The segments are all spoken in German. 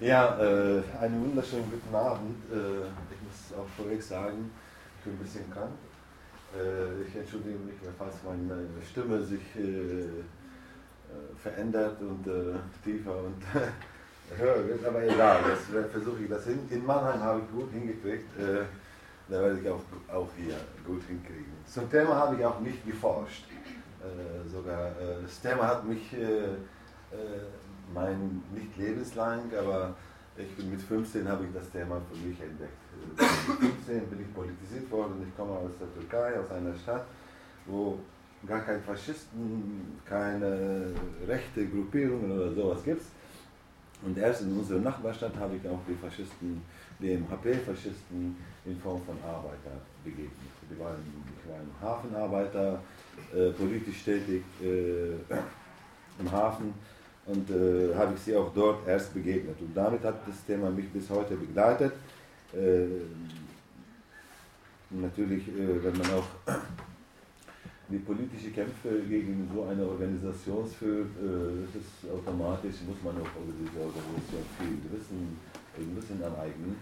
Ja, äh, einen wunderschönen guten Abend. Äh, ich muss auch vorweg sagen, ich bin ein bisschen krank. Äh, ich entschuldige mich, falls meine Stimme sich äh, äh, verändert und äh, tiefer und höher wird, aber egal, das versuche ich das hin. In Mannheim habe ich gut hingekriegt, da werde ich auch, auch hier gut hinkriegen. Zum Thema habe ich auch nicht geforscht. sogar das Thema hat mich mein, nicht lebenslang, aber ich bin mit 15 habe ich das Thema für mich entdeckt. Mit 15 bin ich politisiert worden. Ich komme aus der Türkei, aus einer Stadt, wo gar keine Faschisten, keine rechte Gruppierungen oder sowas gibt. Und erst in unserer Nachbarstadt habe ich auch die Faschisten, die MHP-Faschisten in Form von Arbeiter begegnet. Die waren, ich war ein Hafenarbeiter, äh, politisch tätig äh, im Hafen und äh, habe ich sie auch dort erst begegnet. Und damit hat das Thema mich bis heute begleitet. Äh, natürlich, äh, wenn man auch die politischen Kämpfe gegen so eine Organisation führt, äh, das ist automatisch, muss man auch über diese Organisation viel Wissen, Wissen aneignen.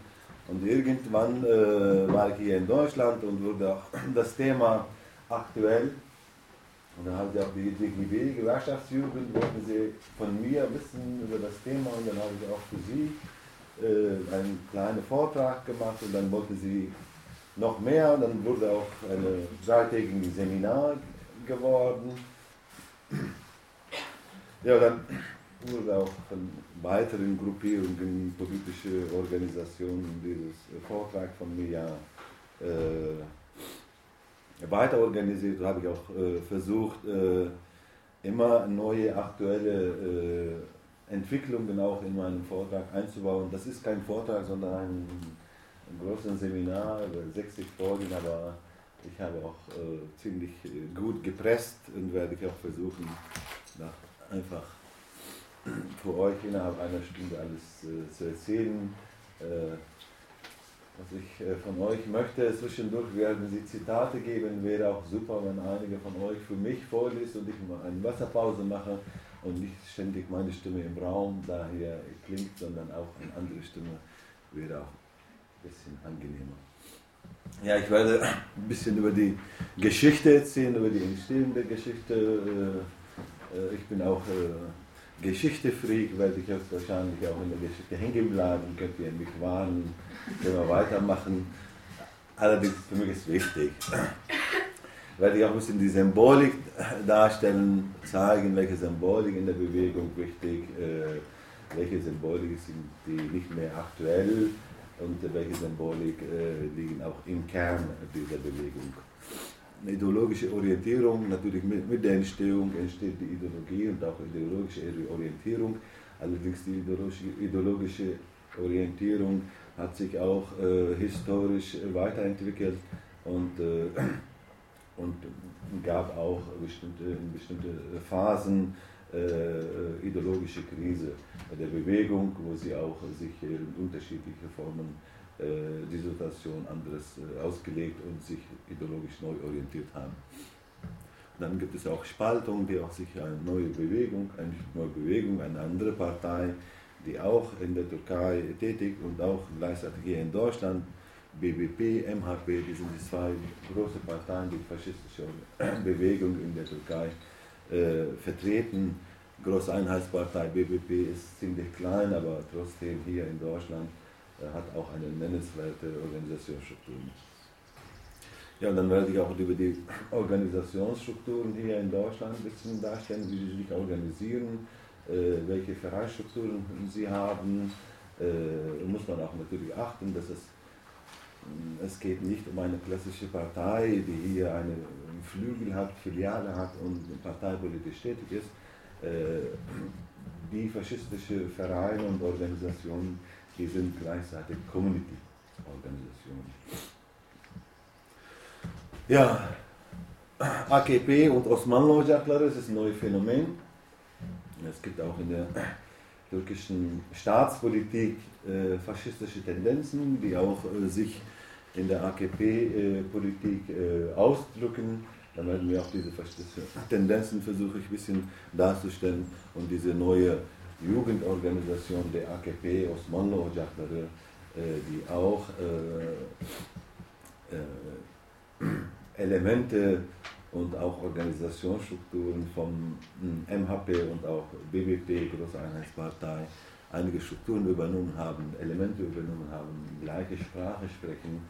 Und irgendwann äh, war ich hier in Deutschland und wurde auch das Thema aktuell und dann haben sie auch die DGB, Gewerkschaftsjugend, wollten sie von mir wissen über das Thema. Und dann habe ich auch für sie äh, einen kleinen Vortrag gemacht. Und dann wollten sie noch mehr. Und dann wurde auch ein dreitägiges Seminar geworden. Ja, dann wurde auch von weiteren Gruppierungen, politische Organisationen dieses Vortrag von mir ja äh, weiter organisiert, habe ich auch äh, versucht, äh, immer neue aktuelle äh, Entwicklungen auch in meinen Vortrag einzubauen. Das ist kein Vortrag, sondern ein, ein großes Seminar über 60 Folgen, aber ich habe auch äh, ziemlich gut gepresst und werde ich auch versuchen, einfach für euch innerhalb einer Stunde alles äh, zu erzählen. Was ich äh, von euch möchte. Zwischendurch werden Sie Zitate geben, wäre auch super, wenn einige von euch für mich vorliest und ich mal eine Wasserpause mache und nicht ständig meine Stimme im Raum daher klingt, sondern auch eine andere Stimme wäre auch ein bisschen angenehmer. Ja, ich werde ein bisschen über die Geschichte erzählen, über die entstehende Geschichte. Äh, äh, ich bin auch Geschichte-Freak, werde ich jetzt wahrscheinlich auch in der Geschichte hängen bleiben, könnt ihr mich warnen können wir weitermachen. Allerdings für mich ist wichtig, werde ich auch ein bisschen die Symbolik darstellen, zeigen, welche Symbolik in der Bewegung wichtig, äh, welche Symbolik sind die nicht mehr aktuell und welche Symbolik äh, liegen auch im Kern dieser Bewegung. Eine ideologische Orientierung, natürlich mit, mit der Entstehung entsteht die Ideologie und auch ideologische Orientierung. Allerdings die ideologische, Orientierung hat sich auch äh, historisch weiterentwickelt und, äh, und gab auch bestimmte, bestimmte Phasen äh, ideologische Krise der Bewegung, wo sie auch sich in unterschiedliche Formen äh, die Situation anderes äh, ausgelegt und sich ideologisch neu orientiert haben. Dann gibt es auch Spaltung, die auch sich eine neue Bewegung, eine neue Bewegung, eine andere Partei die auch in der Türkei tätig und auch gleichzeitig hier in Deutschland, BBP, MHP, die sind die zwei große Parteien, die faschistische Bewegung in der Türkei äh, vertreten. Große Einheitspartei BBP ist ziemlich klein, aber trotzdem hier in Deutschland äh, hat auch eine nennenswerte Organisationsstruktur. Ja, und dann werde ich auch über die Organisationsstrukturen hier in Deutschland ein bisschen darstellen, wie sie sich organisieren äh, welche Vereinsstrukturen sie haben, äh, muss man auch natürlich achten, dass es, mm, es geht nicht um eine klassische Partei, die hier einen Flügel hat, Filiale hat und parteipolitisch tätig ist. Äh, die faschistische Vereine und Organisationen, die sind gleichzeitig Community-Organisationen. Ja, AKP und Osmanlı-Ocakları, das ist ein neues Phänomen. Es gibt auch in der türkischen Staatspolitik äh, faschistische Tendenzen, die auch äh, sich in der AKP-Politik äh, ausdrücken. Da werden wir auch diese faschistischen Tendenzen versuchen, ein bisschen darzustellen und diese neue Jugendorganisation der AKP Osmanlı Ocakları, äh, die auch äh, Elemente und auch Organisationsstrukturen vom MHP hm, und auch BBP, Große Einheitspartei, einige Strukturen übernommen haben, Elemente übernommen haben, gleiche Sprache sprechen.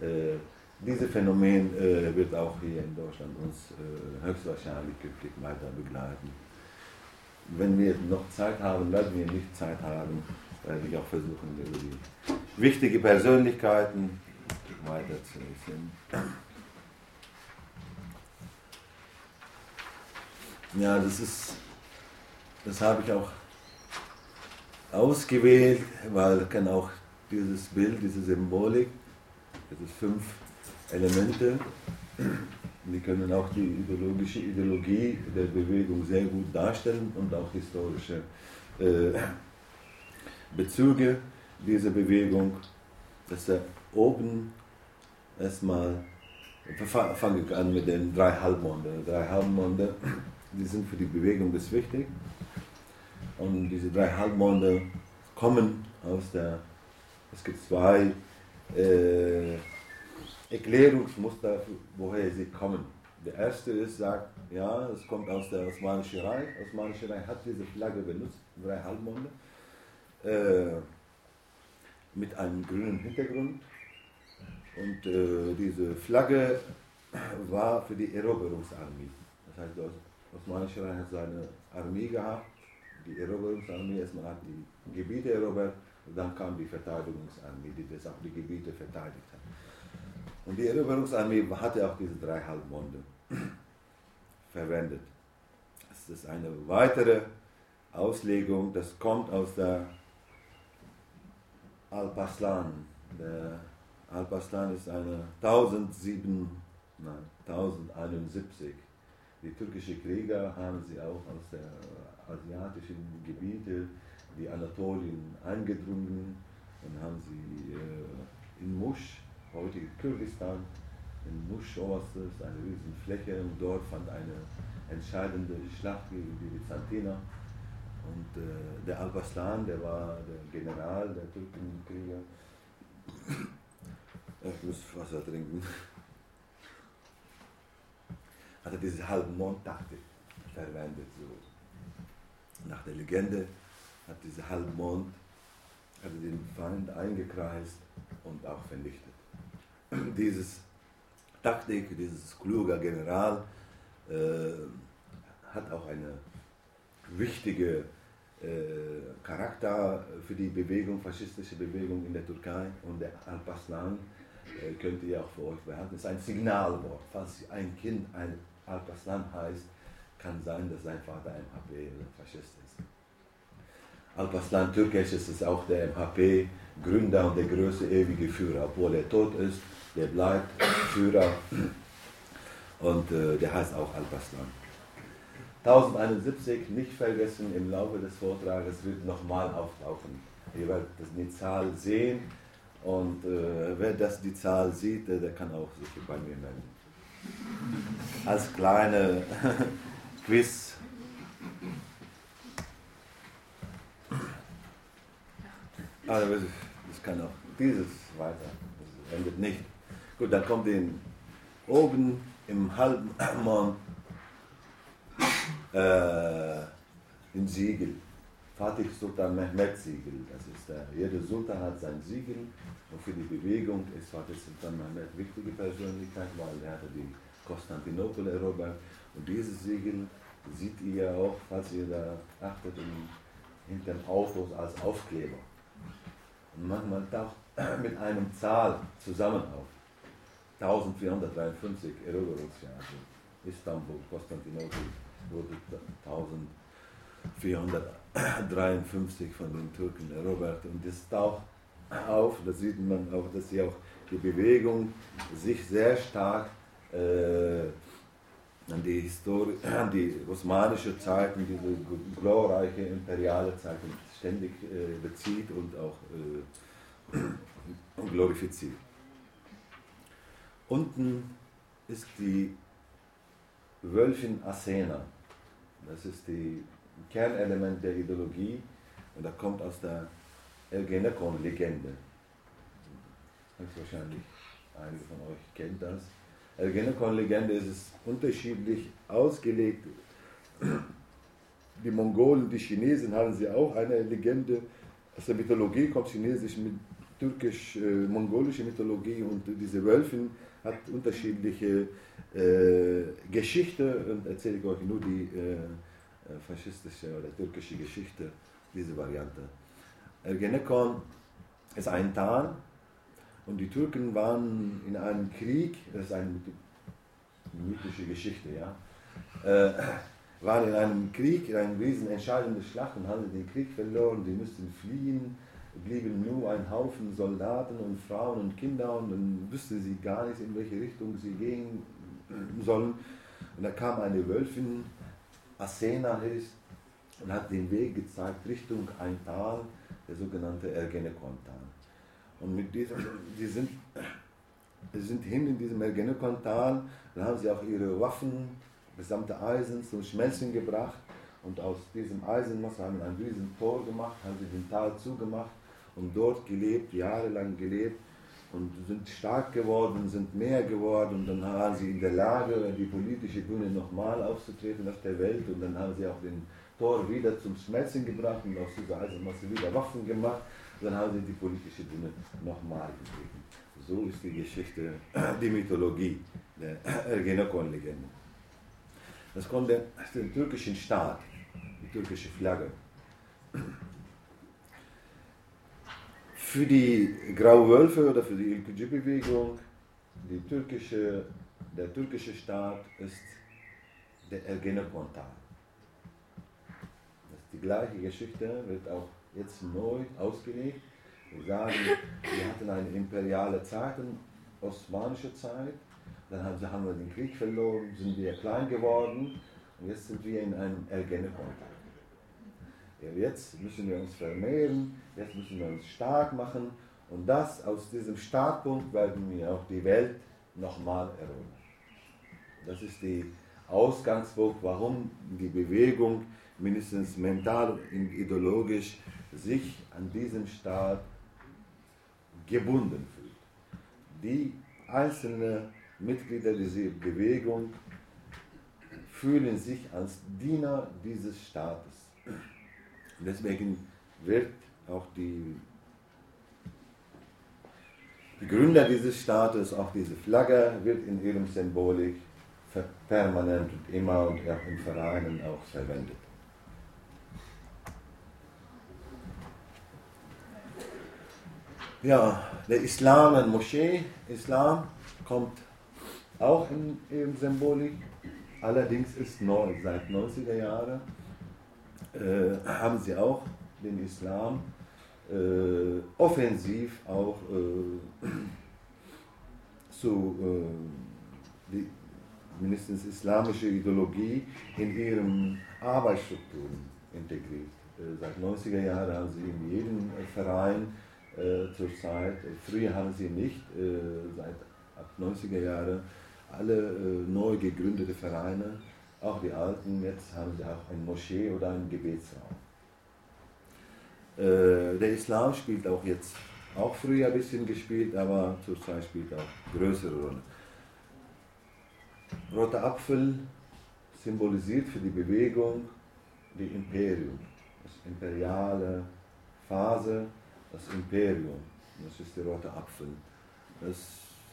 Äh, dieses Phänomen äh, wird auch hier in Deutschland uns äh, höchstwahrscheinlich künftig weiter begleiten. Wenn wir noch Zeit haben, werden wir nicht Zeit haben, werde ich auch versuchen, über die wichtigen Persönlichkeiten weiter zu erzählen. Ja, das ist, das habe ich auch ausgewählt, weil kann auch dieses Bild, diese Symbolik, diese fünf Elemente, die können auch die ideologische Ideologie der Bewegung sehr gut darstellen und auch historische äh, Bezüge dieser Bewegung. Dass er oben erstmal, fange ich an mit den drei Halbmonde. Drei Halbmonde, die sind für die Bewegung das wichtig. Und diese drei Halbmonde kommen aus der, es gibt zwei äh, Erklärungsmuster, woher sie kommen. Der erste ist, sagt, ja, es kommt aus der Osmanischen Reich. Osmanische Reich hat diese Flagge benutzt, drei Halbmonde, äh, mit einem grünen Hintergrund. Und äh, diese Flagge war für die Eroberungsarmee. Das heißt, das Osmanische Reich hat seine Armee gehabt die Eroberungsarmee, erstmal hat die Gebiete erobert und dann kam die Verteidigungsarmee, die das auch die Gebiete verteidigt hat. Und die Eroberungsarmee hatte auch diese drei Halbmonde verwendet. Das ist eine weitere Auslegung, das kommt aus der Al-Paslan. Der Al-Paslan ist eine 1007, nein, 1071. Die türkischen Krieger haben sie auch aus der asiatischen Gebiete wie Anatolien eingedrungen und haben sie äh, in Musch, heutige Kyrgyzstan, in Musch Oberste ist eine riesen Fläche und dort fand eine entscheidende Schlacht gegen die Byzantiner. Und äh, der Al-Baslan, der war der General der Türkenkrieger. Ich muss Wasser trinken. Hatte diese Halbmondtaktik verwendet. So nach der Legende hat dieser Halbmond hat den Feind eingekreist und auch vernichtet. Dieses Taktik, dieses kluge General äh, hat auch eine wichtige äh, Charakter für die Bewegung, faschistische Bewegung in der Türkei und der Alpaslan äh, könnt ihr auch für euch behalten. Es ist ein Signalwort. Falls ein Kind ein Alpaslan heißt, kann sein, dass sein Vater MHP Faschist ist. Alparslan Türkisch ist es auch der MHP-Gründer und der größte ewige Führer. Obwohl er tot ist, der bleibt Führer und äh, der heißt auch Alparslan. 1071 nicht vergessen, im Laufe des Vortrages wird nochmal auftauchen. Ihr werdet die Zahl sehen und äh, wer das die Zahl sieht, der, der kann auch sich bei mir melden. Als kleine Quiz. Also das kann auch dieses weiter. Das endet nicht. Gut, dann kommt den oben im halben Mond äh, ein Siegel. Fatih Sultan Mehmed Siegel. Das ist der, jeder Sultan hat sein Siegel und für die Bewegung ist Fatih Sultan Mehmed wichtige Persönlichkeit, weil er hatte die Konstantinopel erobert und dieses Siegel seht ihr auch, falls ihr da achtet, hinter den Autos als Aufkleber. Manchmal taucht mit einem Zahl zusammen auf. 1453 Eroberungsjahre. Istanbul, Konstantinopel wurde 1453 von den Türken erobert. Und das taucht auf, da sieht man auch, dass sie auch die Bewegung sich sehr stark äh, an die Historie, an die osmanische Zeit und diese glorreiche imperiale Zeit ständig äh, bezieht und auch äh, glorifiziert. Unten ist die Wölfin Asena. Das ist die Kernelement der Ideologie und das kommt aus der Ergenekon-Legende. Wahrscheinlich einige von euch kennt das. Ergenekon-Legende ist es unterschiedlich ausgelegt. Die Mongolen, die Chinesen haben sie auch eine Legende. Aus der Mythologie kommt Chinesisch mit türkisch-mongolische äh, Mythologie und diese Wölfin hat unterschiedliche äh, Geschichte und erzähle ich euch nur die äh, äh, faschistische oder türkische Geschichte, diese Variante. Ergenekon ist ein Tarn und die Türken waren in einem Krieg, das ist eine mythische Geschichte, ja, äh, waren in einem Krieg, in einer riesen entscheidenden Schlacht und haben den Krieg verloren, die mussten fliehen, blieben nur ein Haufen Soldaten und Frauen und Kinder und dann wussten sie gar nicht, in welche Richtung sie gehen sollen. Und da kam eine Wölfin, Asena heißt, und hat den Weg gezeigt Richtung ein Tal, der sogenannte Ergenekon-Tal. Und mit diesem, die sind, die sind hin in diesem Ergenekon-Tal, da haben sie auch ihre Waffen, gesamte Eisen zum Schmelzen gebracht. Und aus diesem Eisenmasse haben sie ein riesen Tor gemacht, haben sie den Tal zugemacht und dort gelebt, jahrelang gelebt und sind stark geworden, sind mehr geworden. Und dann waren sie in der Lage, die politische Bühne nochmal aufzutreten auf der Welt. Und dann haben sie auch den Tor wieder zum Schmelzen gebracht und aus dieser Eisenmasse wieder Waffen gemacht dann haben sie die politische Bühne nochmal gegeben. So ist die Geschichte, die Mythologie der Ergenekon-Legende. Das kommt aus dem türkischen Staat, die türkische Flagge. Für die Graue Wölfe oder für die Ülkücü-Bewegung, türkische, der türkische Staat ist der Ergenekon-Tal. Die gleiche Geschichte wird auch jetzt neu ausgelegt. Wir sagen, wir hatten eine imperiale Zeit, eine osmanische Zeit, dann haben, wir den Krieg verloren, sind wir klein geworden und jetzt sind wir in einem Ergenekon-Tal. Ja, jetzt müssen wir uns vermehren, jetzt müssen wir uns stark machen und das aus diesem Startpunkt werden wir auch die Welt nochmal erobern. Das ist die Ausgangspunkt, warum die Bewegung mindestens mental und ideologisch sich an diesem Staat gebunden fühlt. Die einzelnen Mitglieder dieser Bewegung fühlen sich als Diener dieses Staates. Deswegen wird auch die, die Gründer dieses Staates, auch diese Flagge, wird in ihrem Symbolik permanent und immer und auch in Vereinen auch verwendet. Ja, der Islam und Moschee, Islam kommt auch in ihrem Symbolik, allerdings ist neu, seit 90er Jahren äh, haben sie auch den Islam äh, offensiv auch äh, zu äh, die, mindestens islamische Ideologie in ihren Arbeitsstrukturen integriert. Äh, seit 90er Jahren haben sie in jedem Verein äh, zurzeit, früher haben sie nicht, seit ab 90er Jahren alle neu gegründete Vereine auch die Alten, jetzt haben sie auch ein Moschee oder einen Gebetsraum. Äh, der Islam spielt auch jetzt, auch früher ein bisschen gespielt, aber zurzeit spielt auch größere Rolle. Roter Apfel symbolisiert für die Bewegung die Imperium, das imperiale Phase, das Imperium. Das ist der rote Apfel. Das,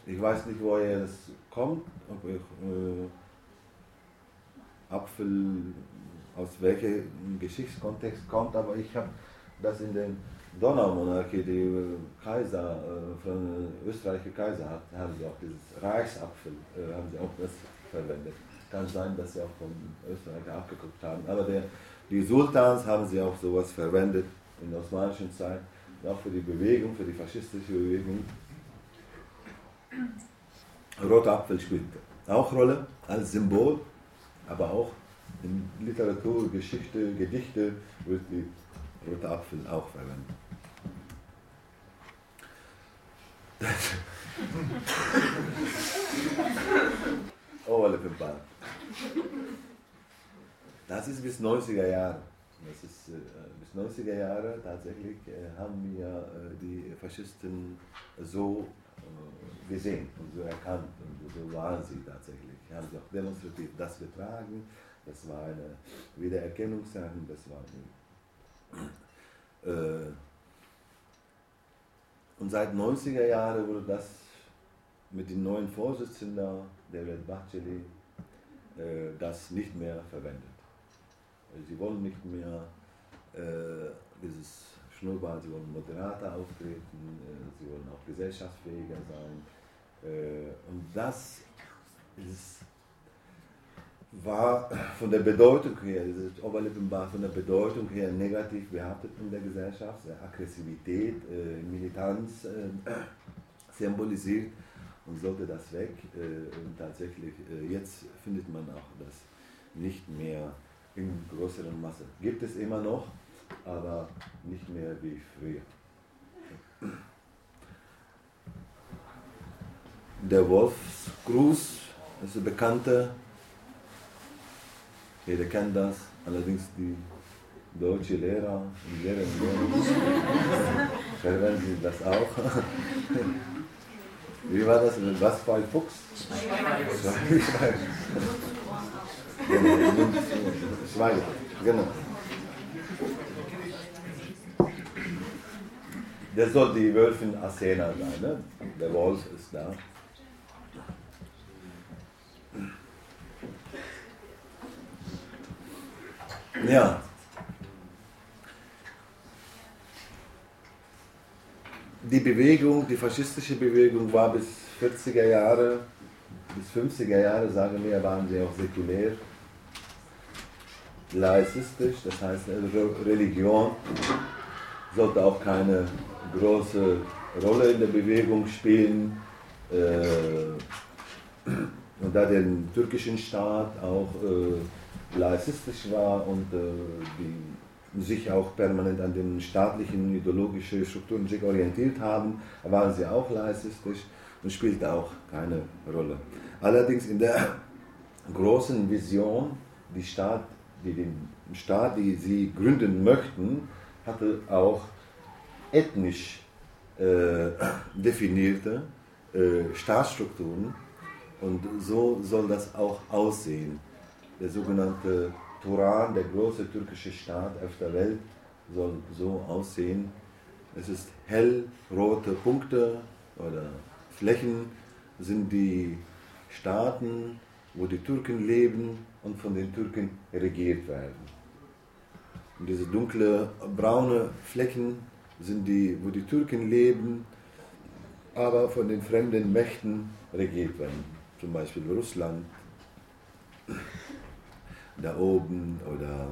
ich weiß nicht, woher das kommt, ob ich, äh, Apfel aus welchem Geschichtskontext kommt, aber ich habe das in der Donaumonarchie, die äh, Kaiser, äh, von österreichische Kaiser hat, haben sie auch dieses Reichsapfel, äh, haben sie auch das verwendet. Kann sein, dass sie auch von Österreich abgeguckt haben, aber der, die Sultans haben sie auch sowas verwendet in der osmanischen Zeit, auch für die Bewegung, für die faschistische Bewegung. Roter Apfel spielt auch Rolle als Symbol aber auch in Literatur, Geschichte, Gedichte wird die rote Apfel auch verwendet. oh, alle Das ist bis 90er Jahre. Das ist äh, bis 90er Jahre tatsächlich, äh, haben wir äh, die Faschisten so gesehen und so erkannt und so waren sie tatsächlich. Haben sie auch demonstrativ das getragen, das war eine Wiedererkennungszeichen, das war eine, äh, und seit 90er Jahren wurde das mit dem neuen Vorsitzenden, David Bacheli, äh, das nicht mehr verwendet. Sie wollen nicht mehr äh, dieses Schnurrbart, sie wollen moderater auftreten, äh, sie wollen auch gesellschaftsfähiger sein. Äh, und das ist, war von der Bedeutung her, dieses Oberlippenbart von der Bedeutung her negativ behaftet in der Gesellschaft, Aggressivität, äh, Militanz äh, symbolisiert und sollte das weg. Äh, und tatsächlich, äh, jetzt findet man auch das nicht mehr in größeren Masse. Gibt es immer noch, aber nicht mehr wie früher. Der Wolfsgruß ist ein bekannter, jeder kennt das, allerdings die deutsche Lehrer und Lehrerinnen verwenden das auch. Wie war das? Was für ein Fuchs? Schweige. Schweige. Genau. Das soll die Wölfin Athena sein, ne? Der Wolf ist da. Ja. Die Bewegung, die faschistische Bewegung war bis 40er Jahre, bis 50er Jahre, sagen wir, waren sie auch säkulär, laizistisch, das heißt Religion sollte auch keine große Rolle in der Bewegung spielen. Äh, und da der türkische Staat auch äh, laizistisch war und äh, sich auch permanent an den staatlichen ideologischen Strukturen sich orientiert haben, waren sie auch laizistisch und spielte auch keine Rolle. Allerdings in der großen Vision, die, Staat, die den Staat, die sie gründen möchten, hatte auch ethnisch äh, definierte äh, Staatsstrukturen und so soll das auch aussehen. Der sogenannte Turan, der große türkische Staat auf der Welt, soll so aussehen. Es ist hellrote Punkte oder Flächen sind die Staaten, wo die Türken leben und von den Türken regiert werden. Und diese dunkle braune Flecken sind die, wo die Türken leben, aber von den fremden Mächten regiert werden. Zum Beispiel Russland, da oben, oder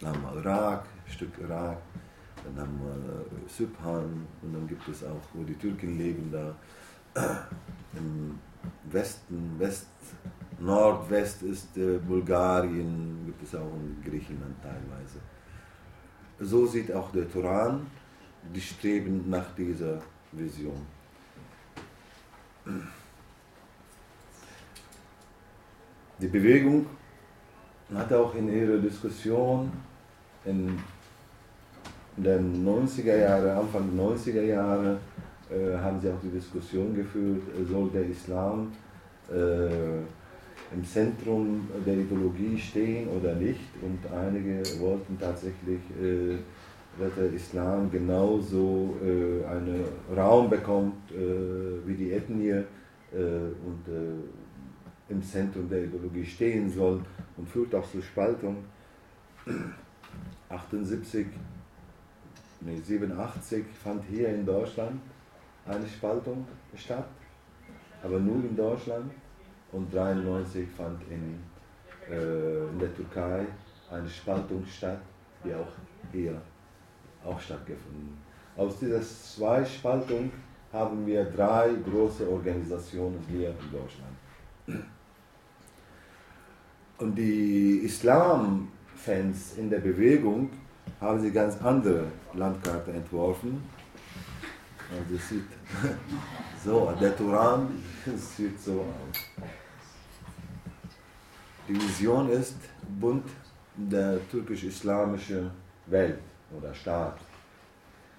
dann haben wir Irak, ein Stück Irak, dann haben wir Sübhan und dann gibt es auch, wo die Türken leben, da im Westen, West, Nordwest ist äh, Bulgarien, gibt es auch in Griechenland teilweise. So sieht auch der Turan, die streben nach dieser Vision. Die Bewegung hat auch in ihrer Diskussion in den 90er Jahren, Anfang der 90er Jahre, äh, haben sie auch die Diskussion geführt, soll der Islam äh, im Zentrum der Ideologie stehen oder nicht. Und einige wollten tatsächlich, äh, dass der Islam genauso äh, einen Raum bekommt äh, wie die Ethnie äh, und äh, im Zentrum der Ideologie stehen soll und führt auch zur Spaltung. 78, nee, 87 fand hier in Deutschland eine Spaltung statt, aber nur in Deutschland und 93 fand in, äh, in der Türkei eine Spaltung statt, die auch hier auch stattgefunden. Aus dieser zwei Spaltung haben wir drei große Organisationen hier in Deutschland. Und die Islam-Fans in der Bewegung haben sie ganz andere Landkarte entworfen. Also sieht so, der Turan sieht so aus. Die Vision ist bunt der türkisch-islamische Welt oder Staat.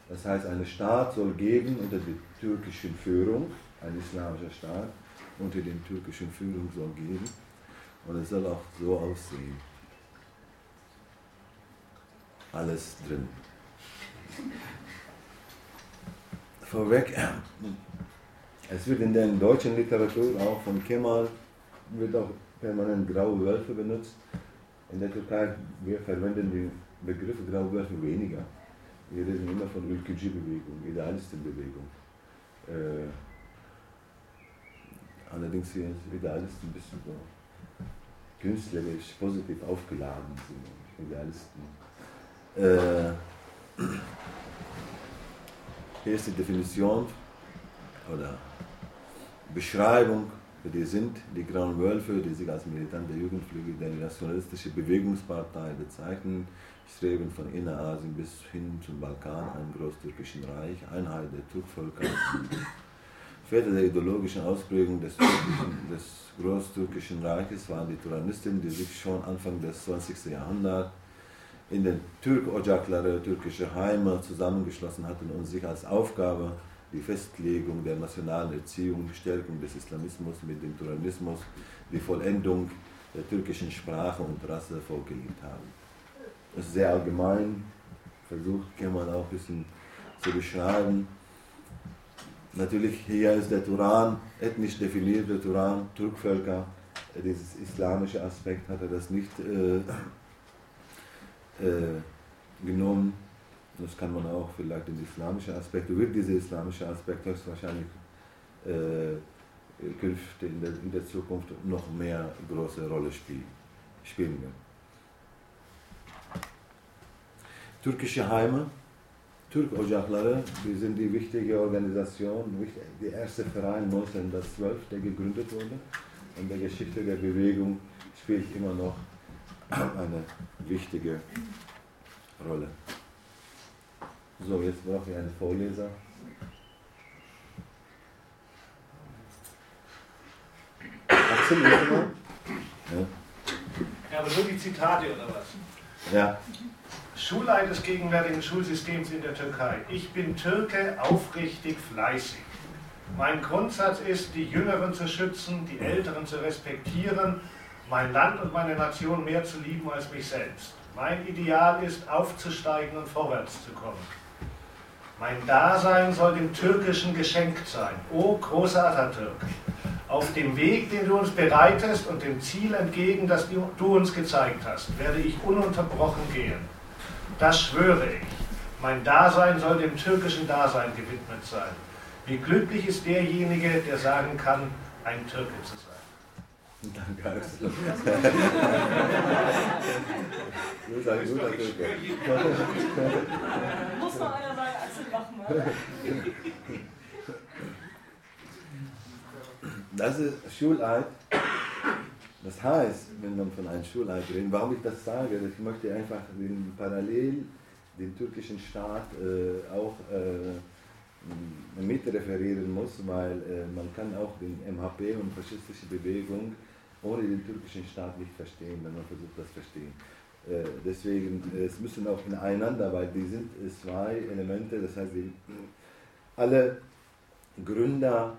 Das heißt, ein Staat soll geben unter der türkischen Führung, ein islamischer Staat unter der türkischen Führung soll geben und es soll auch so aussehen. Alles drin. Vorweg, es wird in der deutschen Literatur auch von Kemal wird auch permanent graue Wölfe benutzt. In der Türkei, wir verwenden die Begriffe graue Wölfe weniger. Wir reden immer von Ülkücü-Bewegung, Idealistenbewegung. Äh, allerdings hier ist Idealisten ein bisschen so künstlerisch, positiv aufgeladen sind. Idealisten. Äh, hier ist die Definition oder Beschreibung, die sind die Grauen Wölfe, die sich als militante Jugendflügel der nationalistischen Bewegungspartei bezeichnen, streben von Innerasien bis hin zum Balkan, einem großtürkischen Reich, Einheit der Turkvölker. Väter der ideologischen Ausprägung des, des großtürkischen Reiches waren die Turanisten, die sich schon Anfang des 20. Jahrhunderts in den Türk-Ocakları, türkische Heime zusammengeschlossen hatten und sich als Aufgabe die Festlegung der nationalen Erziehung, Stärkung des Islamismus mit dem Turanismus, die Vollendung der türkischen Sprache und Rasse vorgelegt haben. Das ist sehr allgemein, versucht kann man auch ein bisschen zu beschreiben. Natürlich hier ist der Turan ethnisch definiert, der Turan, Turkvölker, dieses islamische Aspekt hat er das nicht äh, äh, genommen. Das kann man auch vielleicht in islamische Aspekte, wird dieser islamische Aspekt höchstwahrscheinlich äh, künftig in der, in der Zukunft noch mehr große Rolle spielen, spielen wird. Türkische Heime, Türk-Ocakları, die sind die wichtige Organisation, der erste Verein 1912, der gegründet wurde. In der Geschichte der Bewegung spielt immer noch eine wichtige Rolle. So, jetzt brauche ich einen Vorleser. Axel, mal? Ja. ja, aber nur die Zitate oder was? Ja. Schulleiter des gegenwärtigen Schulsystems in der Türkei. Ich bin Türke, aufrichtig, fleißig. Mein Grundsatz ist, die Jüngeren zu schützen, die Älteren zu respektieren, mein Land und meine Nation mehr zu lieben als mich selbst. Mein Ideal ist, aufzusteigen und vorwärts zu kommen. Mein Dasein soll dem Türkischen geschenkt sein. O großer Atatürk, auf dem Weg, den du uns bereitest und dem Ziel entgegen, das du uns gezeigt hast, werde ich ununterbrochen gehen. Das schwöre ich. Mein Dasein soll dem türkischen Dasein gewidmet sein. Wie glücklich ist derjenige, der sagen kann, ein Türke zu sein. Danke. Muss noch einer sagen. Das ist Schuleid. Das heißt, wenn man von einem Schuleid redet, warum ich das sage, ich möchte einfach den parallel den türkischen Staat äh, auch äh, mitreferieren muss, weil äh, man kann auch den MHP und faschistische Bewegung ohne den türkischen Staat nicht verstehen, wenn man versucht, das zu verstehen. Äh, deswegen, es müssen auch ineinander, weil die sind zwei Elemente, das heißt, die, alle Gründer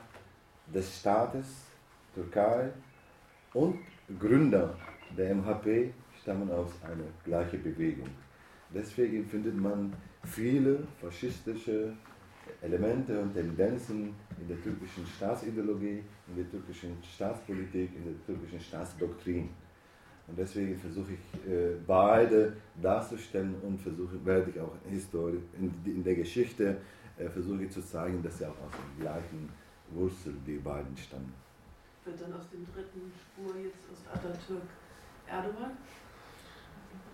des Staates, Türkei, und Gründer der MHP stammen aus einer gleichen Bewegung. Deswegen findet man viele faschistische Elemente und Tendenzen in der türkischen Staatsideologie, in der türkischen Staatspolitik, in der türkischen Staatsdoktrin. Und deswegen versuche ich äh, beide darzustellen und versuche, werde ich auch Historie, in, in der Geschichte äh, versuche ich zu zeigen, dass sie auch aus der gleichen Wurzel die beiden stammen. Wird dann aus dem dritten Spur jetzt aus Atatürk Erdogan?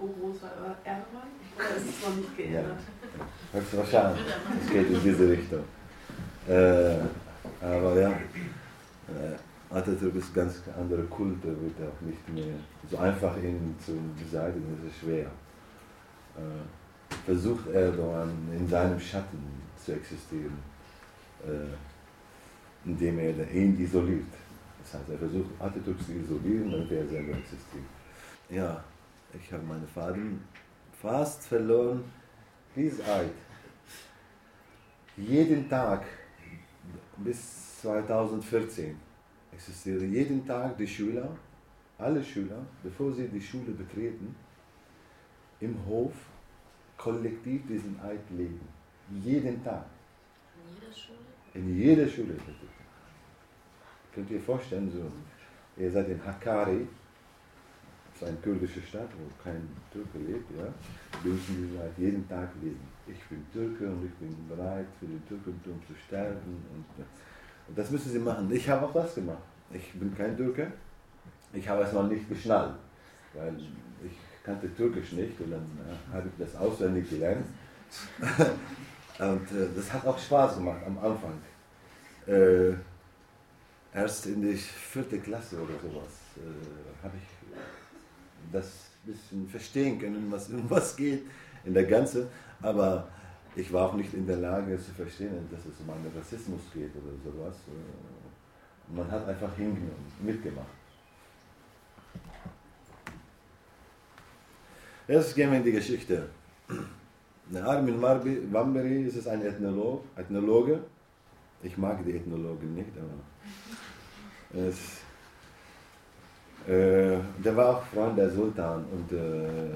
Oh, großer Erdogan? Oder ist es noch nicht geändert? Ja, höchstwahrscheinlich. Es geht in diese Richtung. Äh, aber ja, äh, Atatürk ist ganz andere Kulte, wird auch nicht mehr so einfach ihn zu beseitigen, das ist schwer. Äh, versucht Erdogan in seinem Schatten zu existieren, äh, indem er ihn isoliert. Das heißt, er versucht Atatürk zu isolieren, damit er selber existiert. Ja, Ich habe meinen Vater fast verloren. Dies Eid. Jeden Tag bis 2014 existiere jeden Tag die Schüler, alle Schüler, bevor sie die Schule betreten, im Hof kollektiv diesen Eid legen. Jeden Tag. In jeder Schule? In jeder Schule. Könnt ihr vorstellen, so, ihr seid in Hakkari, das ist eine kurdische Stadt, wo kein Türke lebt, ja, müssen die halt jeden Tag leben. Ich bin Türke und ich bin bereit für den Türkentum zu sterben. Und, und das müssen sie machen. Ich habe auch das gemacht. Ich bin kein Türke. Ich habe es noch nicht geschnallt, weil ich kannte Türkisch nicht und dann äh, habe ich das auswendig gelernt. und äh, das hat auch Spaß gemacht am Anfang. Äh, erst in die vierte Klasse oder sowas äh, habe ich das ein bisschen verstehen können, was irgendwas geht in der Ganze. Aber ich war auch nicht in der Lage zu verstehen, dass es um einen Rassismus geht oder sowas. Äh, man hat einfach hingenommen, mitgemacht. Jetzt gehen wir in die Geschichte. Armin Wamberi ist ein Ethnolog, Ethnologe. Ich mag die Ethnologen nicht, aber es, äh, der war auch Freund der Sultan und äh,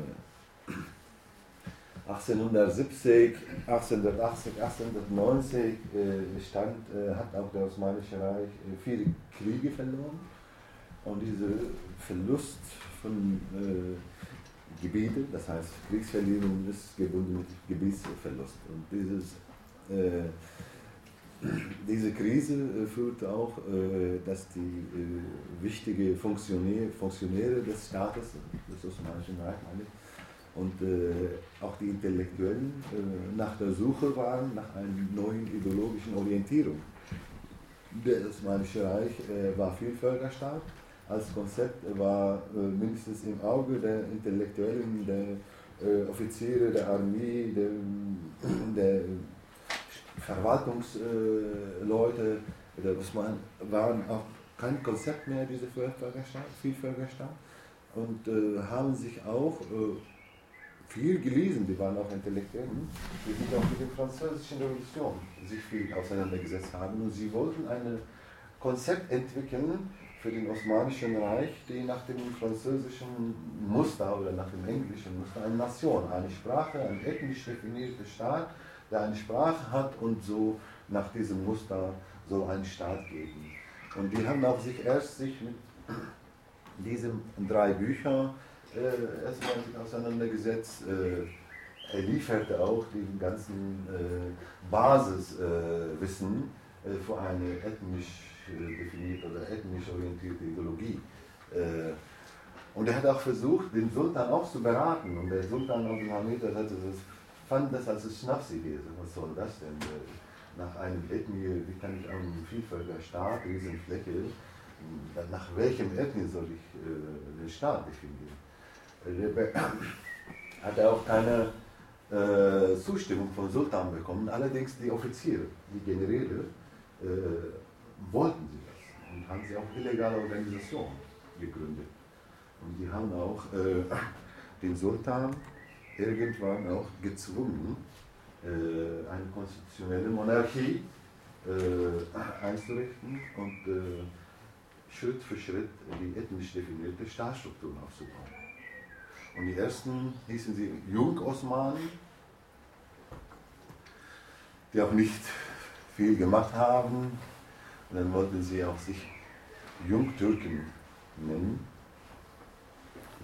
1870, 1880, 1890 äh, stand, äh, hat auch der Osmanische Reich äh, viele Kriege verloren und dieser Verlust von äh, Gebiete, das heißt Kriegsverlierung ist gebunden mit Gebietsverlust. Und dieses, äh, diese Krise äh, führt auch, dass die wichtigen Funktionäre, Funktionäre des Staates, des Osmanischen Reichs, und äh, auch die Intellektuellen äh, nach der Suche waren nach einer neuen ideologischen Orientierung. Der Osmanische Reich war Vielvölkerstaat als Konzept war äh, mindestens im Auge der Intellektuellen, der äh, Offiziere der Armee, der, der Verwaltungsleute, der Osman, waren auch kein Konzept mehr, diese Vielvölkerstaat, Vielvölkerstaat und äh, haben sich auch äh, viel gelesen, die waren auch Intellektuellen, die sich auch mit der französischen Revolution sich viel auseinandergesetzt haben. Und sie wollten ein Konzept entwickeln, für den Osmanischen Reich, die nach dem französischen Muster oder nach dem englischen Muster eine Nation, eine Sprache, ein ethnisch definierter Staat, der eine Sprache hat und so nach diesem Muster soll ein Staat geben. Und die haben auch sich erst sich mit diesen drei Büchern äh, erstmal auseinandergesetzt. Äh, er lieferte auch den ganzen äh, Basiswissen äh, für eine ethnisch definiert oder ethnisch orientierte Ideologie. Äh, und er hat auch versucht, den Sultan auch zu beraten. Und der Sultan Abdulhamid fand das als Schnapsidee. Was soll das denn? Äh, nach einem Ethnie, wie kann ich einen Vielvölkerstaat, Riesenfläche, nach welchem Ethnie soll ich äh, den Staat definieren? Hat er auch keine äh, Zustimmung vom Sultan bekommen. Allerdings die Offiziere, die Generäle, äh, wollten sie das und haben sie auch illegale Organisationen gegründet. Und die haben auch äh, den Sultan irgendwann auch gezwungen, äh, eine konstitutionelle Monarchie äh, einzurichten und äh, Schritt für Schritt die ethnisch definierte Staatsstrukturen aufzubauen. Und die ersten hießen sie Jung-Osmanen, die auch nicht viel gemacht haben, und dann wollten sie auch sich Jungtürken nennen.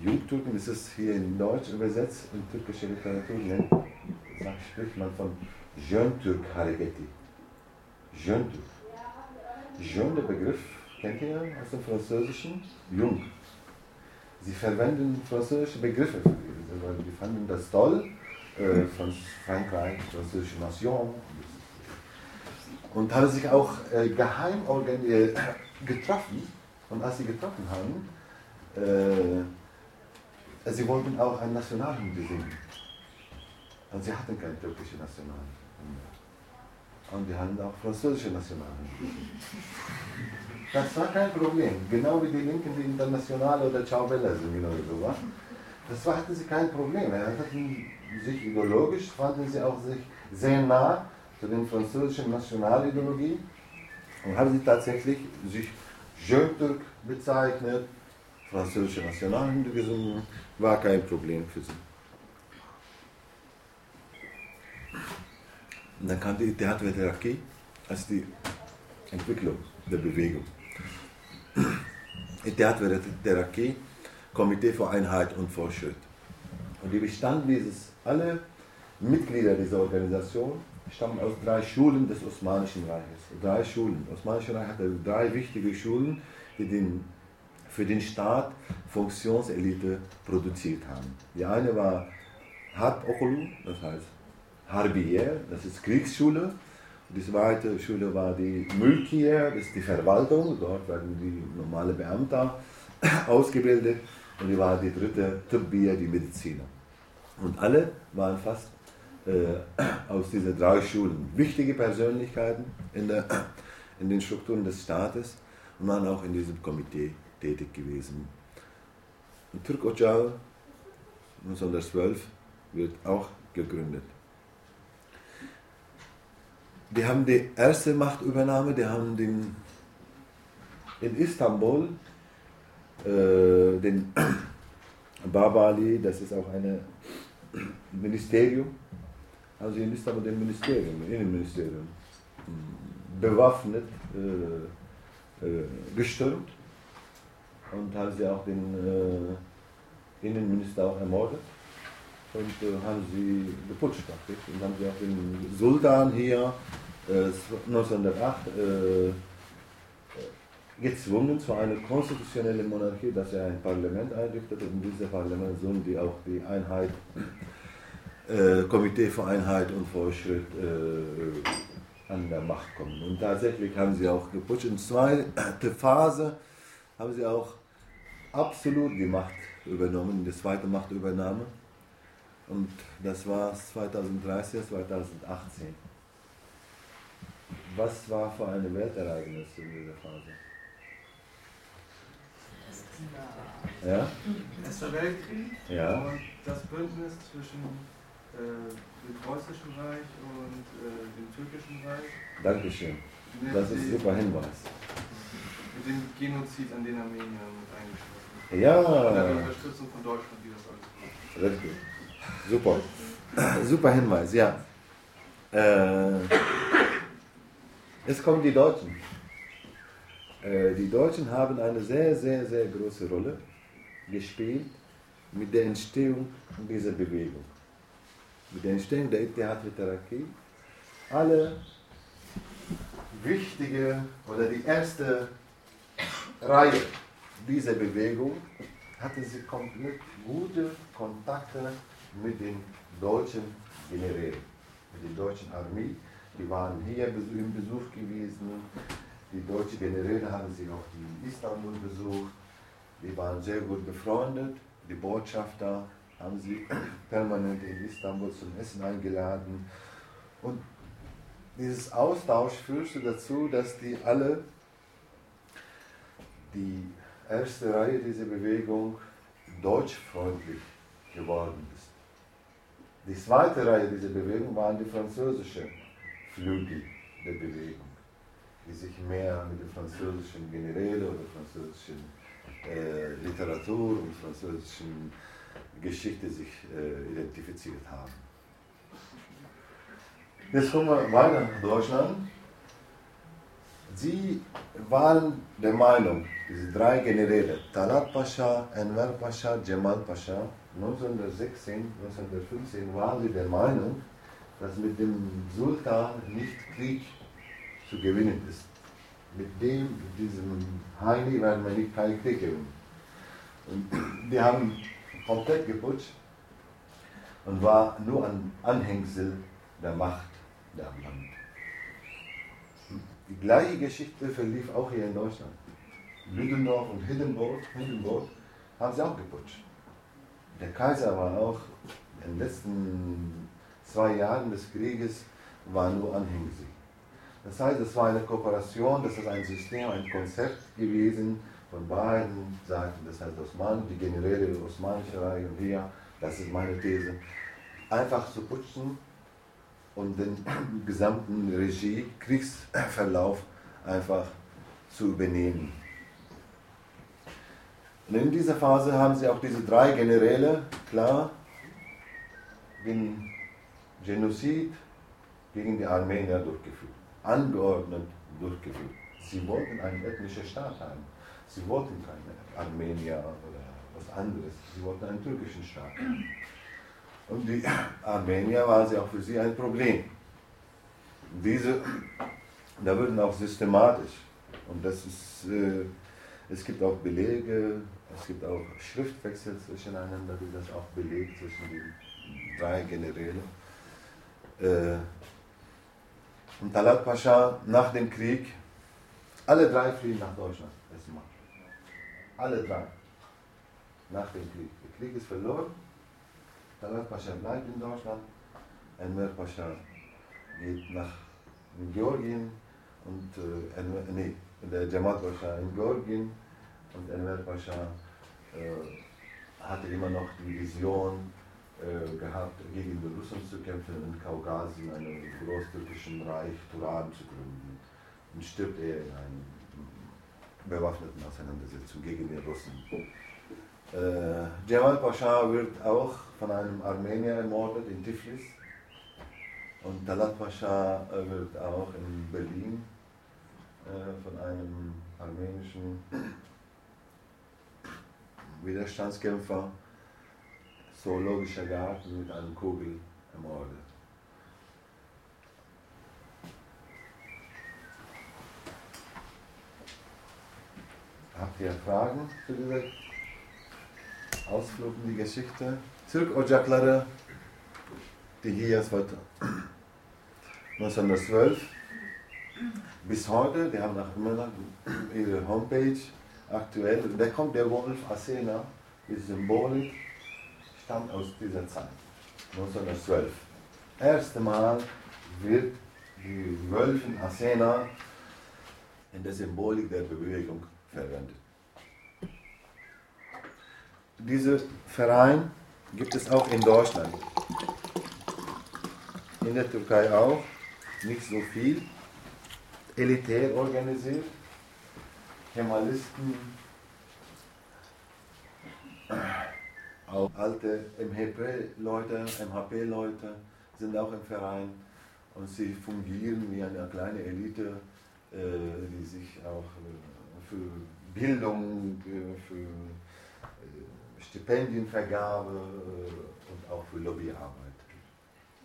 Jungtürken ist es hier in Deutsch übersetzt, in türkischer Literatur nennt, spricht man von Jöntürk Hareketi. Jöntürk. Jeune, der Begriff, kennt ihr aus dem Französischen? Jung. Sie verwenden französische Begriffe für diese, die fanden das toll, äh, von Frankreich, französische Nation, und haben sich auch äh, geheim äh, getroffen. Und als sie getroffen haben, äh, sie wollten auch ein Nationalhymne singen. Und sie hatten keine türkische Nationalhymne. Und die haben auch französische Nationalhymne Das war kein Problem. Genau wie die Linken, die Internationale oder Ciao Bella singen oder sowas. das war, hatten sie kein Problem. Er hatten sich ideologisch, fanden sie auch sich sehr nah zu den französischen Nationalideologie und haben sie tatsächlich sich Jeune bezeichnet, französische Nationalhymne gesungen, war kein Problem für sie. Und dann kam die Theatertherapie als die Entwicklung der Bewegung. Die Theatertherapie, Komitee für Einheit und Fortschritt. Und die Bestand dieses, alle Mitglieder dieser Organisation stammen aus drei Schulen des Osmanischen Reiches. Drei Schulen. Das Osmanische Reich hatte drei wichtige Schulen, die den, für den Staat Funktionselite produziert haben. Die eine war Harp Okulu, das heißt Harbier, das ist Kriegsschule. Die zweite Schule war die Mülkier, das ist die Verwaltung, dort werden die normale Beamter ausgebildet. Und die war die dritte Tibbier, die Mediziner. Und alle waren fast äh, aus diesen drei Schulen wichtige Persönlichkeiten in, der, in den Strukturen des Staates und waren auch in diesem Komitee tätig gewesen. Und Türk Ocağı 1912 wird auch gegründet. Die haben die erste Machtübernahme, die haben den, in Istanbul äh, den Babali, das ist auch ein Ministerium, haben sie in Istanbul den Ministerium, Innenministerium, bewaffnet äh, äh, gestürmt und haben sie auch den äh, Innenminister auch ermordet und äh, haben sie geputscht und haben sie auch den Sultan hier 1908 äh, gezwungen zu einer konstitutionellen Monarchie, dass er ein Parlament einrichtet und in diesem Parlament sollen die auch die Einheit, äh, Komitee für Einheit und Fortschritt äh, an der Macht kommen. Und tatsächlich haben sie auch geputscht. In zweiter Phase haben sie auch absolut die Macht übernommen, die zweite Machtübernahme. Und das war 2013, 2018. Was war für eine Weltereignis in dieser Phase? Ja? Erster Weltkrieg ja. und das Bündnis zwischen äh, dem Preußischen Reich und äh, dem Türkischen Reich. Dankeschön. Das ist ein super Hinweis. Mit dem Genozid an den Armeniern mit eingeschlossen. Ja. Und der Unterstützung von Deutschland, die das alles macht. Richtig. Super. Super Hinweis, ja. Äh, jetzt kommen die Deutschen. Äh, die Deutschen haben eine sehr, sehr, sehr große Rolle gespielt mit der Entstehung dieser Bewegung. Mit der Entstehung der Ittihad Taraqi. Alle wichtige oder die erste Reihe dieser Bewegung hatte sie komplett gute Kontakte mit den deutschen Generälen, mit der deutschen Armee. Die waren hier im Besuch gewesen, die deutschen Generäle haben sie auch in Istanbul besucht. Die waren sehr gut befreundet. Die Botschafter haben sie permanent in Istanbul zum Essen eingeladen. Und dieses Austausch führte dazu, dass die alle, die erste Reihe dieser Bewegung, deutschfreundlich geworden. Die zweite Reihe dieser Bewegung waren die französischen Flügel der Bewegung die sich mehr mit der französischen Generäle oder französischen äh, Literatur und französischen Geschichte sich äh, identifiziert haben. Jetzt kommen wir weiter nach Deutschland. Sie waren der Meinung, diese drei Generäle, Talat Pascha, Enver Pascha, Jamal Pascha, 1916, 1915 waren sie der Meinung, dass mit dem Sultan nicht Krieg zu gewinnen ist. Mit dem, mit diesem Heini werden wir nicht keinen Krieg gewinnen. Und die haben komplett geputscht und war nur ein Anhängsel der Macht der Land. Die gleiche Geschichte verlief auch hier in Deutschland. Lüdendorf und Hindenburg, Hindenburg haben sie auch geputscht. Der Kaiser war auch in den letzten zwei Jahren des Krieges war nur Anhängsel. Das heißt, es war eine Kooperation, das ist ein System, ein Konzept gewesen von beiden Seiten, das heißt Osman, die Generäle des Osmanischen Reich und hier, das ist meine These, einfach zu putzen und den gesamten Regie, Kriegsverlauf einfach zu übernehmen. Und in dieser Phase haben sie auch diese drei Generäle, klar, den Genozid gegen die Armenier durchgeführt, angeordnet durchgeführt. Sie wollten einen ethnischen Staat haben. Sie wollten keine Armenier oder was anderes. Sie wollten einen türkischen Staat. Und die Armenier waren sie auch für sie ein Problem. Diese, da würden auch systematisch, und das ist, äh, es gibt auch Belege, es gibt auch Schriftwechsel zwischeneinander, die das auch belegt zwischen den drei Generälen. Äh, und Talat Pascha nach dem Krieg, alle drei fliehen nach Deutschland erstmal. Alle drei. Nach dem Krieg. Der Krieg ist verloren. Talat Pascha bleibt in Deutschland. Enver Pascha geht nach Georgien und äh, nee, der Jamal Pascha in Georgien und Enver Pascha äh, hatte immer noch die Vision, äh, gehabt, gegen die Russen zu kämpfen und Kaukasien, einem großtürkischen Reich, Turan zu gründen. Und stirbt er in einer bewaffneten Auseinandersetzung gegen die Russen. Äh, Jamal Pascha wird auch von einem Armenier ermordet in Tiflis. Und Talat Pascha wird auch in Berlin äh, von einem armenischen Widerstandskämpfer zoologischer Garten mit einem Kugel ermordet. Habt ihr Fragen zu dieser Ausflug in die Geschichte? Türk Ocakları, die hier 1912 bis heute, die haben nach immer noch ihre Homepage aktuell, da kommt der Wolf Asena, die Symbolik stammt aus dieser Zeit, 1912. Erste Mal wird die Wölfin Asena in der Symbolik der Bewegung verwendet. Dieser Verein gibt es auch in Deutschland. In der Türkei auch, nicht so viel, elitär organisiert. Kemalisten auch alte MHP-Leute, MHP-Leute sind auch im Verein und sie fungieren wie eine kleine Elite, äh, die sich auch äh, für Bildung, äh, für Stipendienvergabe und auch für Lobbyarbeit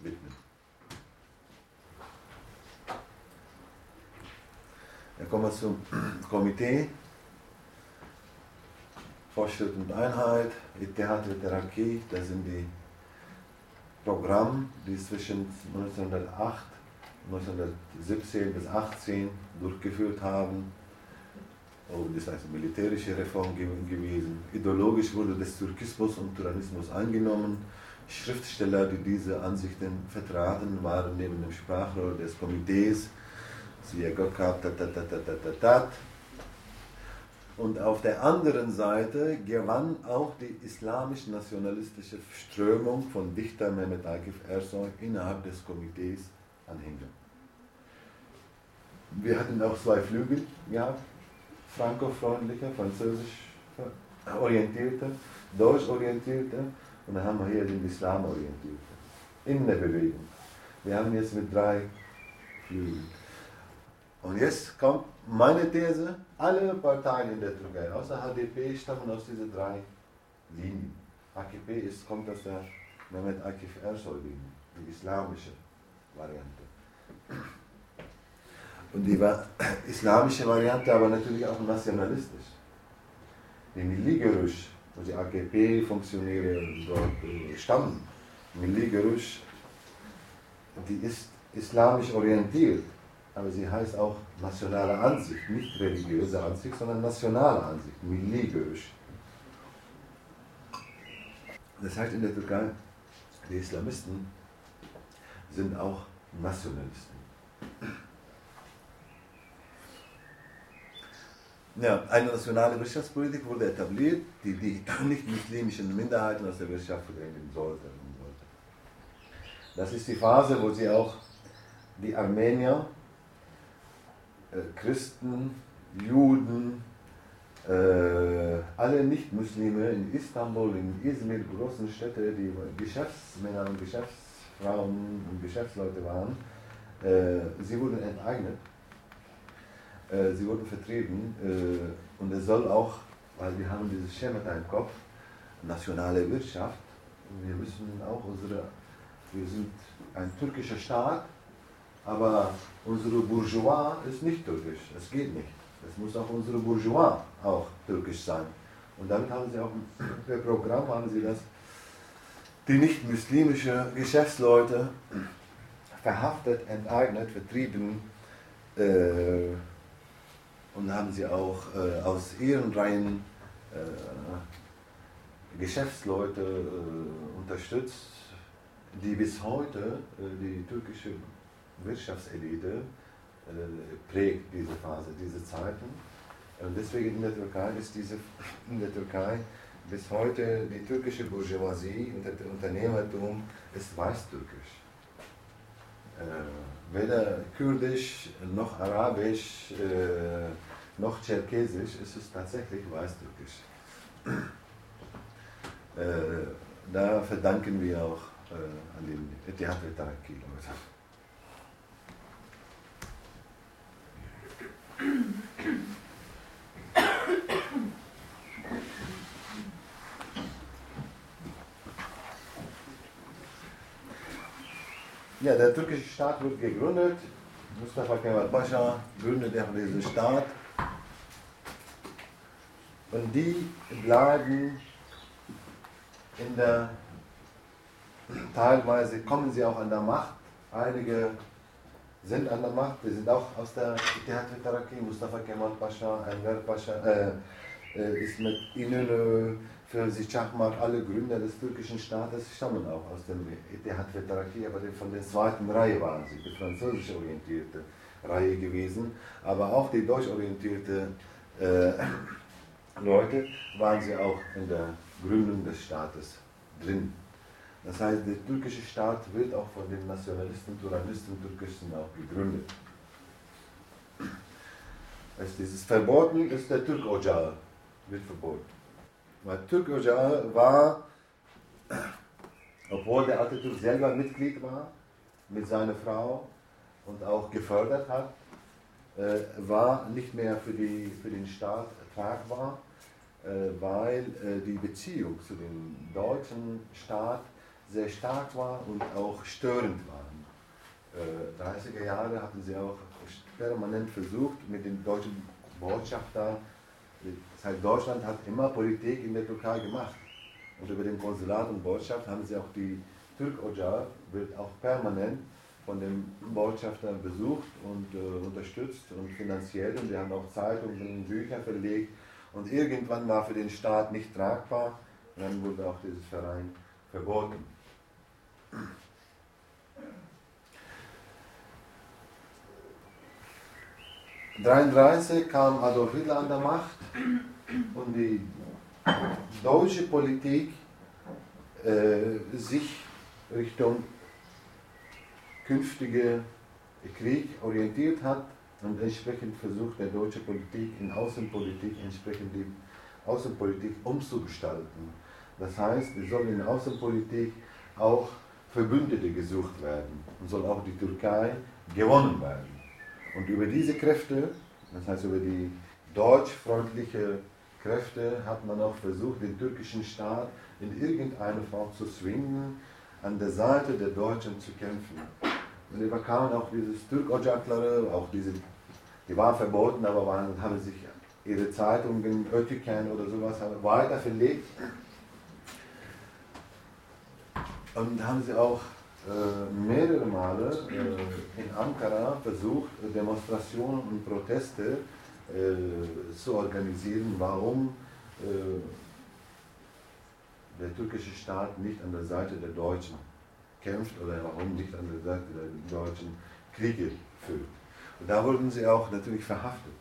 widmen. Dann kommen wir zum Komitee. Fortschritt und Einheit, Theater Therapie, das sind die Programme, die zwischen 1908 1917 bis 18 durchgeführt haben. Oh, das heißt militärische Reform gewesen. Ideologisch wurde der Türkismus und Tyrannismus angenommen. Schriftsteller, die diese Ansichten vertraten, waren neben dem Sprachrohr des Komitees, siehe Gökhan, und auf der anderen Seite gewann auch die islamisch-nationalistische Strömung von Dichter Mehmet Akif Ersoy innerhalb des Komitees Anhänger. Wir hatten auch zwei Flügel gehabt, franco-freundliche, französisch orientierte, deutsch orientierte und dann haben wir hier den Islam orientierte. In der Bewegung. Wir haben jetzt mit drei Flügeln. Und jetzt kommt meine These, alle Parteien in der Türkei, außer HDP, stammen aus diesen drei Linien. AKP ist, kommt aus der Mehmet Akif Ersoy-Linie, die islamische Variante. Und die islamische Variante aber natürlich auch nationalistisch. Die Milli-Gerüsch, wo die AKP-Funktionäre dort äh, stammen, Milli-Gerüsch, die ist islamisch orientiert aber sie heißt auch nationale Ansicht, nicht religiöse Ansicht, sondern nationale Ansicht, Milli-Görüş. Das heißt in der Türkei, die Islamisten sind auch Nationalisten. Ja, eine nationale Wirtschaftspolitik wurde etabliert, die die nicht-muslimischen Minderheiten aus der Wirtschaft verdrängen sollte. Das ist die Phase, wo sie auch die Armenier, Christen, Juden, äh, alle Nicht-Muslime in Istanbul, in Izmir, großen Städte, die Geschäftsmänner und Geschäftsfrauen und Geschäftsleute waren, äh, sie wurden enteignet, äh, sie wurden vertrieben äh, und es soll auch, weil wir haben dieses Schema im Kopf, nationale Wirtschaft, wir müssen auch unsere, wir sind ein türkischer Staat, aber unsere Bourgeois ist nicht türkisch, es geht nicht. Es muss auch unsere Bourgeois auch türkisch sein. Und damit haben sie auch im Programm haben sie das, die nicht-muslimische Geschäftsleute verhaftet, enteignet, vertrieben äh, und haben sie auch äh, aus ihren Reihen äh, Geschäftsleute äh, unterstützt, die bis heute äh, die türkische Wirtschaftselite äh, prägt diese Phase, diese Zeiten. Und deswegen in der Türkei ist diese, in der Türkei bis heute die türkische Bourgeoisie und der Unternehmertum ist weißtürkisch. Äh, weder kurdisch noch arabisch äh, noch tscherkesisch ist es tatsächlich weißtürkisch. Äh, da verdanken wir auch äh, an den Etihad Taraki-Leute. Ja, der türkische Staat wird gegründet. Mustafa Kemal Pascha gründet diesen Staat. Und die bleiben in der, teilweise kommen sie auch an der Macht. Einige sind an der Macht. Wir sind auch aus der Ittihad Taraki, Mustafa Kemal Pascha, Enver Pascha, äh, äh, ist mit Inönü, für sich Chahmar, alle Gründer des türkischen Staates stammen auch aus dem Ittihad Taraki, aber von der zweiten Reihe waren sie, die französisch orientierte Reihe gewesen, aber auch die deutsch orientierte äh, Leute waren sie auch in der Gründung des Staates drin. Das heißt, der türkische Staat wird auch von den Nationalisten, Turanisten, Türkischen auch gegründet. Also dieses Verboten ist der Türk Ocağı, wird verboten. Weil Türk Ocağı war, obwohl der Atatürk selber Mitglied war, mit seiner Frau und auch gefördert hat, äh, war nicht mehr für, die, für den Staat tragbar, äh, weil äh, die Beziehung zu dem deutschen Staat sehr stark war und auch störend waren. Äh, 30er Jahre hatten sie auch permanent versucht, mit den deutschen Botschaftern, das heißt, Deutschland hat immer Politik in der Türkei gemacht. Und über den Konsulat und Botschaft haben sie auch die Türk Ocar, wird auch permanent von den Botschaftern besucht und äh, unterstützt und finanziell. Und sie haben auch Zeitungen, Bücher verlegt. Und irgendwann war für den Staat nicht tragbar. Und dann wurde auch dieses Verein verboten. 1933 kam Adolf Hitler an der Macht und die deutsche Politik äh, sich Richtung künftige Krieg orientiert hat und entsprechend versucht der deutsche Politik in Außenpolitik entsprechend die Außenpolitik umzugestalten. Das heißt, es soll in Außenpolitik auch Verbündete gesucht werden und soll auch die Türkei gewonnen werden. Und über diese Kräfte, das heißt über die deutschfreundliche Kräfte, hat man auch versucht, den türkischen Staat in irgendeiner Form zu zwingen, an der Seite der Deutschen zu kämpfen. Und da kamen auch dieses Türk-Ocaklare, auch diese, die waren verboten, aber waren, haben sich ihre Zeitungen, Ötüken oder sowas weiter verlegt. Und haben sie auch äh, mehrere Male äh, in Ankara versucht, Demonstrationen und Proteste äh, zu organisieren, warum der türkische Staat nicht an der Seite der Deutschen kämpft oder warum nicht an der Seite der Deutschen Kriege führt. Und da wurden sie auch natürlich verhaftet.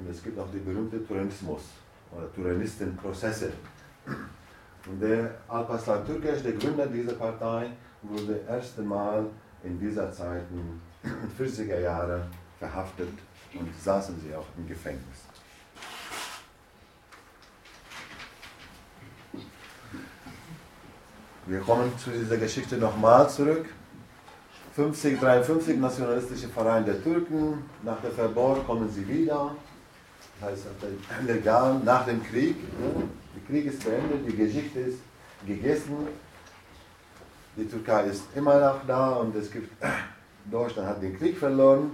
Und es gibt auch die berühmte Turanismus oder Turanistenprozesse. Der Alparslan Türkeş, der Gründer dieser Partei, wurde erst einmal in dieser Zeit, in den 40er Jahren, verhaftet und saßen sie auch im Gefängnis. Wir kommen zu dieser Geschichte nochmal zurück. 50, 53 nationalistische Verein der Türken. Nach der Verbot kommen sie wieder. Das heißt, legal nach dem Krieg. Der Krieg ist beendet, die Geschichte ist gegessen. Die Türkei ist immer noch da und es gibt, Deutschland hat den Krieg verloren.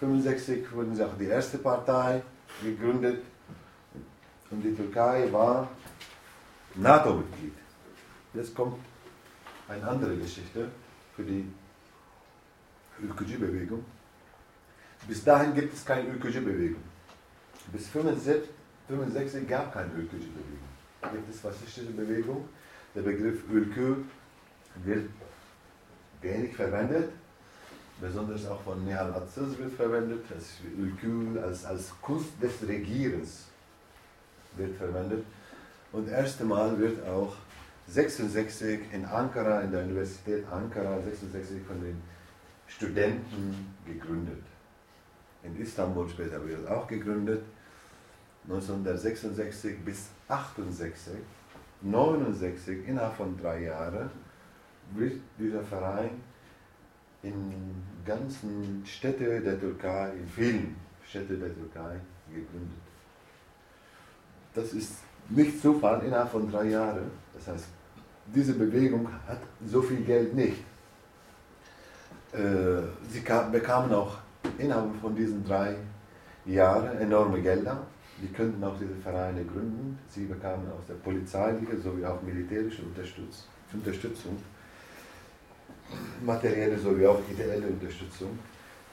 1965 wurden sie auch die erste Partei gegründet und die Türkei war NATO-Mitglied. Jetzt kommt eine andere Geschichte für die Ülkücü-Bewegung. Bis dahin gibt es keine Ülkücü-Bewegung. Bis 1965 gab keine Ülkücü-Bewegung. Gibt es faschistische Bewegung. Der Begriff Ülkü wird wenig verwendet, besonders auch von Nihal Aziz wird verwendet. Das Ülkü als, als Kunst des Regierens wird verwendet. Und das erste Mal wird auch 66 in Ankara, in der Universität Ankara, 66 von den Studenten gegründet. In Istanbul später wird es auch gegründet. 1966 bis 68, 69, innerhalb von drei Jahren, wird dieser Verein in ganzen Städten der Türkei, in vielen Städten der Türkei gegründet. Das ist nicht Zufall innerhalb von drei Jahren. Das heißt, diese Bewegung hat so viel Geld nicht. Äh, sie bekamen auch innerhalb von diesen drei Jahren enorme Gelder. Die könnten auch diese Vereine gründen. Sie bekamen aus der polizeilichen sowie auch militärische Unterstützung, materielle sowie auch ideelle Unterstützung.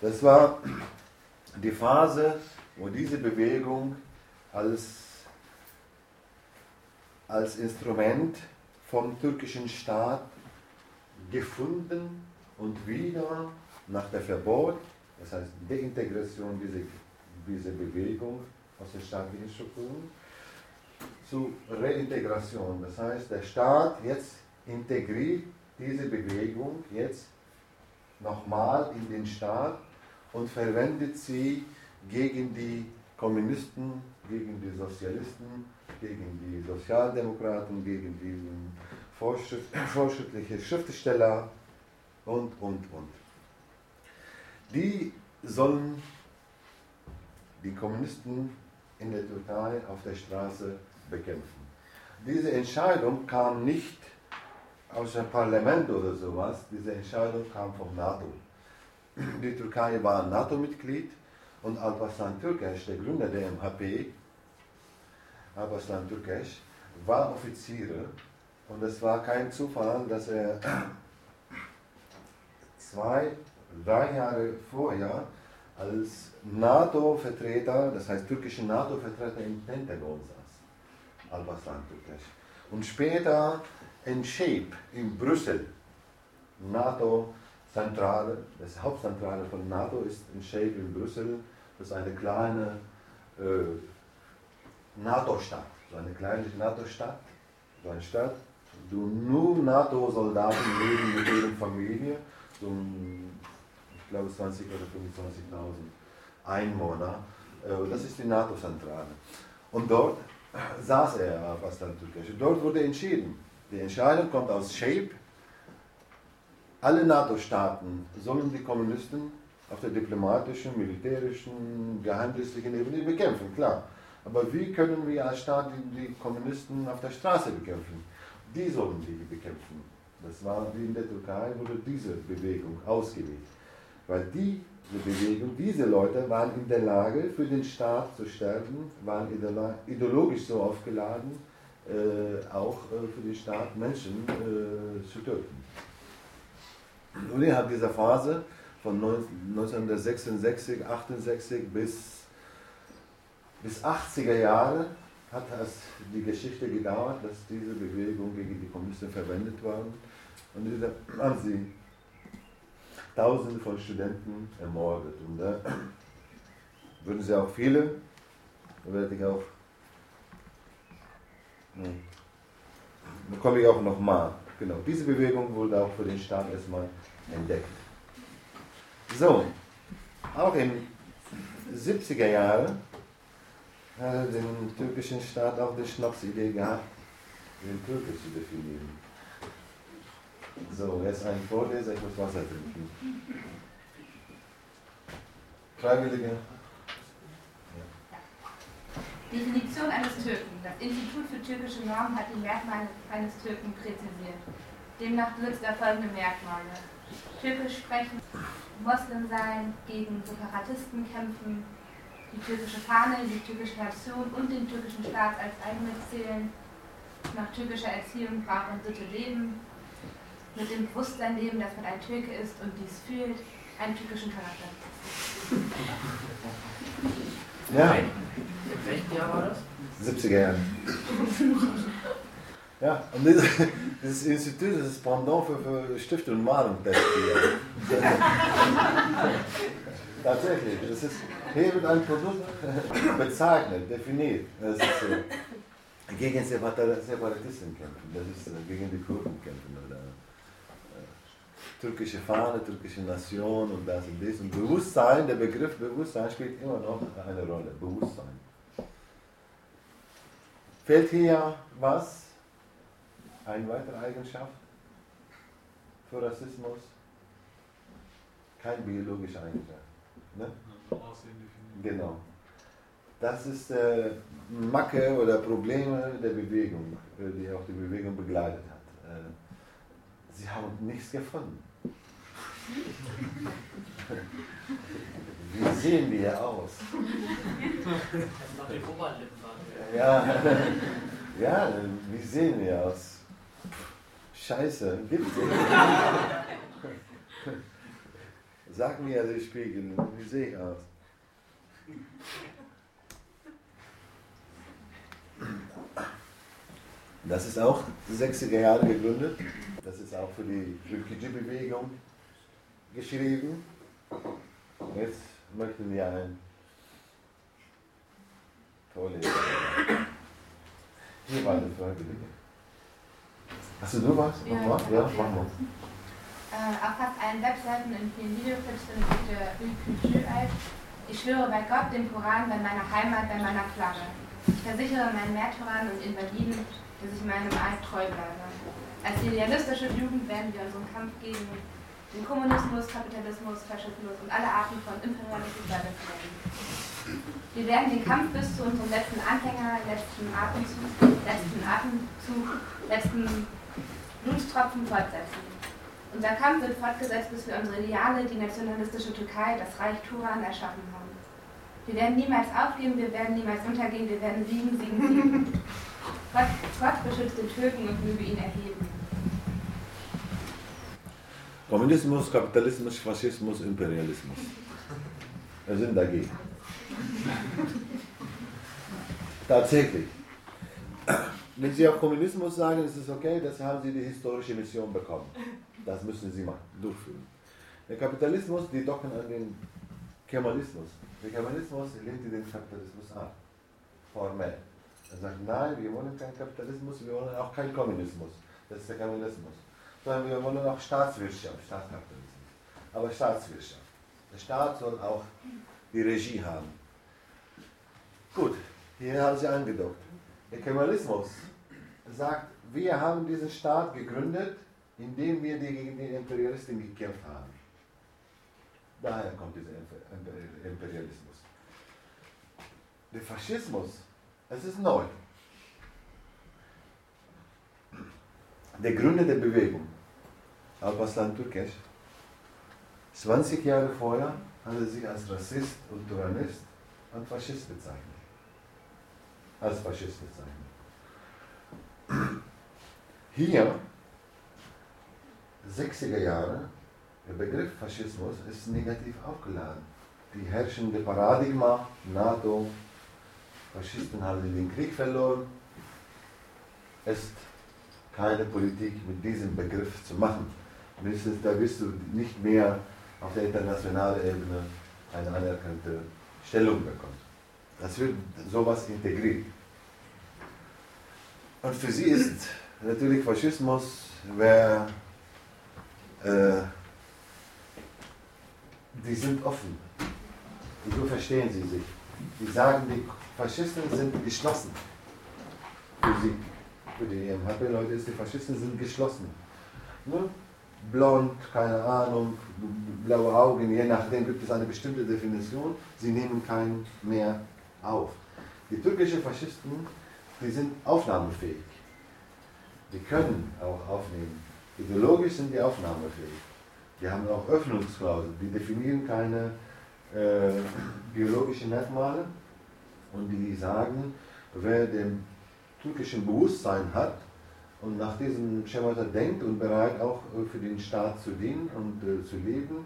Das war die Phase, wo diese Bewegung als, als Instrument vom türkischen Staat gefunden und wieder nach der Verbot, das heißt Deintegration dieser, dieser Bewegung aus der staatlichen Strukturen, zu Reintegration. Das heißt, der Staat jetzt integriert diese Bewegung jetzt nochmal in den Staat und verwendet sie gegen die Kommunisten, gegen die Sozialisten, gegen die Sozialdemokraten, gegen die fortschrittlichen Schriftsteller und, und, und. Die sollen die Kommunisten in der Türkei auf der Straße bekämpfen. Diese Entscheidung kam nicht aus dem Parlament oder sowas, diese Entscheidung kam vom NATO. Die Türkei war NATO-Mitglied und Alparslan Türkeş, der Gründer der MHP, Alparslan Türkeş, war Offizier und es war kein Zufall, dass er zwei, drei Jahre vorher als NATO-Vertreter, das heißt türkische NATO-Vertreter im Pentagon saß, Alparslan Türkeş. Und später in Shape in Brüssel, NATO-Zentrale, das Hauptzentrale von NATO ist in Shape in Brüssel, das ist eine kleine äh, NATO-Stadt, so eine kleine NATO-Stadt, so eine Stadt, wo nur NATO-Soldaten leben mit ihren Familien, so ich glaube 20 oder 25.000 Einwohner. Äh, das ist die NATO-Zentrale. Und dort saß er auf Aslan Türkisch. Dort wurde entschieden. Die Entscheidung kommt aus Shape. Alle NATO-Staaten sollen die Kommunisten auf der diplomatischen, militärischen, geheimdienstlichen Ebene bekämpfen, klar. Aber wie können wir als Staat die Kommunisten auf der Straße bekämpfen? Die sollen die bekämpfen. Das war wie in der Türkei, wurde diese Bewegung ausgewählt. Weil diese Bewegung, diese Leute waren in der Lage, für den Staat zu sterben, waren ideologisch so aufgeladen, äh, auch äh, für den Staat Menschen äh, zu töten. Und innerhalb dieser Phase von 1966, 68 bis, bis 80er Jahre hat das die Geschichte gedauert, dass diese Bewegung gegen die Kommunisten verwendet worden. Und diese haben sie Tausende von Studenten ermordet. Und da würden sie auch viele Da werde ich auch. Da komme ich auch nochmal. Genau, diese Bewegung wurde auch für den Staat erstmal entdeckt. So, auch in 70er Jahren hat den türkischen Staat auch die Schnapsidee gehabt, den Türke zu definieren. So, jetzt ein Vorleser, ich muss Wasser trinken. Freiwillige. Definition eines Türken. Das Institut für türkische Normen hat die Merkmale eines Türken präzisiert. Demnach besitzt er folgende Merkmale. Türkisch sprechen, Moslem sein, gegen Separatisten kämpfen, die türkische Fahne, die türkische Nation und den türkischen Staat als eigenes zählen, nach türkischer Erziehung, Brauch und Sitte leben, mit dem Bewusstsein leben, dass man ein Türke ist und dies fühlt, einen türkischen Charakter. Ja. In welchem Jahr war das? 70er Jahre. Ja, und dieses, dieses Institut das ist Pendant für, für Stift und Mahnung. Tatsächlich, das ist, hier wird ein Produkt bezeichnet, definiert. Das ist äh, gegen Separatisten kämpfen, das ist äh, gegen die Kurden kämpfen. Türkische Fahne, türkische Nation und das und das. Und Bewusstsein, der Begriff Bewusstsein spielt immer noch eine Rolle. Bewusstsein. Fällt hier was? Eine weitere Eigenschaft für Rassismus? Kein biologischer Eigenschaft. Ne? Genau. Das ist äh, Macke oder Probleme der Bewegung, äh, die auch die Bewegung begleitet hat. Äh, sie haben nichts gefunden. Wie sehen wir aus? Ja, ja, wie sehen wir aus? Scheiße, gibt's nicht. Sag mir, der Spiegel, wie sehe ich aus? Das ist auch 60er Jahre gegründet. Das ist auch für die Refugee-Bewegung geschrieben. Jetzt möchten wir ein tolles. Hier war eine Freiwillige. Hast du nur was? Ja, Noch was? Ja, hab auch mach mal. Äh, auf fast allen Webseiten in vielen Videoclips findet der Kultur alt. Ich schwöre bei Gott, dem Koran, bei meiner Heimat, bei meiner Flagge. Ich versichere meinen Märtyrern und Invaliden, dass ich meinem Eid treu bleibe. Als idealistische Jugend werden wir unseren Kampf gegen den Kommunismus, Kapitalismus, Faschismus und alle Arten von Imperialismus weiterführen. Wir werden den Kampf bis zu unserem letzten Anhänger, letzten Atemzug, letzten Atemzug, letzten Blutstropfen fortsetzen. Unser Kampf wird fortgesetzt, bis wir unsere Ideale, die nationalistische Türkei, das Reich Turan, erschaffen haben. Wir werden niemals aufgeben, wir werden niemals untergehen, wir werden siegen, siegen, siegen. Gott, Gott beschützt den Türken und möge ihn erheben. Kommunismus, Kapitalismus, Faschismus, Imperialismus. Wir sind dagegen. Tatsächlich. Wenn Sie auch Kommunismus sagen, ist es okay, das haben Sie die historische Mission bekommen. Das müssen Sie machen, durchführen. Der Kapitalismus, die docken an den Kemalismus. Der Kemalismus lehnt den Kapitalismus ab. Formell. Er sagt, nein, wir wollen keinen Kapitalismus, wir wollen auch keinen Kommunismus. Das ist der Kommunismus. Sondern wir wollen auch Staatswirtschaft, Staatskapitalismus. Aber Staatswirtschaft. Der Staat soll auch die Regie haben. Gut, hier haben Sie angedockt. Der Kemalismus sagt, wir haben diesen Staat gegründet, indem wir gegen die Imperialisten gekämpft haben. Daher kommt dieser Imper- Imperialismus. Der Faschismus, es ist neu. Der Gründer der Bewegung, Alparslan Türkeş, 20 Jahre vorher hat er sich als Rassist und Tyrannist und Faschist bezeichnet. Als Faschist bezeichnet. Hier, 60er Jahre, der Begriff Faschismus ist negativ aufgeladen. Die herrschende Paradigma, NATO, Faschisten haben den Krieg verloren, ist keine Politik mit diesem Begriff zu machen. Mindestens da wirst du nicht mehr auf der internationalen Ebene eine anerkannte Stellung bekommen. Das wird sowas integriert. Und für sie ist natürlich Faschismus, wer, äh, die sind offen. So verstehen sie sich. Die sagen, die Faschisten sind geschlossen. Für sie, für die MHP-Leute ist die Faschisten sind geschlossen. Ne? Blond, keine Ahnung, blaue Augen, je nachdem gibt es eine bestimmte Definition. Sie nehmen keinen mehr auf. Die türkischen Faschisten, die sind aufnahmefähig. Die können auch aufnehmen. Ideologisch sind die aufnahmefähig. Die haben auch Öffnungsklauseln. Die definieren keine äh, biologischen Merkmale und die sagen, wer dem türkischen Bewusstsein hat und nach diesem Schemata denkt und bereit auch äh, für den Staat zu dienen und äh, zu leben,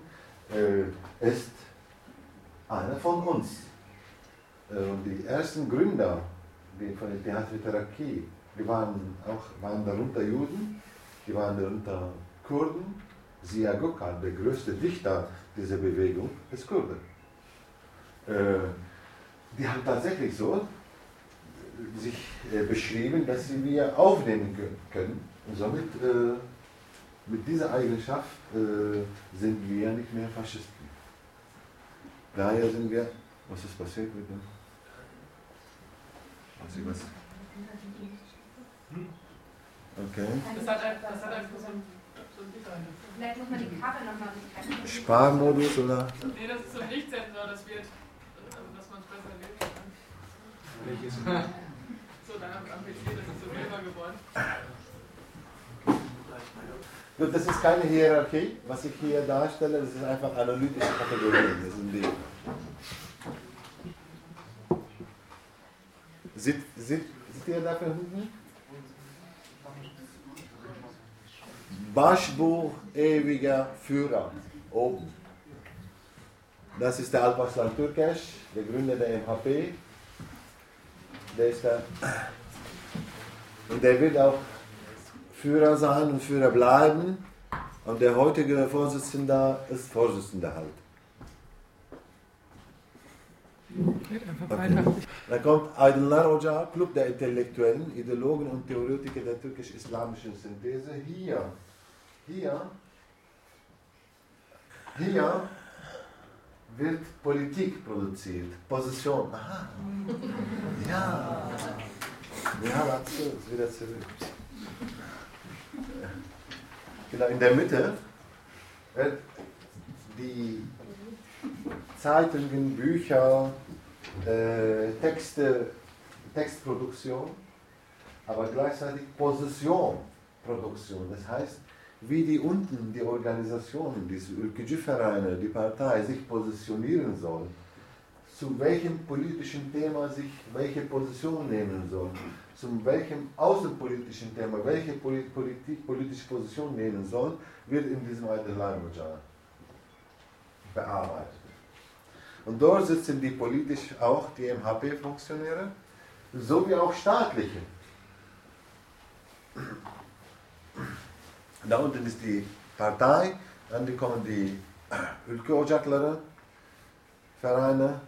äh, ist einer von uns. Äh, und die ersten Gründer die von der Theater Therapie, die waren auch waren darunter Juden, die waren darunter Kurden. Sia Gökhan, der größte Dichter dieser Bewegung, ist Kurde. Äh, die haben tatsächlich so sich äh, beschrieben, dass sie wir aufnehmen können. Und somit äh, mit dieser Eigenschaft sind wir nicht mehr Faschisten. Daher sind wir, was ist passiert mit dem? Weiß ich was? Okay. Das hat, das hat einfach so ein Vielleicht muss man die Kabel nochmal. Sparmodus oder? Nee, das ist so ein Lichtsensor, das wird, dass man es besser. Welches? So, dann am PC, das ist so silber geworden. Gut, das ist keine Hierarchie. Was ich hier darstelle, das ist einfach analytische Kategorien. Das sind die. Seht, seht, seht ihr da hinten? Başbuch ewiger Führer, oben. Das ist der Alparslan Türkeş, der Gründer der MHP. Der ist da. Und der wird auch Führer sein und Führer bleiben. Und der heutige Vorsitzende ist Vorsitzender halt. Okay. Dann kommt Aydınlar Ocağı, Club der Intellektuellen, Ideologen und Theoretiker der türkisch-islamischen Synthese. Hier, hier, hier wird Politik produziert, Position. Aha. Ja. Ja, dazu ist wieder zurück. Genau, in der Mitte wird die Zeitungen, Bücher, äh, Texte, Textproduktion, aber gleichzeitig Positionproduktion. Das heißt, wie die unten, die Organisationen, diese Ülkücü-Vereine, die Partei sich positionieren sollen, zu welchem politischen Thema sich welche Position nehmen sollen, zu welchem außenpolitischen Thema welche Politik, politische Position nehmen sollen, wird in diesem alten Language bearbeitet. Und dort sitzen die politisch auch die MHP-Funktionäre, sowie auch staatliche. Da unten ist die Partei, dann kommen die Ülke Ocakları, Vereine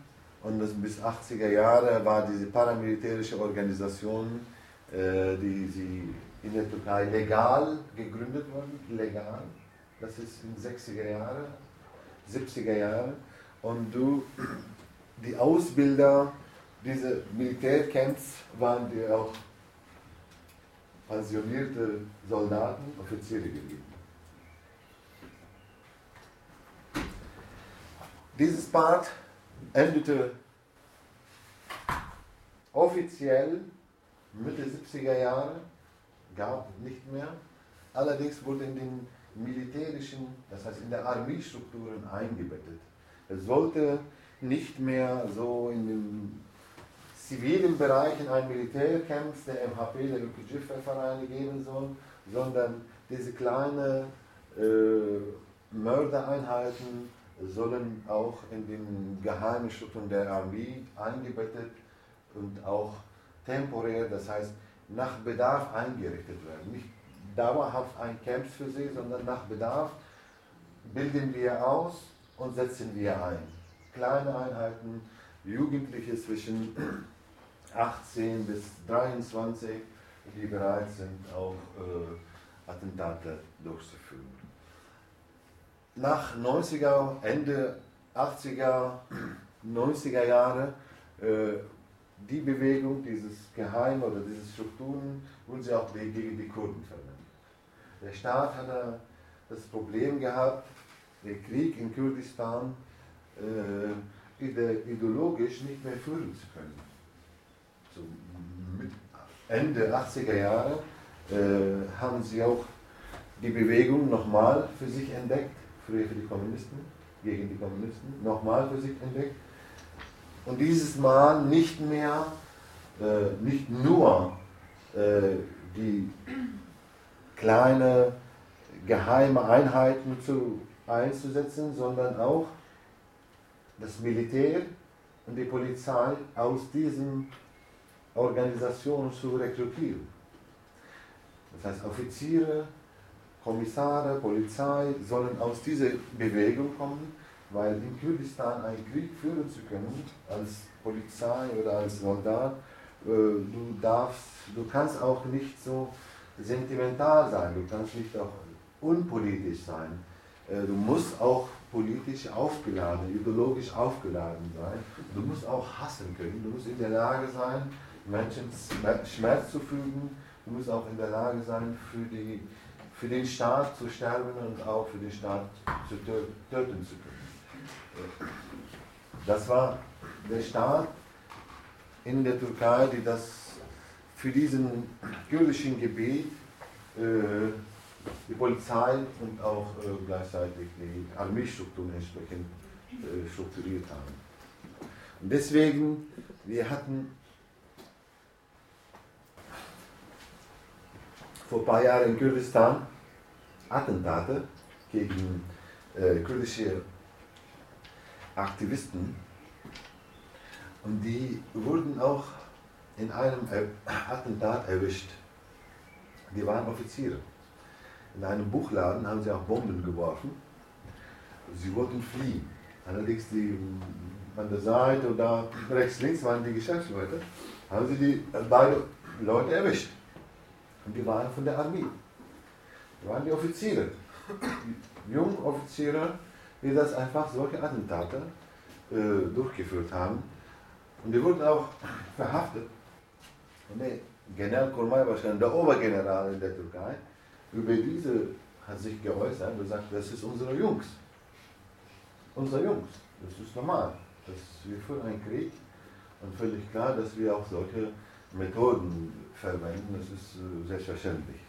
und bis 80er Jahre war diese paramilitärische Organisation, äh, die sie in der Türkei legal gegründet wurden, legal. Das ist in 60er Jahre, 70er Jahre. Und du, die Ausbilder dieser Militärcamps waren die auch pensionierte Soldaten, Offiziere gewesen. Dieses Part endete offiziell Mitte 70er Jahre, gab nicht mehr. Allerdings wurde in den militärischen, das heißt in der Armeestrukturen eingebettet. Es sollte nicht mehr so in den zivilen Bereichen ein Militärcamp der MHP, der Ülkücü-Vereine geben soll, sondern diese kleinen äh, Mördereinheiten sollen auch in den geheimen Strukturen der Armee eingebettet und auch temporär, das heißt nach Bedarf eingerichtet werden. Nicht dauerhaft ein Camp für sie, sondern nach Bedarf bilden wir aus und setzen wir ein. Kleine Einheiten, Jugendliche zwischen 18 bis 23, die bereit sind, auch äh, Attentate durchzuführen. Nach 90er, Ende 80er, 90er Jahre, äh, die Bewegung, dieses Geheim oder diese Strukturen, wurden sie auch gegen die Kurden verwendet. Der Staat hatte das Problem gehabt, den Krieg in Kurdistan äh, ideologisch nicht mehr führen zu können. So, Ende 80er Jahre äh, haben sie auch die Bewegung nochmal für sich entdeckt, früher für die Kommunisten, gegen die Kommunisten, nochmal für sich entdeckt. Und dieses Mal nicht mehr, äh, nicht nur äh, die kleine geheime Einheiten zu, einzusetzen, sondern auch das Militär und die Polizei aus diesen Organisationen zu rekrutieren. Das heißt, Offiziere, Kommissare, Polizei sollen aus dieser Bewegung kommen, weil in Kurdistan einen Krieg führen zu können, als Polizei oder als Soldat, äh, du darfst, du kannst auch nicht so sentimental sein, du kannst nicht auch unpolitisch sein. Äh, du musst auch politisch aufgeladen, ideologisch aufgeladen sein. Du musst auch hassen können. Du musst in der Lage sein, Menschen Schmerz zu fügen. Du musst auch in der Lage sein, für, die, für den Staat zu sterben und auch für den Staat zu töten zu können. Das war der Staat in der Türkei, die das für diesen kurdischen Gebiet äh, die Polizei und auch äh, gleichzeitig die Armeestrukturen entsprechend äh, strukturiert haben. Und deswegen, wir hatten vor ein paar Jahren in Kurdistan Attentate gegen äh, kurdische Aktivisten und die wurden auch in einem Attentat erwischt. Die waren Offiziere. In einem Buchladen haben sie auch Bomben geworfen. Sie wollten fliehen. Allerdings die, an der Seite oder rechts, links waren die Geschäftsleute, haben sie die beide Leute erwischt. Und die waren von der Armee. Die waren die Offiziere. Die jungen Offiziere, die das einfach solche Attentate äh, durchgeführt haben. Und die wurden auch verhaftet. Und der General Kurmay, wahrscheinlich der Obergeneral in der Türkei, über diese hat sich geäußert und gesagt, das ist unsere Jungs. Unsere Jungs. Das ist normal. Das, wir führen einen Krieg und völlig klar, dass wir auch solche Methoden verwenden. Das ist äh, selbstverständlich.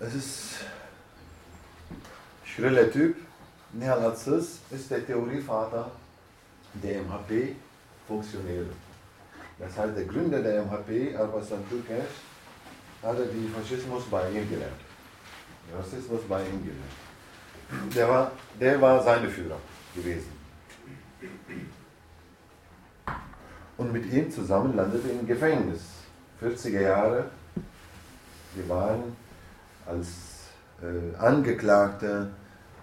Es ist schriller Typ. Nihal ist der Theorievater der MHP Funktionäre. Das heißt, der Gründer der MHP, Alparslan Türkeş, hatte den Faschismus bei ihm gelernt. Rassismus bei ihm gelernt. Der war, der war seine Führer gewesen. Und mit ihm zusammen landete er im Gefängnis. 40er Jahre. Wir waren als äh, Angeklagte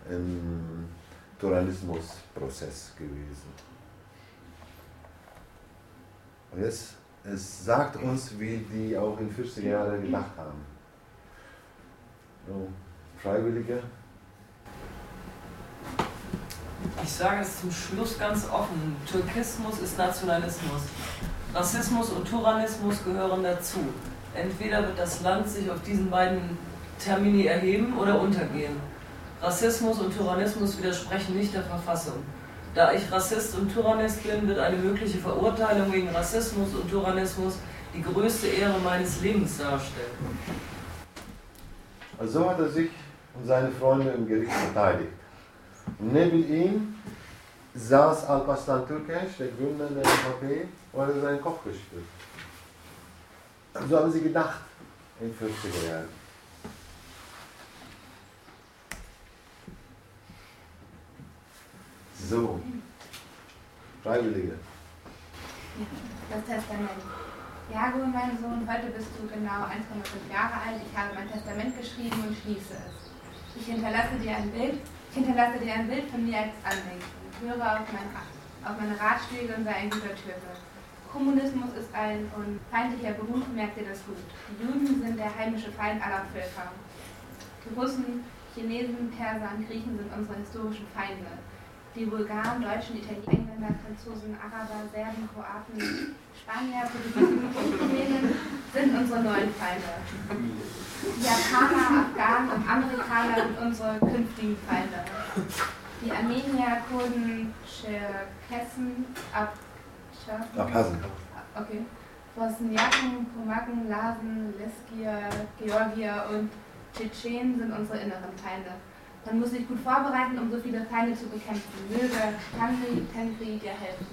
im Tyrannismusprozess gewesen. Und jetzt, es sagt uns, wie die auch in 40 Jahren gedacht haben. So, Freiwillige. Ich sage es zum Schluss ganz offen. Türkismus ist Nationalismus. Rassismus und Tyrannismus gehören dazu. Entweder wird das Land sich auf diesen beiden Termini erheben oder untergehen. Rassismus und Tyrannismus widersprechen nicht der Verfassung. Da ich Rassist und Tyrannist bin, wird eine mögliche Verurteilung wegen Rassismus und Tyrannismus die größte Ehre meines Lebens darstellen. Also hat er sich und seine Freunde im Gericht verteidigt. Neben ihm saß Alparslan Türkeş, der Gründer der MHP, und hat seinen Kopf gespürt. So haben sie gedacht in 50er Jahren. So, Freiwillige. Das Testament. Jago, mein Sohn, heute bist du genau 1,5 Jahre alt. Ich habe mein Testament geschrieben und schließe es. Ich hinterlasse dir ein Bild, ich hinterlasse dir ein Bild von mir als Andenken. Höre auf, mein, auf meine Ratschläge und sei ein guter Türke. Kommunismus ist ein und feindlicher Beruf, merkt ihr das gut. Die Juden sind der heimische Feind aller Völker. Die Russen, Chinesen, Perser und Griechen sind unsere historischen Feinde. Die Bulgaren, Deutschen, Italiener, Engländer, Franzosen, Araber, Serben, Kroaten, Spanier, Portugiesen und Rumänen sind unsere neuen Feinde. Die Japaner, Afghanen und Amerikaner sind unsere künftigen Feinde. Die Armenier, Kurden, Tscherkessen, Ab Abhasen. Okay. Bosniaken, Pomaken, Lasen, Leskier, Georgier und Tschetschenen sind unsere inneren Feinde. Man muss sich gut vorbereiten, um so viele Feinde zu bekämpfen. Möge Tangri, Tengri dir helfen.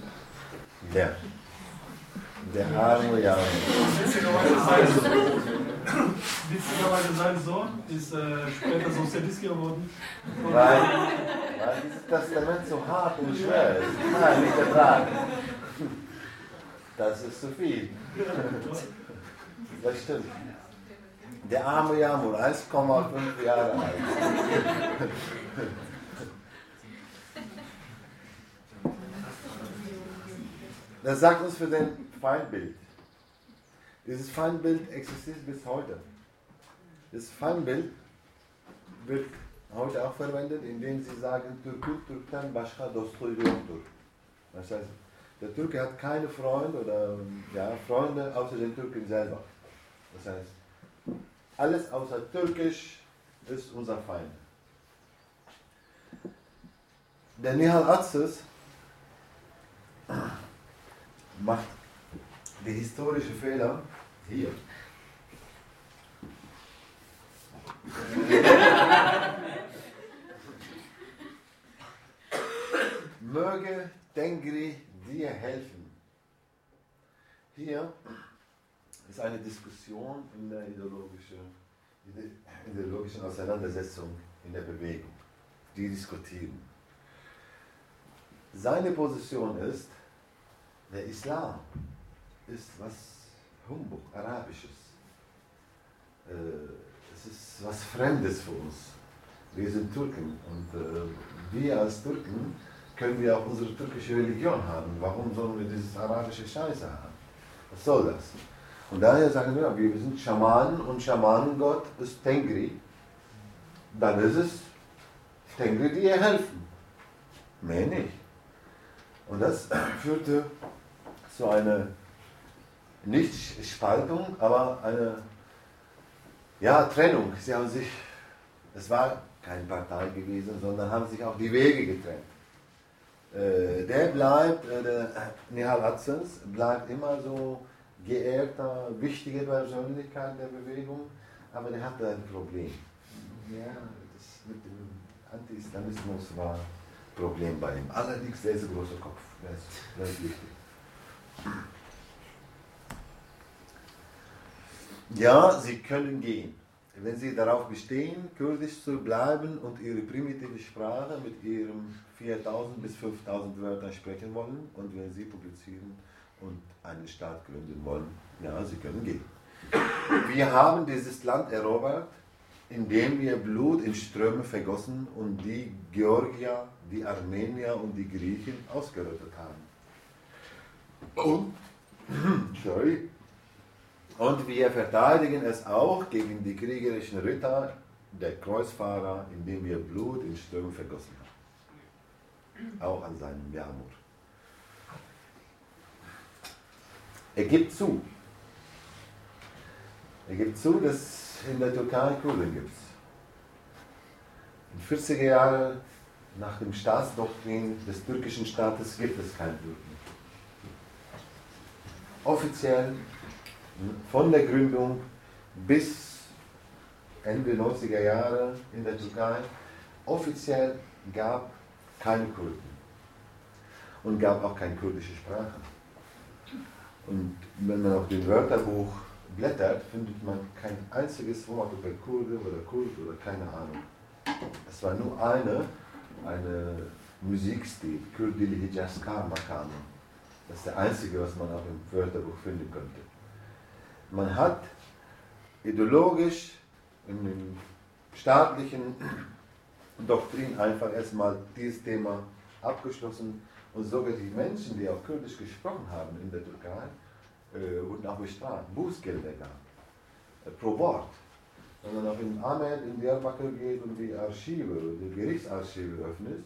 Ja. Der arme Jan. Witzigerweise sein Sohn ist äh, später Sozialist geworden. Weil, weil dieses Testament so hart und schwer ist. Nein, nicht ertragen. Das ist zu viel. Das stimmt. Der arme Jamur, 1,5 Jahre alt. Das sagt uns für den Feindbild. Dieses Feindbild existiert bis heute. Das Feindbild wird heute auch verwendet, indem sie sagen, Türkut Türkten Başka dostu yoktur. Das heißt, der Türke hat keine Freunde oder ja, Freunde außer den Türken selber. Das heißt, alles außer Türkisch ist unser Feind. Der Nihal Atzes macht die historische Fehler hier. Möge Tengri dir helfen. Hier ist eine Diskussion in der ideologischen, ideologischen Auseinandersetzung in der Bewegung. Die diskutieren. Seine Position ist, der Islam ist was Humbug, Arabisches. Äh, es ist was Fremdes für uns. Wir sind Türken und äh, wir als Türken können wir auch unsere türkische Religion haben. Warum sollen wir dieses arabische Scheiße haben? Was soll das? Und daher sagen wir, wir sind Schamanen und Schamanengott ist Tengri. Dann ist es Tengri, die ihr helfen. Mehr nicht. Und das führte zu einer nicht Spaltung, aber eine ja, Trennung. Sie haben sich, es war keine Partei gewesen, sondern haben sich auch die Wege getrennt. Äh, der bleibt, äh, der Nihal Atzens bleibt immer so geehrter, wichtige Persönlichkeit der Bewegung, aber der hatte ein Problem. Ja, das mit dem Anti-Islamismus war ein Problem bei ihm. Allerdings der ist ein großer Kopf, das ist, das ist wichtig. Ja, Sie können gehen. Wenn Sie darauf bestehen, kurdisch zu bleiben und Ihre primitive Sprache mit Ihren 4000 bis 5000 Wörtern sprechen wollen und wenn Sie publizieren und einen Staat gründen wollen, ja, Sie können gehen. Wir haben dieses Land erobert, indem wir Blut in Ströme vergossen und die Georgier, die Armenier und die Griechen ausgerottet haben. Und, sorry, und wir verteidigen es auch gegen die kriegerischen Ritter der Kreuzfahrer, indem wir Blut in Strömen vergossen haben. Auch an seinem Jamur. Er gibt zu. Er gibt zu, dass in der Türkei Kurden gibt. In 40er Jahren nach dem Staatsdoktrin des türkischen Staates gibt es keinen Türken. Offiziell von der Gründung bis Ende 90er Jahre in der Türkei offiziell gab keine Kurden und gab auch keine kurdische Sprache. Und wenn man auf dem Wörterbuch blättert, findet man kein einziges Wort über Kurde oder Kurd oder keine Ahnung. Es war nur eine, eine Musikstil, Kürdili Hijaskar Makame. Das ist der einzige, was man auch im Wörterbuch finden könnte. Man hat ideologisch in den staatlichen Doktrin einfach erstmal dieses Thema abgeschlossen. Und sogar die Menschen, die auch Kurdisch gesprochen haben in der Türkei, äh, wurden auch bestraft, Bußgelder gab, äh, pro Wort. Wenn man auch in Ahmed in Diyarbakir geht und die Archive, die Gerichtsarchive öffnet,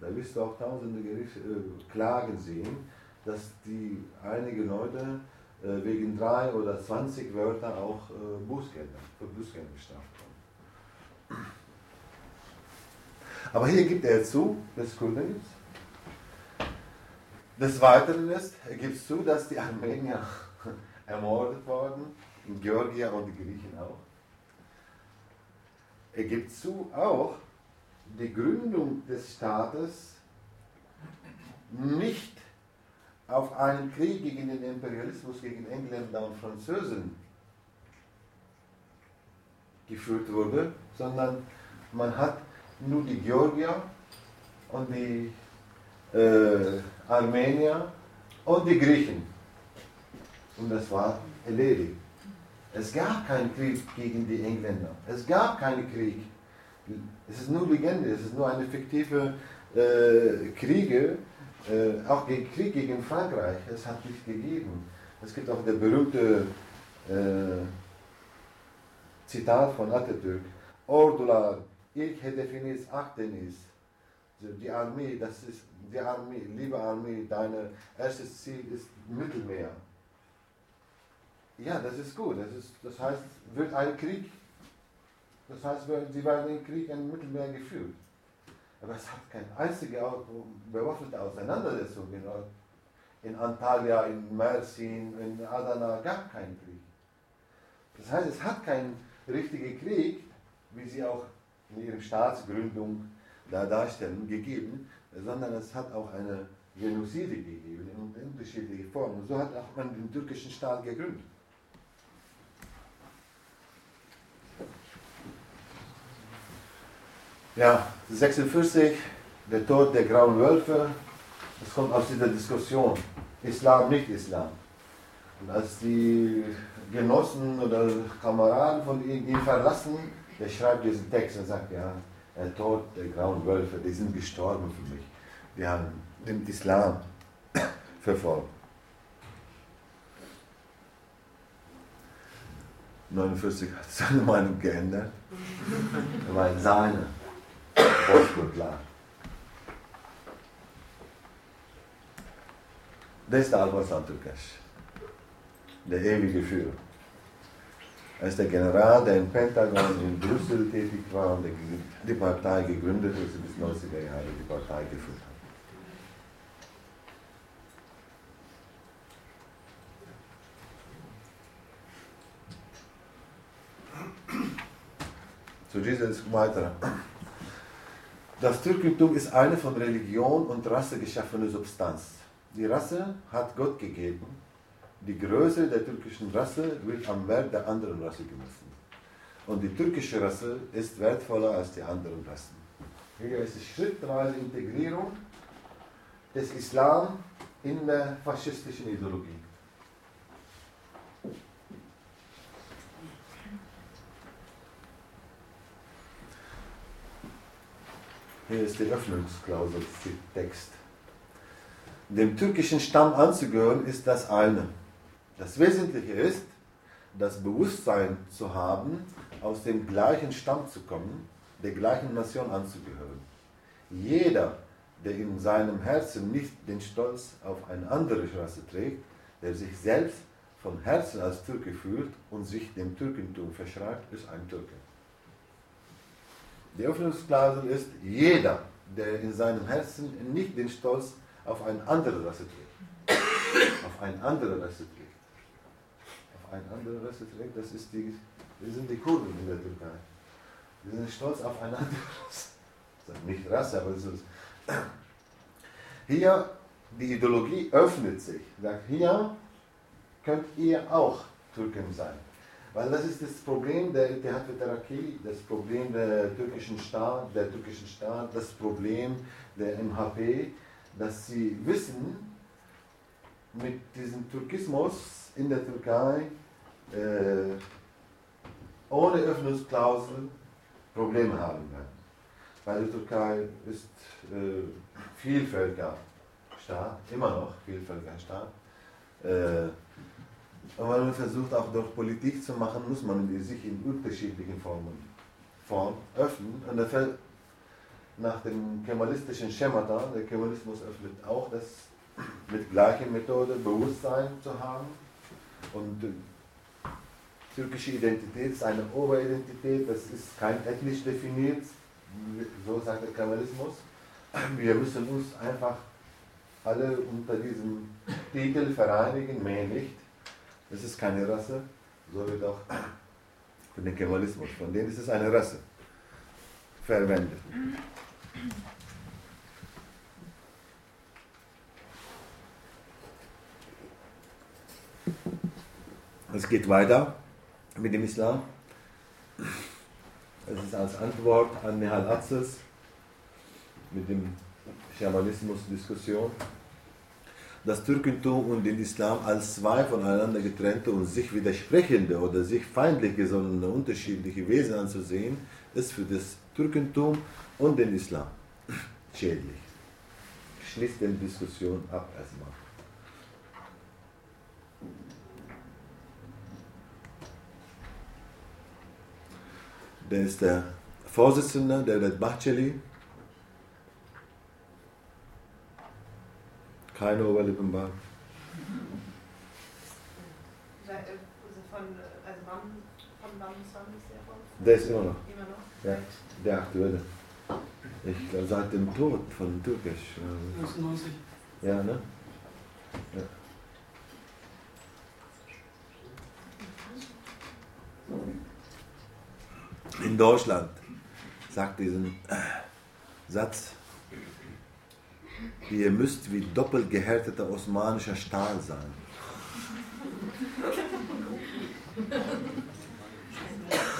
da wirst du auch tausende Gerichts äh, Klagen sehen, dass die einige Leute wegen drei oder 20 Wörter auch äh, Bußgelder, für Bußgelder bestraft wurden. Aber hier gibt er zu, dass es Kurden gibt. Des Weiteren ist, er gibt zu, dass die Armenier ermordet worden, in Georgien und die Griechen auch. Er gibt zu auch, die Gründung des Staates nicht auf einen Krieg gegen den Imperialismus, gegen Engländer und Franzosen geführt wurde, sondern man hat nur die Georgier und die äh, Armenier und die Griechen. Und das war erledigt. Es gab keinen Krieg gegen die Engländer. Es gab keinen Krieg. Es ist nur Legende, es ist nur eine fiktive äh, Kriege, äh, auch gegen Krieg gegen Frankreich. Es hat nicht gegeben. Es gibt auch der berühmte äh, Zitat von Atatürk. Ordular ilk hedefiniz Akdeniz. Die Armee, das ist die Armee, liebe Armee, dein erstes Ziel ist Mittelmeer. Ja, das ist gut. Das, ist, das heißt, wird ein Krieg, das heißt, sie werden den Krieg im Mittelmeer geführt. Aber es hat keine einzige bewaffnete Auseinandersetzung in, in Antalya, in Mersin, in Adana, gab keinen Krieg. Das heißt, es hat keinen richtigen Krieg, wie sie auch in ihrer Staatsgründung da darstellen, gegeben, sondern es hat auch eine Genozide gegeben in unterschiedlichen Formen. So hat auch man den türkischen Staat gegründet. Ja, 46, der Tod der grauen Wölfe, das kommt aus dieser Diskussion. Islam, nicht Islam. Und als die Genossen oder Kameraden von ihm ihn verlassen, der schreibt diesen Text und sagt, ja, der Tod der grauen Wölfe, die sind gestorben für mich. Die haben den Islam verfolgt. 49 hat seine Meinung geändert. Er meint seine. Bozkurtlar. Das ist der Alparslan Türkesch, der ewige Führer. Er ist der General, der im Pentagon in Brüssel tätig war und die Partei gegründet hat, bis 90er Jahre die Partei geführt hat. So, Jesus weiter. Das Türkentum ist eine von Religion und Rasse geschaffene Substanz. Die Rasse hat Gott gegeben. Die Größe der türkischen Rasse wird am Wert der anderen Rasse gemessen. Und die türkische Rasse ist wertvoller als die anderen Rassen. Hier ist die schrittweise Integrierung des Islam in der faschistischen Ideologie. Ist die Öffnungsklausel, Text. Dem türkischen Stamm anzugehören ist das eine. Das Wesentliche ist, das Bewusstsein zu haben, aus dem gleichen Stamm zu kommen, der gleichen Nation anzugehören. Jeder, der in seinem Herzen nicht den Stolz auf eine andere Rasse trägt, der sich selbst von Herzen als Türke fühlt und sich dem Türkentum verschreibt, ist ein Türke. Die Öffnungsklausel ist, jeder, der in seinem Herzen nicht den Stolz auf eine andere Rasse trägt, auf eine andere Rasse trägt, auf eine andere Rasse trägt, das, ist die, das sind die Kurden in der Türkei. Die sind stolz auf eine andere Rasse. Nicht Rasse, aber es ist. Hier, die Ideologie öffnet sich. Sagt, hier könnt ihr auch Türken sein. Weil das ist das Problem der Ittihad Taraki, das Problem der türkischen Staat, der türkischen Staat, das Problem der MHP, dass sie wissen, mit diesem Türkismus in der Türkei äh, ohne Öffnungsklausel Probleme haben werden. Weil die Türkei ist äh, Vielvölkerstaat, immer noch Vielvölkerstaat. Äh, und wenn man versucht, auch durch Politik zu machen, muss man sich in unterschiedlichen Formen, Form öffnen. Und fällt nach dem kemalistischen Schemata, der Kemalismus öffnet auch das mit gleicher Methode Bewusstsein zu haben. Und türkische Identität ist eine Oberidentität, das ist kein ethnisch definiert, so sagt der Kemalismus. Wir müssen uns einfach alle unter diesem Titel vereinigen, mehr nicht. Es ist keine Rasse, so wird auch für den Kemalismus, von denen ist es eine Rasse verwendet. Es geht weiter mit dem Islam. Es ist als Antwort an Nehal Atzes mit dem Schamanismus-Diskussion. Das Türkentum und den Islam als zwei voneinander getrennte und sich widersprechende oder sich feindlich gesonnene unterschiedliche Wesen anzusehen, ist für das Türkentum und den Islam schädlich. Schließt die Diskussion ab erstmal. Der ist der Vorsitzende der Red Bahçeli. Keine Oberlippenbart. Der ist immer noch. Immer noch? Ja, der aktuelle. Ich glaube, seit dem Tod von Türkisch. 96. Ja, ne? Ja. In Deutschland sagt diesen äh, Satz, ihr müsst wie doppelt gehärteter osmanischer Stahl sein.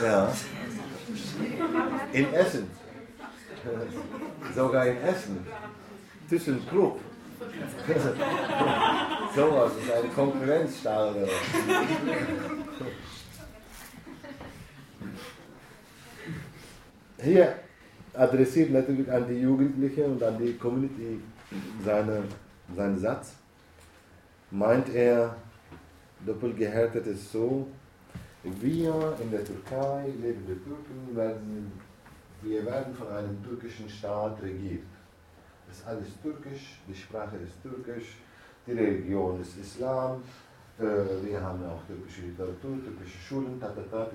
Ja. In Essen. Sogar in Essen. ThyssenKrupp. Sowas ist ein Konkurrenzstahl. Hier adressiert natürlich an die Jugendlichen und an die Community seine, seinen Satz. Meint er, doppelt gehärtet ist so, wir in der Türkei, lebende Türken, werden, wir werden von einem türkischen Staat regiert. Es ist alles türkisch, die Sprache ist türkisch, die Religion ist Islam, äh, wir haben auch türkische Literatur, türkische Schulen, tatata.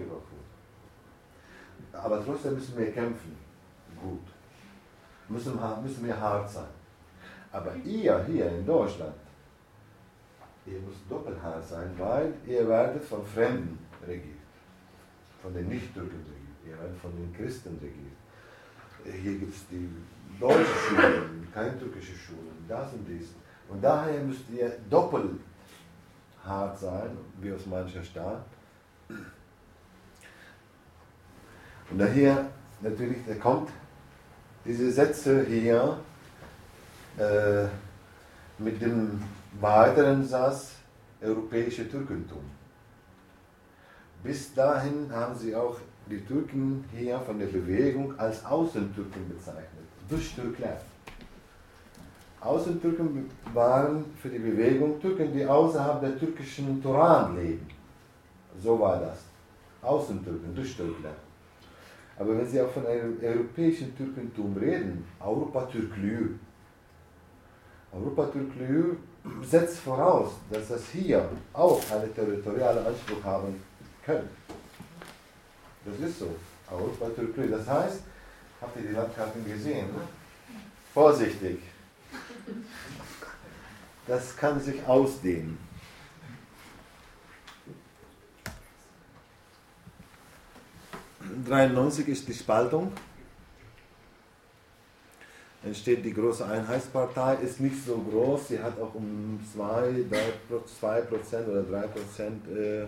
Aber trotzdem müssen wir kämpfen. Gut. Müssen, müssen wir hart sein. Aber ihr hier in Deutschland, ihr müsst doppelt hart sein, weil ihr werdet von Fremden regiert. Von den Nicht-Türken regiert. Ihr werdet von den Christen regiert. Hier gibt es die deutsche Schulen, keine türkische Schulen, das und dies. Und daher müsst ihr doppelt hart sein, wie aus mancher Staat. Und daher natürlich, da kommt diese Sätze hier äh, mit dem weiteren Satz europäische Türkentum. Bis dahin haben sie auch die Türken hier von der Bewegung als Außentürken bezeichnet, durch Türkler. Außentürken waren für die Bewegung Türken, die außerhalb der türkischen Turan leben. So war das. Außentürken, durch Türkler. Aber wenn Sie auch von einem europäischen Türkentum reden, Europa-Türklü, Europa-Türklü setzt voraus, dass das hier auch einen territorialen Anspruch haben können. Das ist so. Europa-Türklü. Das heißt, habt ihr die Landkarten gesehen? Ne? Vorsichtig. Das kann sich ausdehnen. '93 ist die Spaltung. Entsteht die große Einheitspartei, ist nicht so groß, sie hat auch um 2, 2% oder 3% äh,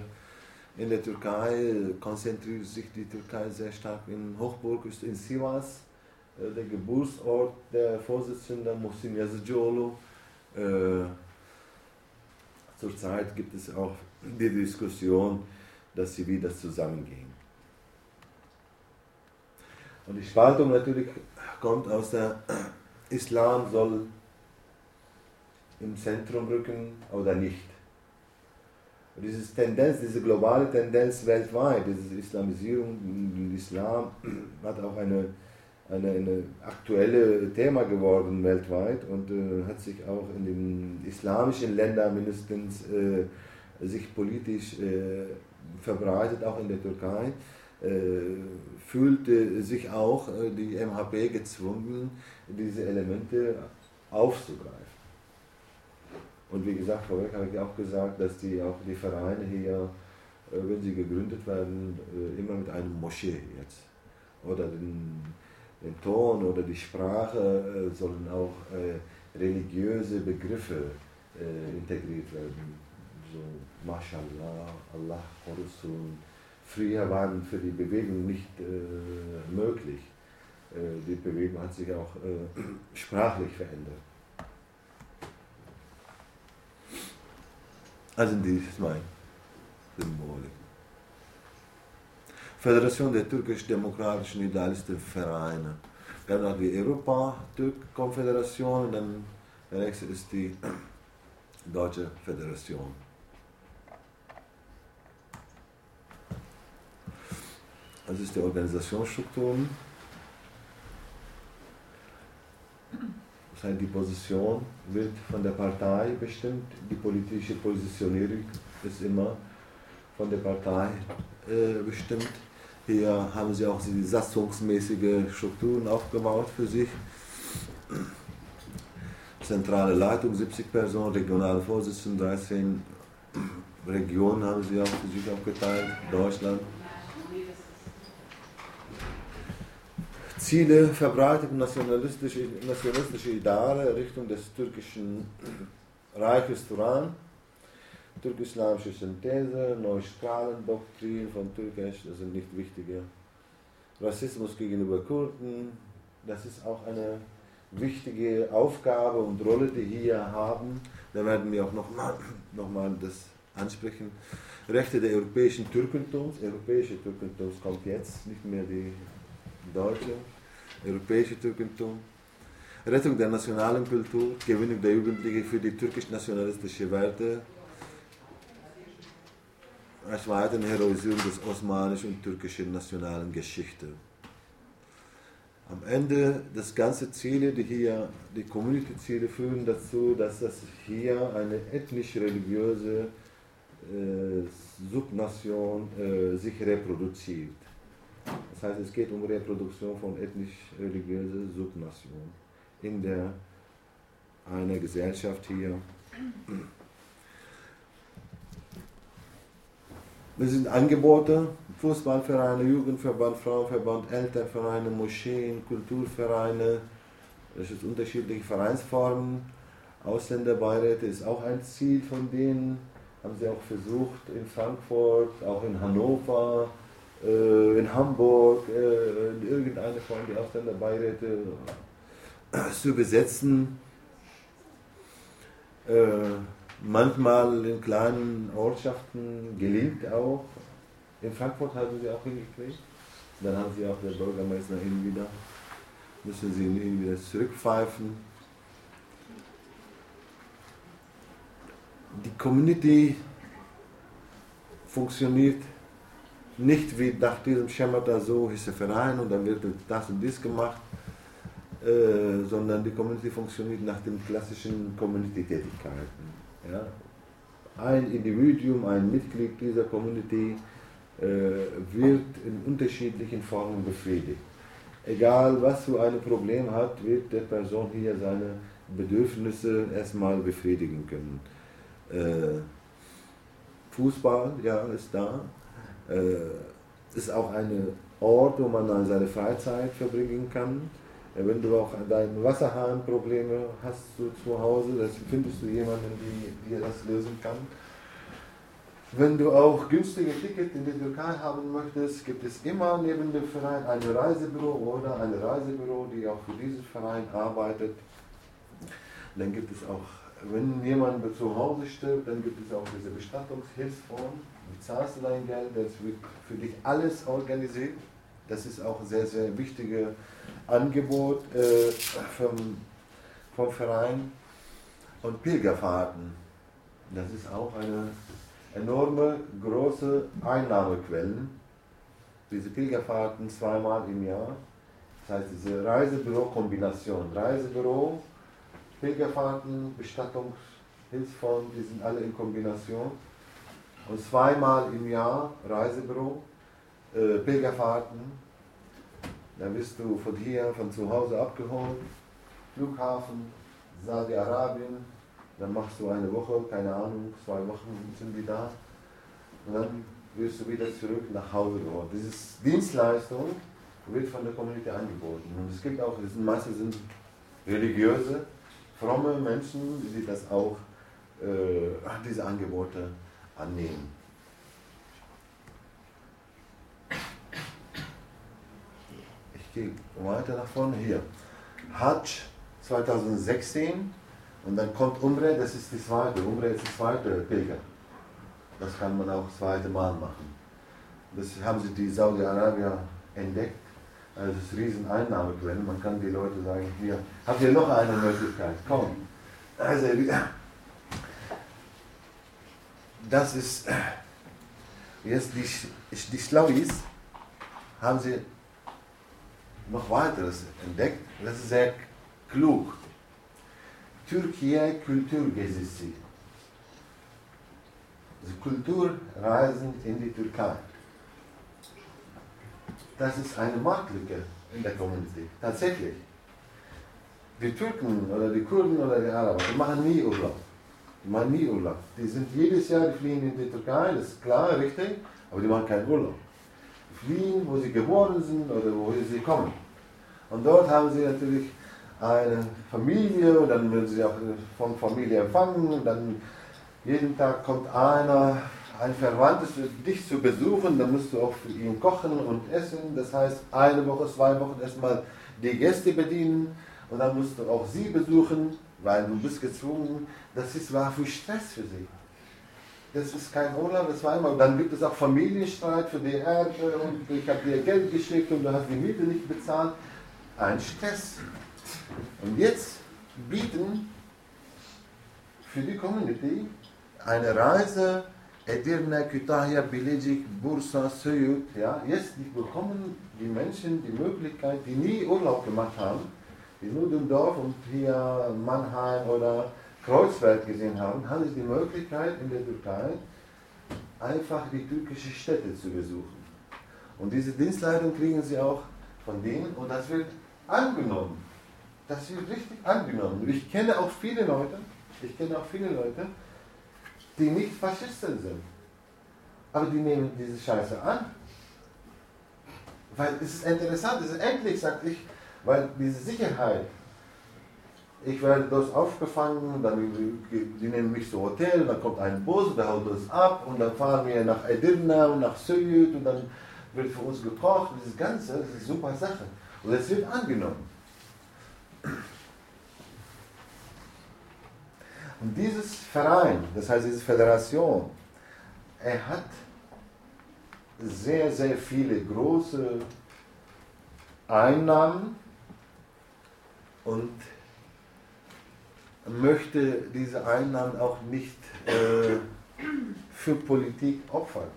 in der Türkei, konzentriert sich die Türkei sehr stark in Hochburg, ist in Sivas, äh, der Geburtsort der Vorsitzenden Muhsin Yazıcıoğlu. Äh, Zurzeit gibt es auch die Diskussion, dass sie wieder zusammengehen. Und die Spaltung natürlich kommt aus der Islam soll im Zentrum rücken oder nicht. Diese Tendenz, diese globale Tendenz weltweit, diese Islamisierung, Islam hat auch eine, eine, eine aktuelle Thema geworden weltweit und äh, hat sich auch in den islamischen Ländern mindestens äh, sich politisch äh, verbreitet, auch in der Türkei. Äh, fühlte sich auch äh, die MHP gezwungen, diese Elemente aufzugreifen. Und wie gesagt, vorweg habe ich auch gesagt, dass die auch die Vereine hier, äh, wenn sie gegründet werden, immer mit einem Moschee jetzt oder den, den Ton oder die Sprache sollen auch religiöse Begriffe integriert werden. So, Mashallah, Allah, Rasul, früher waren für die Bewegung nicht äh, möglich. Äh, die Bewegung hat sich auch äh, sprachlich verändert. Also dies ist mein Symbol. Föderation der türkisch-demokratischen Idealistenvereine. Wir haben auch die Europa-Türk-Konföderation und dann der nächste ist die Deutsche Föderation. Das ist die Organisationsstruktur. Das heißt, die Position wird von der Partei bestimmt, die politische Positionierung ist immer von der Partei äh, bestimmt. Hier haben sie auch die satzungsmäßige Strukturen aufgebaut für sich. Zentrale Leitung 70 Personen, regionale Vorsitzende 13 Regionen haben sie auch für sich aufgeteilt, Deutschland Ziele verbreitet nationalistische, nationalistische Ideale Richtung des türkischen Reiches Turan, türkisch-islamische Synthese, Neustrahlendoktrin von Türkisch, das sind nicht wichtige. Rassismus gegenüber Kurden, das ist auch eine wichtige Aufgabe und Rolle, die hier haben. Da werden wir auch nochmal noch mal das ansprechen. Rechte der europäischen Türkentums, europäische Türkentums kommt jetzt, nicht mehr die deutsche, europäische Türkentum, Rettung der nationalen Kultur, Gewinnung der Jugendlichen für die türkisch-nationalistische Werte, als weitere Heroisierung des osmanischen und türkischen nationalen Geschichte. Am Ende das ganze Ziele, die hier, die Community-Ziele führen dazu, dass das hier eine ethnisch-religiöse äh, Subnation äh, sich reproduziert. Das heißt, es geht um Reproduktion von ethnisch-religiöser Subnation in der, einer Gesellschaft hier. Das sind Angebote, Fußballvereine, Jugendverband, Frauenverband, Elternvereine, Moscheen, Kulturvereine, das sind unterschiedliche Vereinsformen. Ausländerbeiräte ist auch ein Ziel von denen, haben sie auch versucht in Frankfurt, auch in Hannover, äh, in Hamburg, äh, in irgendeine von den Ausländerbeiräte äh, zu besetzen. manchmal in kleinen Ortschaften gelingt auch. In Frankfurt haben sie auch hingekriegt. Dann haben sie auch der Bürgermeister hin wieder, müssen sie ihn wieder zurückpfeifen. Die Community funktioniert nicht wie nach diesem Schemata so ist der Verein und dann wird das und dies gemacht, äh, sondern die Community funktioniert nach den klassischen Community-Tätigkeiten. Ja? Ein Individuum, ein Mitglied dieser Community äh, wird in unterschiedlichen Formen befriedigt. Egal was für ein Problem hat, wird der Person hier seine Bedürfnisse erstmal befriedigen können. Äh, Fußball, ja, ist da äh, ist auch ein Ort, wo man seine Freizeit verbringen kann. Äh, wenn du auch deine Wasserhahnprobleme hast du zu Hause, dann findest du jemanden, der dir das lösen kann. Wenn du auch günstige Tickets in der Türkei haben möchtest, gibt es immer neben dem Verein ein Reisebüro oder ein Reisebüro, die auch für diesen Verein arbeitet. Dann gibt es auch, wenn jemand zu Hause stirbt, dann gibt es auch diese Bestattungshilfsfonds bezahlst du dein Geld, das wird für dich alles organisiert. Das ist auch ein sehr, sehr wichtiges Angebot äh, vom, vom Verein. Und Pilgerfahrten. Das ist auch eine enorme, große Einnahmequelle. Diese Pilgerfahrten zweimal im Jahr. Das heißt, diese Reisebüro-Kombination. Reisebüro, Pilgerfahrten, Bestattungshilfsfonds, die sind alle in Kombination. Und zweimal im Jahr Reisebüro, äh, Pilgerfahrten. Dann wirst du von hier, von zu Hause abgeholt, Flughafen, Saudi-Arabien, dann machst du eine Woche, keine Ahnung, zwei Wochen sind die da. Und dann wirst du wieder zurück nach Hause geholt. Diese Dienstleistung wird von der Community angeboten. Und es gibt auch, es sind meistens sind religiöse, fromme Menschen, die das auch, äh, diese Angebote annehmen. Ich gehe weiter nach vorne hier. Hajj 2016 und dann kommt Umre, das ist die zweite. Umre ist die zweite Pilger. Das kann man auch das zweite Mal machen. Das haben sie die Saudi-Arabier entdeckt. Also das ist riesen Einnahmequelle. Man kann die Leute sagen, hier, habt ihr noch eine Möglichkeit? Komm. Also, das ist, jetzt die, die Schlauis haben sie noch weiteres entdeckt. Das ist sehr klug. Türkiye Kültürgezisi. Also Kulturreisen in die Türkei. Das ist eine Marktlücke in der Community. Tatsächlich. Die Türken oder die Kurden oder die Araber, die machen nie Urlaub. Nie Urlaub. Die sind jedes Jahr, die fliehen in die Türkei, das ist klar, richtig, aber die machen keinen Urlaub. Die fliehen, wo sie geboren sind oder wo sie kommen. Und dort haben sie natürlich eine Familie und dann werden sie auch von Familie empfangen und dann jeden Tag kommt einer, ein Verwandtes dich zu besuchen, dann musst du auch für ihn kochen und essen. Das heißt, eine Woche, zwei Wochen erstmal die Gäste bedienen und dann musst du auch sie besuchen, weil du bist gezwungen. Das ist, war für Stress für sie. Das ist kein Urlaub, das war immer. Dann gibt es auch Familienstreit für die Erbe und ich habe dir Geld geschickt und du hast die Miete nicht bezahlt. Ein Stress. Und jetzt bieten für die Community eine Reise Edirne, Kütahya, Bilecik, Bursa, Söğüt. Ja, jetzt bekommen die Menschen die Möglichkeit, die nie Urlaub gemacht haben, die nur den Dorf und hier Mannheim oder Kreuzberg gesehen haben, haben sie die Möglichkeit in der Türkei einfach die türkische Städte zu besuchen. Und diese Dienstleitung kriegen sie auch von denen und das wird angenommen. Das wird richtig angenommen. Ich kenne auch viele Leute, ich kenne auch viele Leute, die nicht Faschisten sind. Aber die nehmen diese Scheiße an. Weil es ist interessant, es ist endlich, sagt ich, weil diese Sicherheit, ich werde dort aufgefangen, dann die nehmen mich zu Hotel, dann kommt ein Bus, der haut uns ab und dann fahren wir nach Edirne und nach Söğüt und dann wird für uns gekocht. Das Ganze, das ist eine super Sache. Und es wird angenommen. Und dieses Verein, das heißt diese Föderation, er hat sehr, sehr viele große Einnahmen und möchte diese Einnahmen auch nicht äh, für Politik opfern.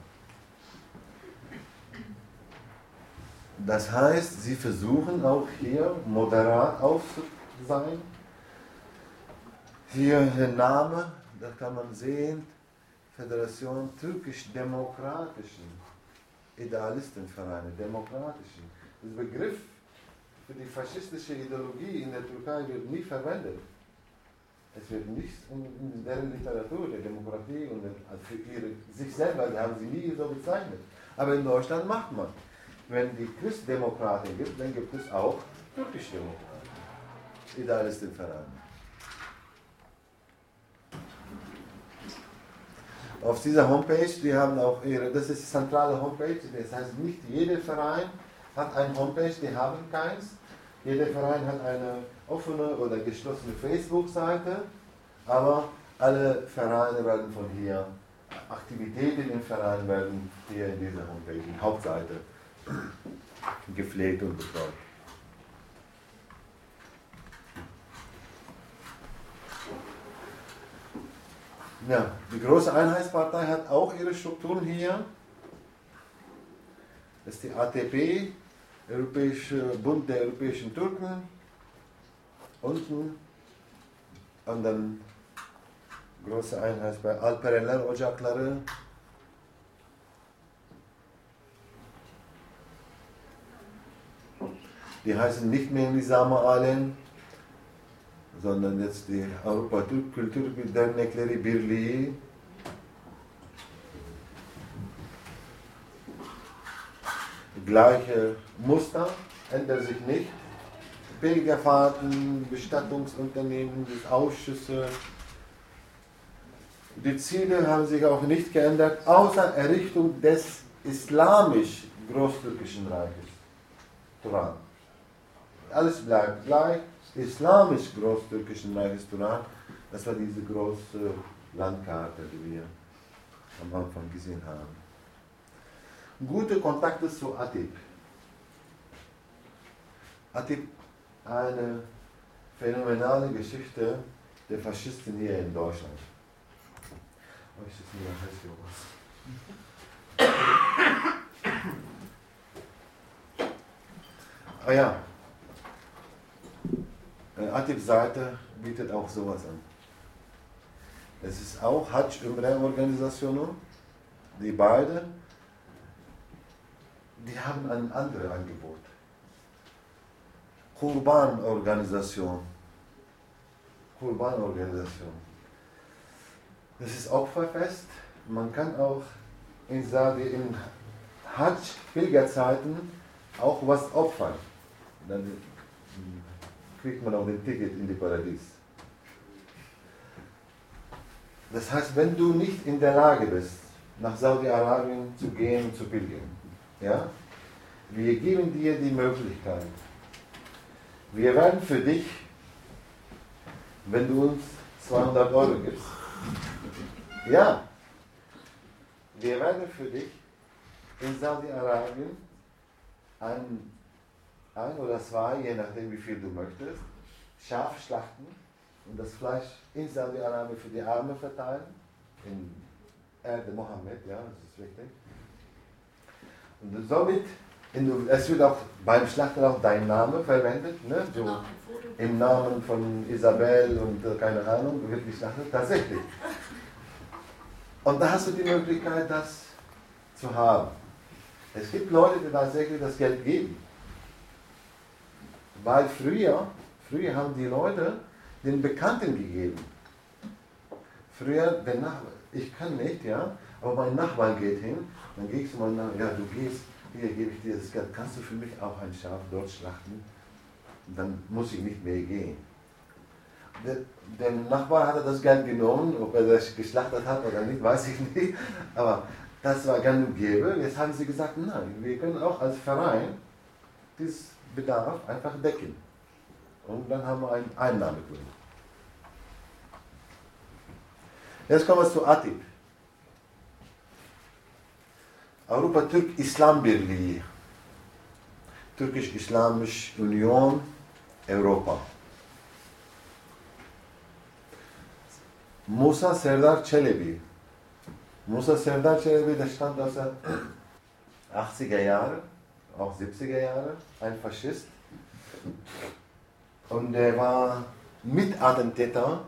Das heißt, sie versuchen auch hier moderat aufzusein. Hier der Name, da kann man sehen, Föderation türkisch-demokratischen Idealistenvereine, demokratischen. Der Begriff für die faschistische Ideologie in der Türkei wird nie verwendet. Es wird nicht in deren Literatur der Demokratie und also für ihre, sich selber, die haben sie nie so bezeichnet. Aber in Deutschland macht man. Wenn die Christdemokraten gibt, dann gibt es auch türkisch-Demokraten. Idealistenvereine. Auf dieser Homepage, die haben auch ihre, das ist die zentrale Homepage, das heißt nicht jeder Verein hat eine Homepage, die haben keins. Jeder Verein hat eine offene oder geschlossene Facebook-Seite, aber alle Vereine werden von hier, Aktivitäten im Verein werden hier in dieser Homepage, in Hauptseite gepflegt und betreut. Ja, die große Einheitspartei hat auch ihre Strukturen hier. Das ist die ATP, Europäische Bund der Europäischen Türken. Unten und dann große Einheitspartei Alpereller Ocakları. Die heißen nicht mehr Nizam-ı Alem, sondern jetzt die Avrupa Türk Kültür Dernekleri Birliği. Gleiche Muster, ändert sich nicht. Pilgerfahrten, Bestattungsunternehmen, Ausschüsse. Die Ziele haben sich auch nicht geändert, außer Errichtung des islamisch Großtürkischen Reiches. Turan. Alles bleibt gleich islamisch großtürkischen Reiches Turan, das war diese große Landkarte, die wir am Anfang gesehen haben. Gute Kontakte zu Atip. Atip, eine phänomenale Geschichte der Faschisten hier in Deutschland. Oh, ich sitze mir was. Ah ja, äh, Atib-Seite bietet auch sowas an. Es ist auch Hajj-Umrah-Organisationen, die beide, die haben ein anderes Angebot. Kurban-Organisation. Das ist Opferfest. Man kann auch in, sage, in Hajj-Pilgerzeiten auch was opfern. Dann kriegt man auch ein Ticket in die Paradies. Das heißt, wenn du nicht in der Lage bist, nach Saudi-Arabien zu gehen und zu pilgern, ja, wir geben dir die Möglichkeit. Wir werden für dich, wenn du uns 200 Euro gibst, ja, wir werden für dich in Saudi-Arabien einen ein oder zwei, je nachdem wie viel du möchtest, Schaf schlachten und das Fleisch in Saudi-Arabien für die Arme verteilen, in Erde Mohammed, ja, das ist wichtig. Somit, in, es wird auch beim Schlachten auch dein Name verwendet, ne? so, im Namen von Isabel und äh, keine Ahnung, wird geschlachtet, tatsächlich. Und da hast du die Möglichkeit, das zu haben. Es gibt Leute, die tatsächlich das Geld geben. Weil früher, früher haben die Leute den Bekannten gegeben. Früher, der Nachbar, ich kann nicht, ja, aber mein Nachbar geht hin, dann gehe ich zu meinem Nachbarn, ja, du gehst, hier gebe ich dir das Geld, kannst du für mich auch ein Schaf dort schlachten? Dann muss ich nicht mehr gehen. Der, der Nachbar hatte das Geld genommen, ob er das geschlachtet hat oder nicht, weiß ich nicht, aber das war gang gäbe. Jetzt haben sie gesagt, nein, wir können auch als Verein dieses Bedarf einfach decken. Und dann haben wir eine Einnahmequelle. Jetzt kommen wir zu Atip. Europa Türk Islam Birliği. Türkisch-Islamisch Union Europa. Musa Serdar Çelebi. Musa Serdar Çelebi, der stammt aus den 80er Jahren auch 70er Jahre, ein Faschist. Und er war Mitattentäter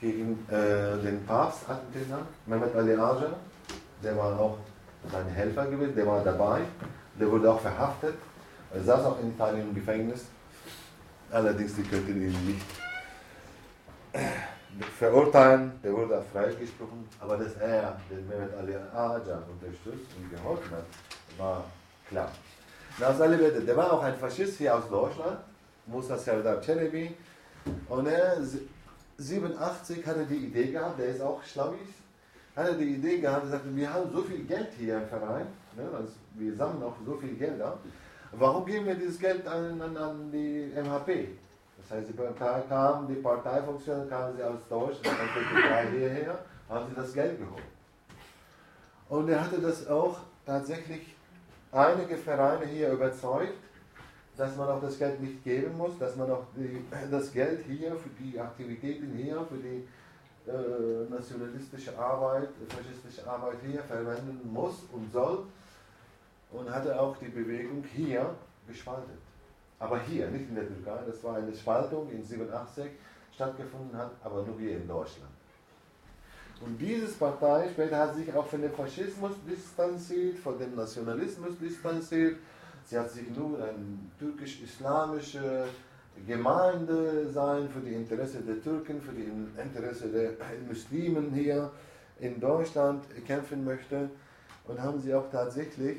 gegen äh, den Papstattentäter, Mehmet Ali Aja. Der war auch sein Helfer gewesen, der war dabei. Der wurde auch verhaftet. Er saß auch in Italien im Gefängnis. Allerdings, die könnten ihn nicht äh, verurteilen. Der wurde auch freigesprochen. Aber dass er den Mehmet Ali Aja unterstützt und geholfen hat, war klar. Der war auch ein Faschist hier aus Deutschland, Musa Serdar Çelebi. Und er, 87 hatte die Idee gehabt, der ist auch Schlawis, hatte die Idee gehabt, er sagte, wir haben so viel Geld hier im Verein, ne, also wir sammeln auch so viel Geld ab, warum geben wir dieses Geld an, an, an die MHP? Das heißt, die Partei kam, die Parteifunktion kamen sie aus Deutschland, aus der hierher, haben sie das Geld geholt. Und er hatte das auch tatsächlich einige Vereine hier überzeugt, dass man auch das Geld nicht geben muss, dass man auch die, das Geld hier für die Aktivitäten hier, für die äh, nationalistische Arbeit, faschistische Arbeit hier verwenden muss und soll. Und hatte auch die Bewegung hier gespaltet. Aber hier, nicht in der Türkei, das war eine Spaltung in 87 stattgefunden hat, aber nur hier in Deutschland. Und diese Partei später hat sich auch von dem Faschismus distanziert, von dem Nationalismus distanziert. Sie hat sich nur ein türkisch-islamische Gemeinde sein für die Interesse der Türken, für die Interesse der Muslimen hier in Deutschland kämpfen möchte. Und haben sie auch tatsächlich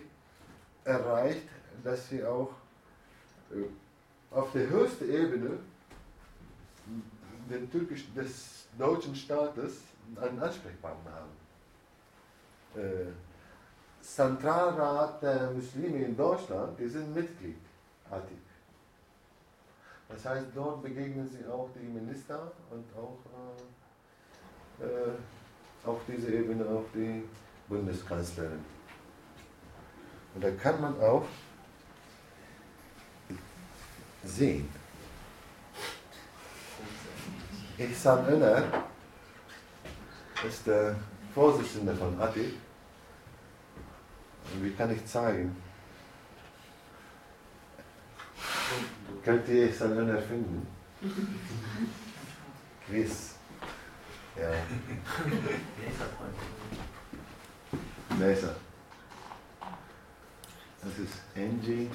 erreicht, dass sie auch äh, auf der höchsten Ebene den türkisch, des deutschen Staates einen Ansprechpartner haben. Äh, Zentralrat der Muslime in Deutschland, die sind Mitglied, Atik. Das heißt, dort begegnen sie auch die Minister und auch äh, äh, auf dieser Ebene auch die Bundeskanzlerin. Und da kann man auch sehen. Ihsan Öner ist der Vorsitzende von ATI. Wie kann ich zeigen? Könnt ihr Ihsan Öner finden? Chris. Ja. Mesa. Das ist Angie.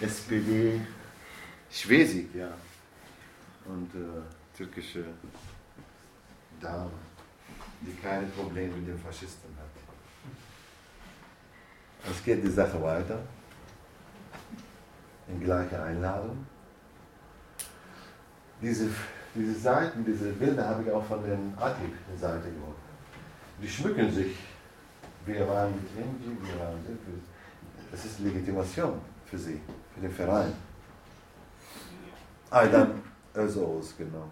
SPD. Schwesig, ja. Und äh, türkische Dame, die keine Probleme mit den Faschisten hat. Es geht die Sache weiter. In gleicher Einladung. Diese, diese Seiten, diese Bilder habe ich auch von den Atib-Seite geholt. Die schmücken sich. Wir waren mit Indien, wir waren mit Das ist Legitimation für sie, für den Verein. Aydan Özoğuz, genau.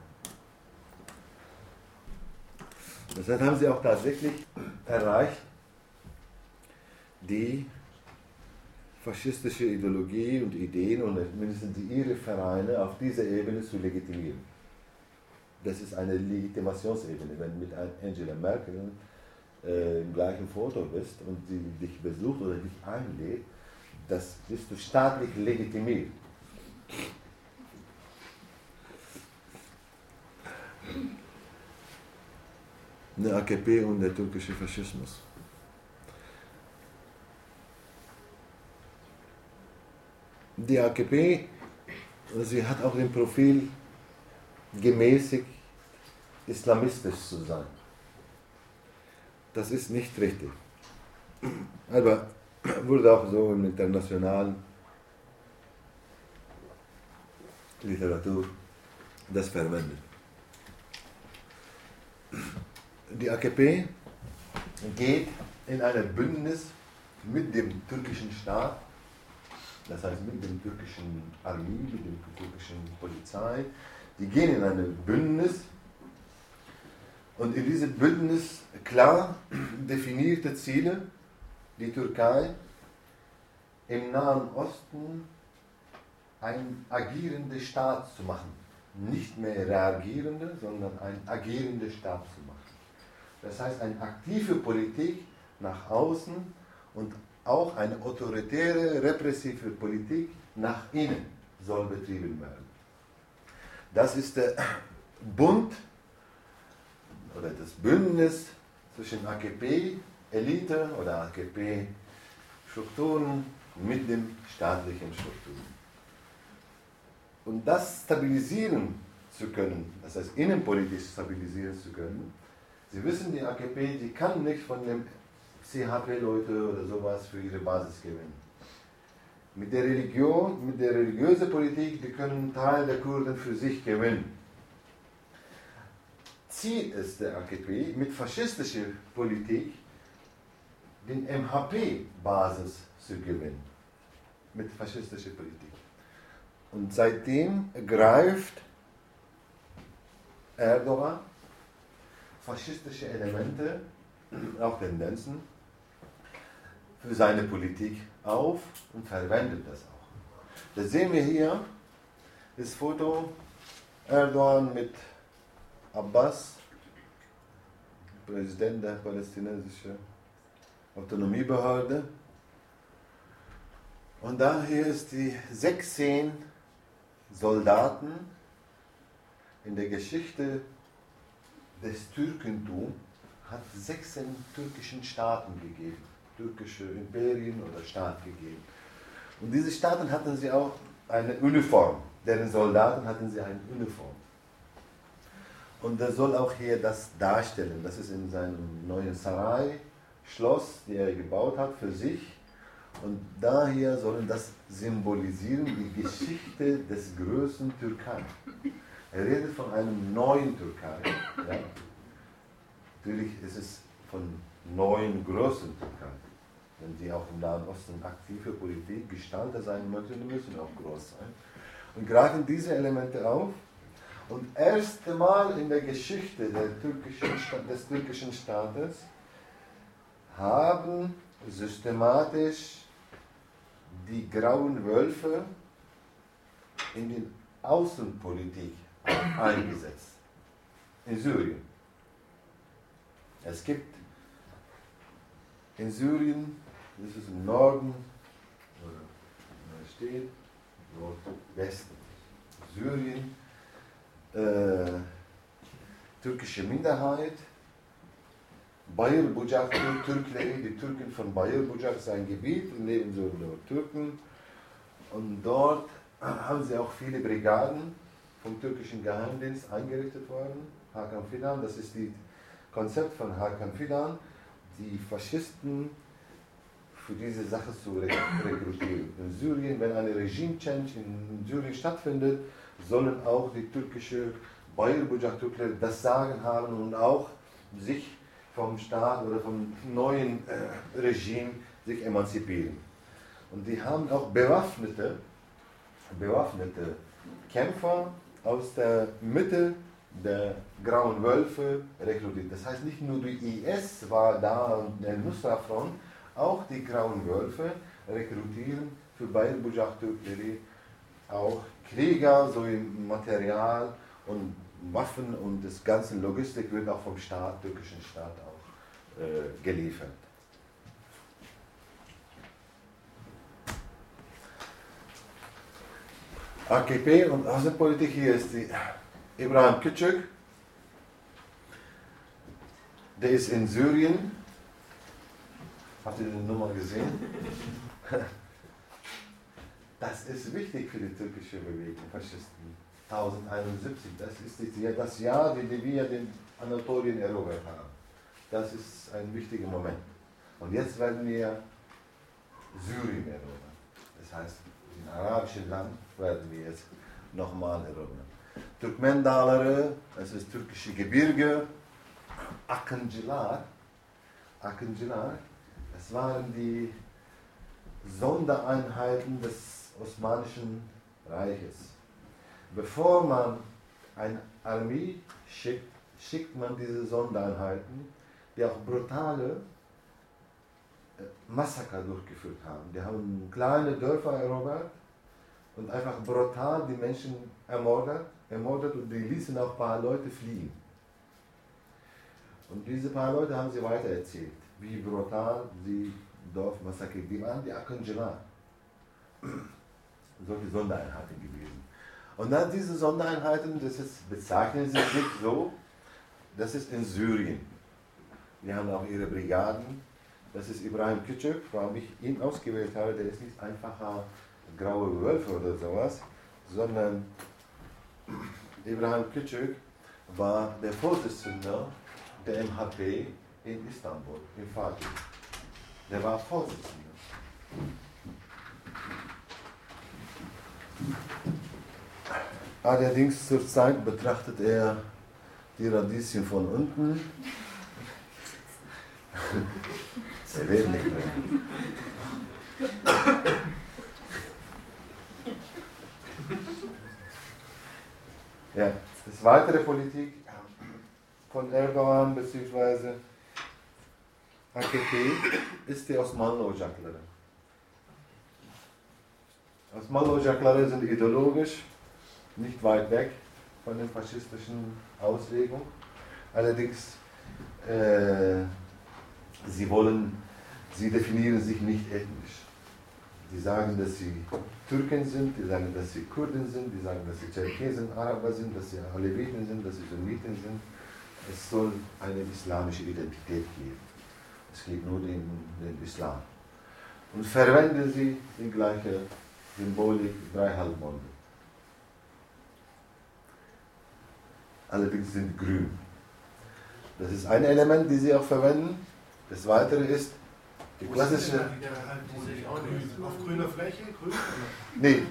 Deshalb haben sie auch tatsächlich erreicht, die faschistische Ideologie und Ideen und mindestens ihre Vereine auf dieser Ebene zu legitimieren. Das ist eine Legitimationsebene. Wenn mit Angela Merkel äh, im gleichen Foto bist und sie dich besucht oder dich einlädt, das bist du staatlich legitimiert. Eine AKP und der türkische Faschismus. Die AKP, sie hat auch den Profil, gemäßigt islamistisch zu sein. Das ist nicht richtig. Aber wurde auch so in internationalen Literatur das verwendet. Die AKP geht in ein Bündnis mit dem türkischen Staat, das heißt mit dem türkischen Armee, mit der türkischen Polizei. Die gehen in ein Bündnis und in diesem Bündnis klar definierte Ziele, die Türkei im Nahen Osten ein agierender Staat zu machen. Nicht mehr reagierende, sondern ein agierender Staat zu machen. Das heißt, eine aktive Politik nach außen und auch eine autoritäre, repressive Politik nach innen soll betrieben werden. Das ist der Bund oder das Bündnis zwischen AKP-Elite oder AKP-Strukturen mit den staatlichen Strukturen. Und das stabilisieren zu können, das heißt innenpolitisch stabilisieren zu können, Sie wissen, die AKP, die kann nicht von den CHP-Leute oder sowas für ihre Basis gewinnen. Mit der Religion, mit der religiösen Politik, die können Teil der Kurden für sich gewinnen. Ziel ist der AKP mit faschistischer Politik den MHP-Basis zu gewinnen. Mit faschistischer Politik. Und seitdem greift Erdogan faschistische Elemente, auch Tendenzen, für seine Politik auf und verwendet das auch. Das sehen wir hier, das Foto Erdogan mit Abbas, Präsident der palästinensischen Autonomiebehörde. Und da hier ist die 16 Soldaten in der Geschichte des Türkentums hat 16 türkischen Staaten gegeben, türkische Imperien oder Staat gegeben. Und diese Staaten hatten sie auch eine Uniform, deren Soldaten hatten sie eine Uniform. Und er soll auch hier das darstellen. Das ist in seinem neuen Sarai, Schloss, die er gebaut hat für sich. Und daher sollen das symbolisieren, die Geschichte des größten Türkei. Er redet von einem neuen Türkei. Ja. Natürlich ist es von neuen großen Türkei. Wenn sie auch im Nahen Osten aktive Politik Gestalter sein möchten, müssen auch groß sein. Und greifen diese Elemente auf. Und erst einmal in der Geschichte der türkischen, des türkischen Staates haben systematisch die grauen Wölfe in die Außenpolitik eingesetzt. In Syrien. Es gibt in Syrien, das ist im Norden, oder steht, Nordwesten, Syrien, äh, türkische Minderheit, Bayır Bucak Türkleri, die Türken von Bayır Bucak, sein Gebiet, leben so nur Türken. Und dort haben sie auch viele Brigaden vom türkischen Geheimdienst eingerichtet worden. Hakan Fidan, das ist das Konzept von Hakan Fidan, die Faschisten für diese Sache zu rekrutieren. In Syrien, wenn ein Regime-Change in Syrien stattfindet, sollen auch die türkische Bayır Bucak Türkler das Sagen haben und auch sich vom Staat oder vom neuen äh, Regime sich emanzipieren. Und die haben auch bewaffnete, bewaffnete Kämpfer aus der Mitte der Grauen Wölfe rekrutiert. Das heißt, nicht nur die IS war da und der Nusra-Front, auch die Grauen Wölfe rekrutieren für Bayern Bujak Türkleri auch Krieger sowie Material und Waffen und das ganze Logistik wird auch vom Staat, türkischen Staat auch äh, geliefert. AKP und Außenpolitik, hier ist die Ibrahim Küçük. Der ist in Syrien. Habt ihr die Nummer gesehen? Das ist wichtig für die türkische Bewegung, Faschisten. 1071, das ist das Jahr, in dem wir den Anatolien erobert haben. Das ist ein wichtiger Moment. Und jetzt werden wir Syrien erobern. Das heißt, im arabischen Land werden wir jetzt nochmal erobern. Türkmen Dağları, das ist türkische Gebirge, Akıncılar, Akıncılar, das waren die Sondereinheiten des Osmanischen Reiches. Bevor man eine Armee schickt, schickt man diese Sondereinheiten, die auch brutale äh, Massaker durchgeführt haben. Die haben kleine Dörfer erobert und einfach brutal die Menschen ermordet, ermordet und die ließen auch ein paar Leute fliehen. Und diese paar Leute haben sie weitererzählt, wie brutal sie Dorf massakriert. Die waren die Akonjela. Solche Sondereinheiten gewesen. Und dann diese Sondereinheiten, das ist, bezeichnen sich nicht so, das ist in Syrien. Die haben auch ihre Brigaden. Das ist Ibrahim Küçük, warum ich ihn ausgewählt habe, der ist nicht einfacher graue Wölfe oder sowas, sondern Ibrahim Küçük war der Vorsitzende der MHP in Istanbul, in Fatih. Der war Vorsitzender. Allerdings zurzeit betrachtet er die Radieschen von unten. er lebt nicht mehr. Ja, das weitere Politik von Erdogan bzw. AKP ist die Osmanlı Ocakları. Osmanlı Ocakları sind ideologisch nicht weit weg von der faschistischen Auslegung. Allerdings, äh, sie wollen, sie definieren sich nicht ethnisch. Die sagen, dass sie Türken sind, die sagen, dass sie Kurden sind, die sagen, dass sie Tscherkesen, Araber sind, dass sie Aleviten sind, dass sie Sunniten sind. Es soll eine islamische Identität geben. Es geht nur den, den Islam. Und verwenden sie die gleiche Symbolik, drei Halbmonde. Allerdings sind grün. Das ist ein Element, das sie auch verwenden. Das weitere ist die klassische. Auf grüner Fläche, grün. Nee,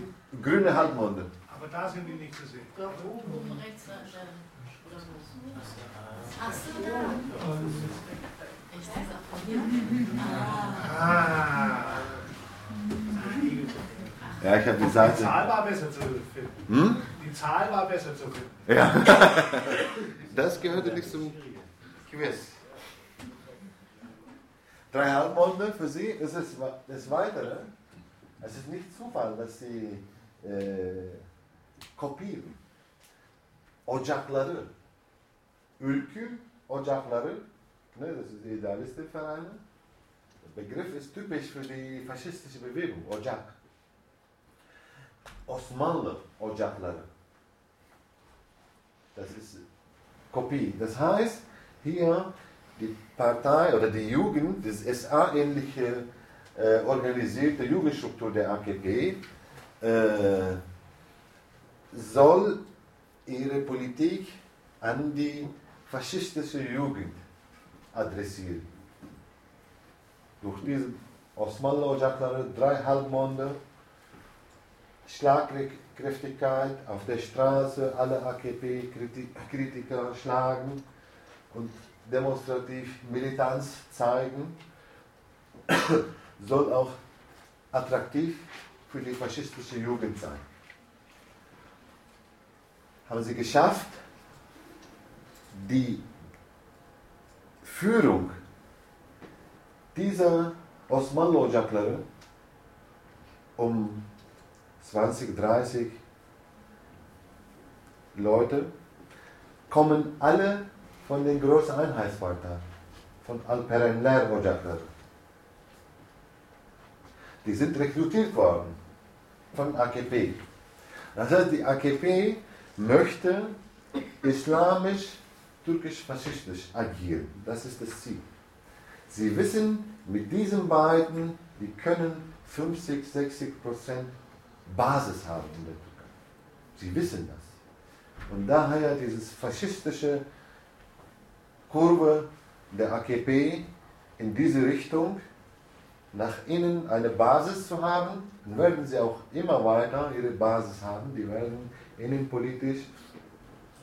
grüne Halbmonde. Aber da sind die nicht zu sehen. Da oben. Oben rechts? Ach so, da. Ja, ich habe die Die Seite. Zahl war besser zu finden. Hm? Die Zahl war besser zu finden. Ja. Das gehörte nicht zum Quiz. Drei Halbmonde für Sie ist es das Weitere. Es ist nicht Zufall, dass Sie äh, kopieren. Ocakları. Ülkü Ocakları. Ne, das ist die Idealistenvereine. Der Begriff ist typisch für die faschistische Bewegung. Ocak. Osmanlı Ocakları. Das ist Kopie. Das heißt, hier die Partei oder die Jugend, das SA-ähnliche äh, organisierte Jugendstruktur der AKP, äh, soll ihre Politik an die faschistische Jugend adressieren. Durch diese Osmanlı Ocakları, drei Halbmonde, Schlagkräftigkeit auf der Straße, alle AKP-Kritiker schlagen und demonstrativ Militanz zeigen, soll auch attraktiv für die faschistische Jugend sein. Haben sie geschafft, die Führung dieser Osmanlı Ocakları um 20, 30 Leute kommen alle von den großen Einheitsparteien, von Alperenler Ocakları. Die sind rekrutiert worden von AKP. Das heißt, die AKP möchte islamisch, türkisch-faschistisch agieren. Das ist das Ziel. Sie wissen, mit diesen beiden, die können 50, 60 Prozent Basis haben in der Türkei. Sie wissen das. Und daher dieses faschistische Kurve der AKP in diese Richtung, nach innen eine Basis zu haben, dann werden sie auch immer weiter ihre Basis haben. Die werden innenpolitisch,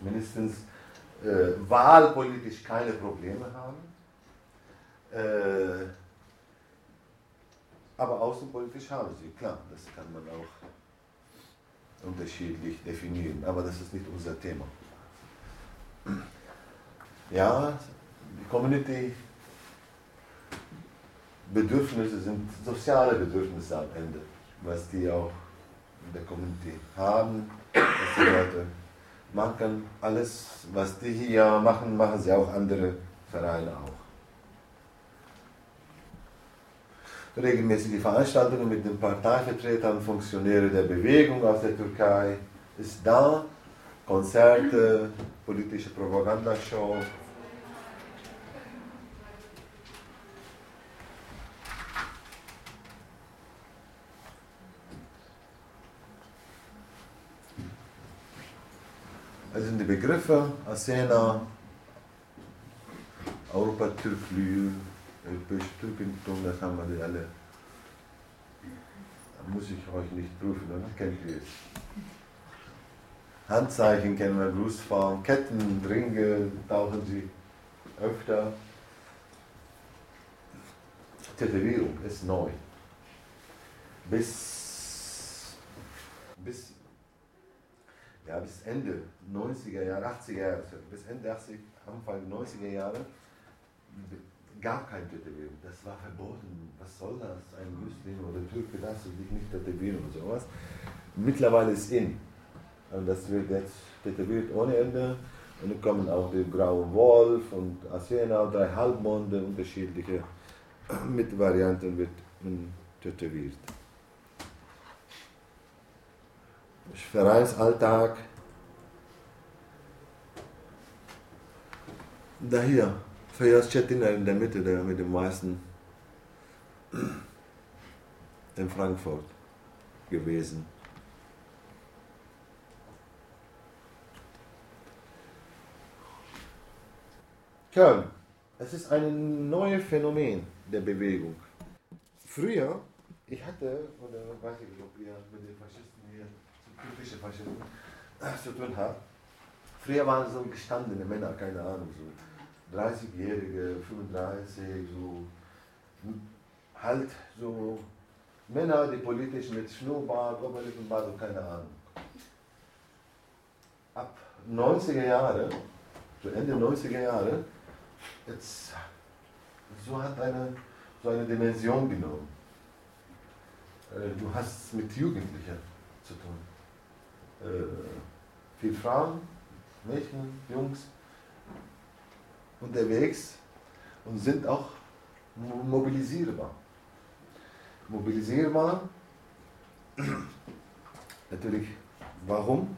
mindestens äh, wahlpolitisch keine Probleme haben. Äh, aber außenpolitisch haben sie, klar, das kann man auch unterschiedlich definieren, aber das ist nicht unser Thema. Ja, die Community Bedürfnisse sind soziale Bedürfnisse am Ende, was die auch in der Community haben, was die Leute machen. Alles, was die hier machen, machen sie auch andere Vereine auch. regelmäßige Veranstaltungen mit den Parteivertretern, Funktionäre der Bewegung aus der Türkei ist da, Konzerte, politische Propagandashow. Das sind die Begriffe, Asena, Europa-Türklü, Europäische Türkentum, das haben wir alle. Da muss ich euch nicht prüfen, oder? Kennt ihr es? Handzeichen kennen wir, Grußform, Ketten, Ringe tauchen sie öfter. Tätowierung ist neu. Bis, bis, ja, bis Ende 90er Jahre, 80er Jahre, bis Ende 80, Anfang 90er Jahre gab kein Tätowieren. Das war verboten. Was soll das? Ein Muslim oder Türke darfst du dich nicht tätowieren oder sowas. Mittlerweile ist in. Und das wird jetzt tätowiert ohne Ende. Und dann kommen auch die grauen Wolf und Asena, drei Halbmonde, unterschiedliche mit Varianten wird tätowiert. Vereinsalltag. Da hier, Feyyaz Chetina in der Mitte, der mit dem meisten in Frankfurt gewesen. Köln. Es ist ein neues Phänomen der Bewegung. Früher, ich hatte, oder weiß ich nicht, ob ihr mit den Faschisten hier, typische Faschisten, zu tun habt. Früher waren so gestandene Männer, keine Ahnung, so 30-Jährige, 35, so halt so Männer, die politisch mit Schnurrbart, Oberlippenbart und keine Ahnung. Ab 90er Jahre, so Ende 90er Jahre, jetzt, so hat eine, so eine Dimension genommen. Äh, du hast mit Jugendlichen zu tun. Äh, viele Frauen, Mädchen, Jungs unterwegs und sind auch mobilisierbar. Mobilisierbar, natürlich, warum?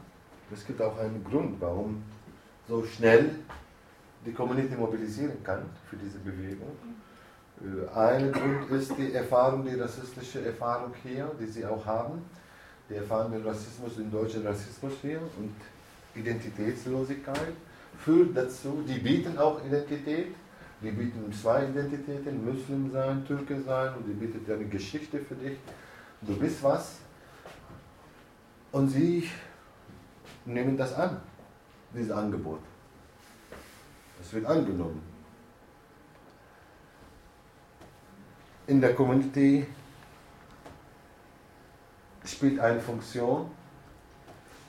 Es gibt auch einen Grund, warum so schnell die Community mobilisieren kann für diese Bewegung. Äh, ein Grund ist die Erfahrung, die rassistische Erfahrung hier, die sie auch haben. Die Erfahrung mit Rassismus, den deutschen Rassismus hier und Identitätslosigkeit führt dazu, die bieten auch Identität, die bieten zwei Identitäten, Muslim sein, Türke sein und die bietet eine Geschichte für dich. Du bist was. Und sie nehmen das an, dieses Angebot. Es wird angenommen. In der Community spielt eine Funktion,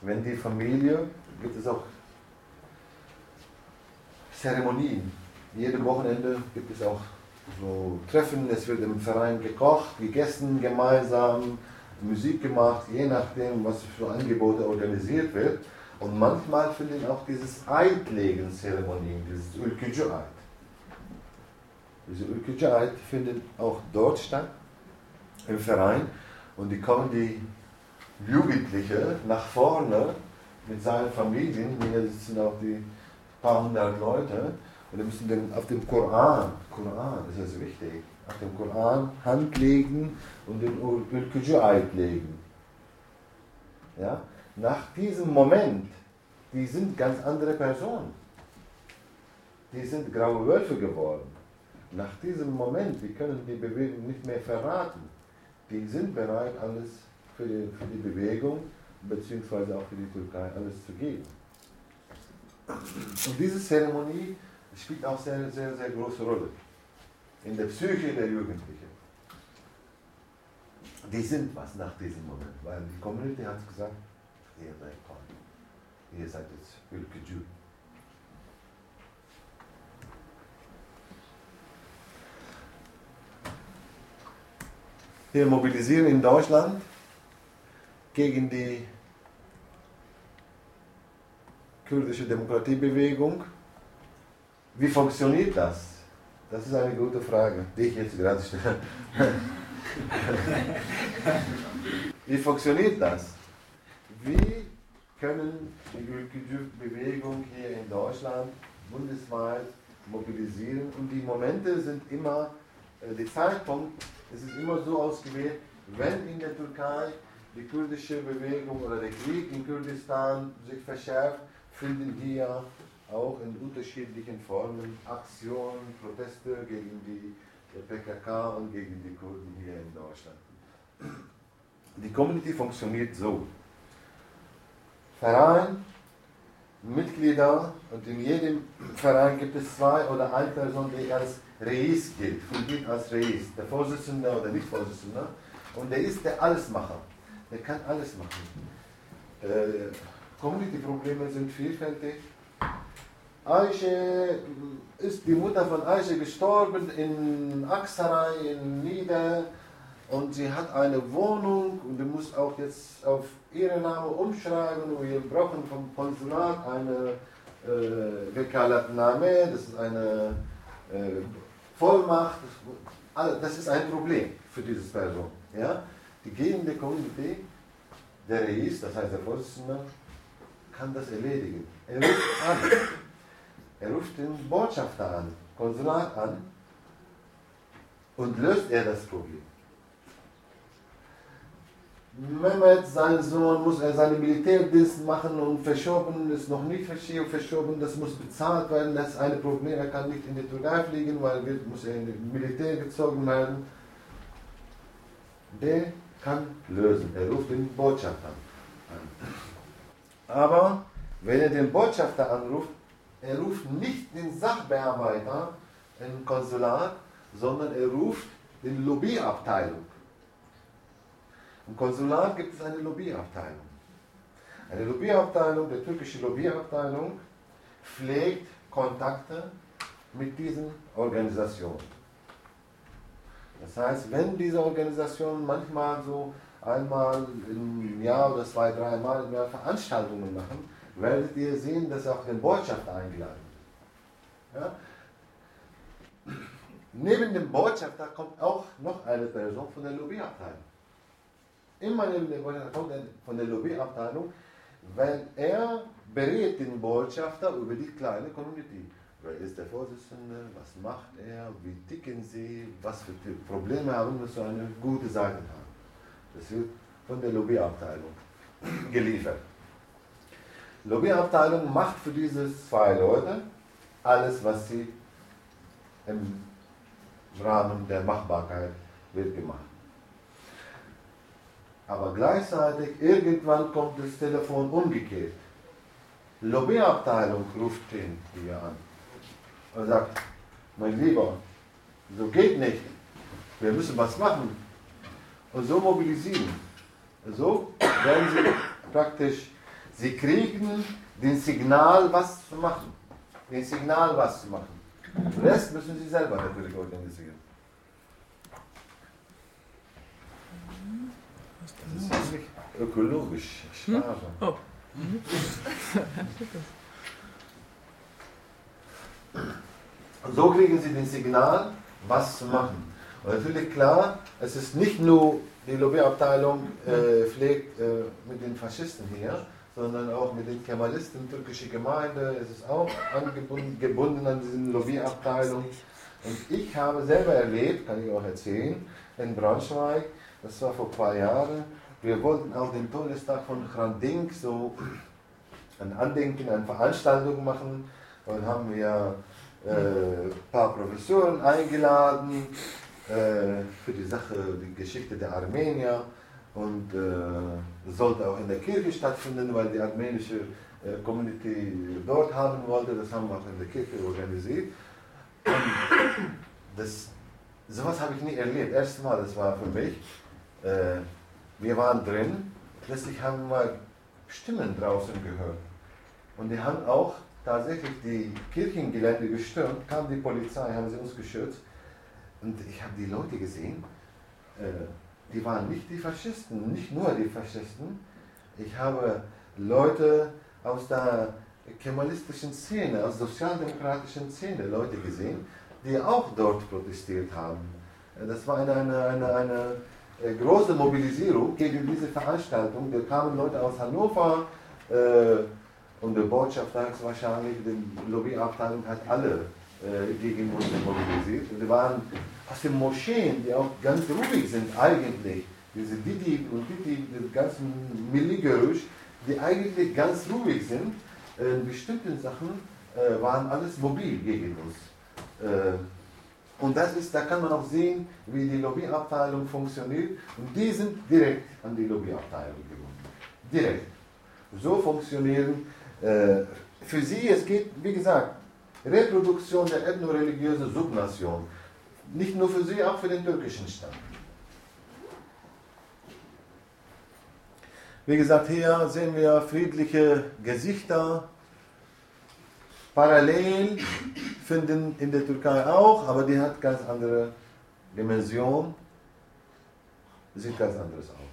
wenn die Familie, gibt es auch Zeremonien. Jedes Wochenende gibt es auch so Treffen, es wird im Verein gekocht, gegessen gemeinsam, Musik gemacht, je nachdem, was für Angebote organisiert wird. Und manchmal finden auch dieses Eidlegen-Zeremonien, dieses Ülkücü-Eid. Diese Ülkücü-Eid findet auch dort statt, im Verein. Und die kommen die Jugendliche nach vorne mit seinen Familien. Hier sitzen auch die paar hundert Leute. Und die müssen dann auf dem Koran, Koran, das ist wichtig, auf dem Koran Hand legen und den Ülkücü-Eid legen. Ja? nach diesem Moment, die sind ganz andere Personen. Die sind graue Wölfe geworden. Nach diesem Moment, die können die Bewegung nicht mehr verraten. Die sind bereit, alles für die, für die Bewegung beziehungsweise auch für die Türkei alles zu geben. Und diese Zeremonie spielt auch sehr, sehr, sehr große Rolle in der Psyche der Jugendlichen. Die sind was nach diesem Moment, weil die Community hat gesagt, ihr seid toll. Ihr seid jetzt Ülkücü. Wir mobilisieren in Deutschland gegen die kurdische Demokratiebewegung. Wie funktioniert das? Das ist eine gute Frage, die ich jetzt gerade stelle. Wie funktioniert das? Wie können die Bewegung hier in Deutschland bundesweit mobilisieren? Und die Momente sind immer, äh, der Zeitpunkt, es ist immer so ausgewählt, wenn in der Türkei die kurdische Bewegung oder der Krieg in Kurdistan sich verschärft, finden hier auch in unterschiedlichen Formen Aktionen, Proteste gegen die PKK und gegen die Kurden hier in Deutschland. Die Community funktioniert so. Verein, Mitglieder und in jedem Verein gibt es zwei oder eine Person, die als Reis gilt, fungiert als Reis, der Vorsitzende oder nicht Vorsitzende. Und der ist der Allesmacher, der kann alles machen. Äh, Community-Probleme sind vielfältig. Aische ist die Mutter von Aische gestorben in Aksaray in Nieder und sie hat eine Wohnung und du musst auch jetzt auf ihren Namen umschreiben und wir brauchen vom Konsulat eine äh, Vekalatname, das ist eine äh, Vollmacht, das ist ein Problem für diese Person. Ja? Die gehende Community, der Reis, das heißt der Vorsitzende, kann das erledigen. Er ruft an. Er ruft den Botschafter an, Konsulat an und löst er das Problem. Mehmet, sein Sohn, muss er seinen Militärdienst machen und verschoben, ist noch nicht verschoben, das muss bezahlt werden, das ist ein Problem, er kann nicht in die Türkei fliegen, weil er muss er in das Militär gezogen werden. Der kann lösen, er ruft den Botschafter an. Aber wenn er den Botschafter anruft, er ruft nicht den Sachbearbeiter im Konsulat, sondern er ruft den Lobbyabteilung. Im Konsulat gibt es eine Lobbyabteilung. Eine Lobbyabteilung, der türkische Lobbyabteilung, pflegt Kontakte mit diesen Organisationen. Das heißt, wenn diese Organisationen manchmal so einmal im Jahr oder zwei, dreimal im Jahr Veranstaltungen machen, werdet ihr sehen, dass auch der Botschafter eingeladen wird. Ja? Neben dem Botschafter kommt auch noch eine Person von der Lobbyabteilung. Immer er von der Lobbyabteilung, weil er berät den Botschafter über die kleine Community. Wer ist der Vorsitzende? Was macht er? Wie ticken sie? Was für Probleme haben wir, so eine gute Seite haben? Das wird von der Lobbyabteilung geliefert. Lobbyabteilung macht für diese zwei Leute alles, was sie im Rahmen der Machbarkeit wird gemacht. Aber gleichzeitig, irgendwann kommt das Telefon umgekehrt. Lobbyabteilung ruft ihn hier an und sagt, mein Lieber, so geht nicht. Wir müssen was machen. Und so mobilisieren. So werden sie praktisch Sie kriegen den Signal, was zu machen. Den Signal, was zu machen. Den Rest müssen Sie selber natürlich organisieren. Das ist wirklich ökologisch. Schade. Oh. So kriegen Sie den Signal, was zu machen. Und natürlich klar, es ist nicht nur die Lobbyabteilung äh, pflegt äh, mit den Faschisten hier, sondern auch mit den Kemalisten, türkische Gemeinde, es ist auch angebunden gebunden an diese Lobbyabteilung. Und ich habe selber erlebt, kann ich auch erzählen, in Braunschweig, das war vor ein paar Jahren, wir wollten auch den Todestag von Hrandink so ein Andenken, eine Veranstaltung machen und haben wir äh, ein paar Professoren eingeladen äh, für die Sache, die Geschichte der Armenier und äh, sollte auch in der Kirche stattfinden, weil die armenische äh, Community dort haben wollte. Das haben wir auch in der Kirche organisiert. Und das, sowas habe ich nie erlebt. Erstes Mal, das war für mich. Äh, wir waren drin, plötzlich haben wir Stimmen draußen gehört. Und die haben auch tatsächlich die Kirchengelände gestürmt, kam die Polizei, haben sie uns geschützt. Und ich habe die Leute gesehen, äh, die waren nicht die Faschisten, nicht nur die Faschisten. Ich habe Leute aus der kemalistischen Szene, aus der sozialdemokratischen Szene, Leute gesehen, die auch dort protestiert haben. Das war eine, eine, eine, eine große Mobilisierung gegen diese Veranstaltung. Da kamen Leute aus Hannover äh, und der Botschafter wahrscheinlich, die Lobbyabteilung hat alle äh, gegen uns mobilisiert. Und die waren aus den Moscheen, die auch ganz ruhig sind eigentlich, diese Didi und Didi, die ganzen Milligerüsch, die eigentlich ganz ruhig sind, äh, in bestimmten Sachen äh, waren alles mobil gegen uns. Und das ist, da kann man auch sehen, wie die Lobbyabteilung funktioniert. Und die sind direkt an die Lobbyabteilung gebunden. Direkt. So funktionieren. Äh, für sie, es geht, wie gesagt, Reproduktion der ethnoreligiösen Subnation. Nicht nur für sie, auch für den türkischen Staat. Wie gesagt, hier sehen wir friedliche Gesichter. Parallel finden in der Türkei auch, aber die hat ganz andere Dimension, sieht ganz anderes aus.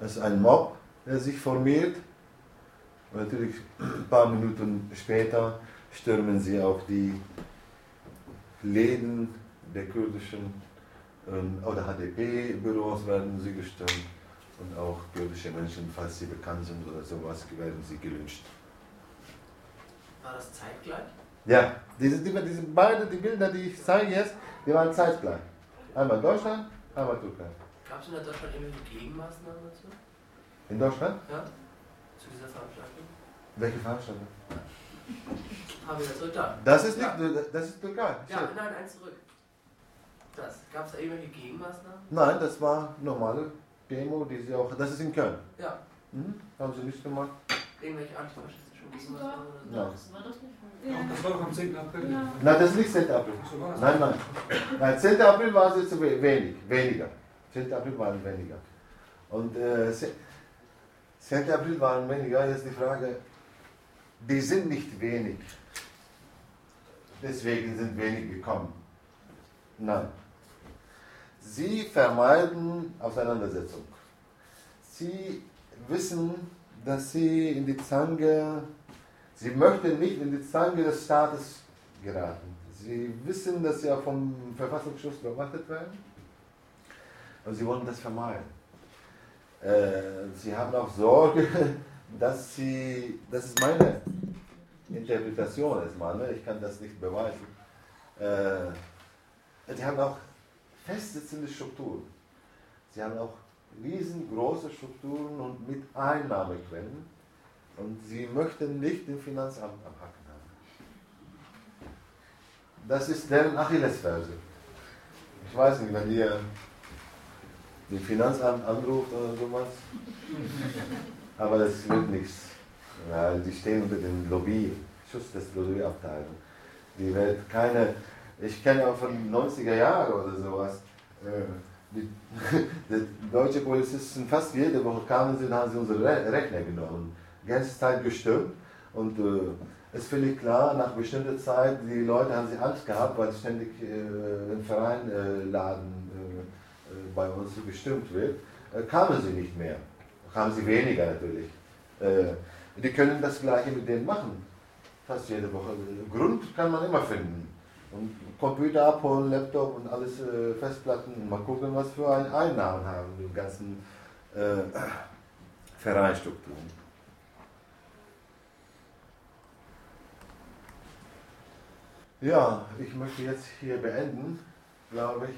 Es ist ein Mob, der sich formiert. Und natürlich ein paar Minuten später stürmen sie auch die Läden der kurdischen ähm, oder HDP-Büros werden sie gestürmt und auch kurdische Menschen, falls sie bekannt sind oder sowas, werden sie gelünscht. War das zeitgleich? Ja, diese, diese, diese beide die Bilder, die ich zeige jetzt, die waren zeitgleich. Einmal Deutschland, einmal Türkei. Gab es in Deutschland irgendwelche Gegenmaßnahmen dazu? In Deutschland? Ja? Zu dieser Veranstaltung? Welche Veranstaltung? Haben wir das zurück da? Das ist nicht, Ja, das ist Türkei. ja nein, eins zurück. Das. Gab es da irgendwelche Gegenmaßnahmen? Nein, das war normale Demo, die sie auch, das ist in Köln. Ja. Mhm. Haben sie nicht gemacht? Irgendwelche so? Nein. Das war doch am 10. April. Ja. Nein, das ist nicht 10. April. Nein, nein. Nein, 10. April war es jetzt we- wenig, weniger. 10. April waren weniger. Und äh, 10. April waren weniger. Jetzt die Frage, die sind nicht wenig. Deswegen sind wenig gekommen. Nein. Sie vermeiden Auseinandersetzung. Sie wissen, dass sie in die Zange, sie möchten nicht in die Zange des Staates geraten. Sie wissen, dass sie auch vom Verfassungsschutz beobachtet werden. Und sie wollen das vermeiden. Äh, sie haben auch Sorge, dass sie, das ist meine Interpretation erstmal, ne? ich kann das nicht beweisen. Äh, sie haben auch festsitzende Strukturen. Sie haben auch riesengroße Strukturen und mit Einnahmequellen. Und sie möchten nicht den Finanzamt am Haken haben. Das ist deren Achillesferse. Ich weiß nicht, wenn ihr den Finanzamt anruft oder sowas, aber das wird nichts, weil die stehen unter dem Lobby, Schutz des Lobbyabteilung. Die wird keine, ich kenne auch von den 90er Jahren oder sowas, äh, die, die deutsche Polizisten fast jede Woche kamen sie und haben sie unsere Re- Rechner genommen, ganze Zeit gestürmt und äh, es ist völlig klar, nach bestimmter Zeit, die Leute haben sie Angst gehabt, weil ständig äh, im Verein äh, Laden äh, äh, bei uns gestimmt wird, äh, kamen sie nicht mehr. Kamen sie weniger natürlich. Die können das Gleiche mit denen machen. Fast jede Woche. Grund kann man immer finden. Und Computer abholen, Laptop und alles Festplatten und mal gucken, was für ein Einnahmen haben die ganzen Vereinstrukturen. Ja, ich möchte jetzt hier beenden, glaube ich.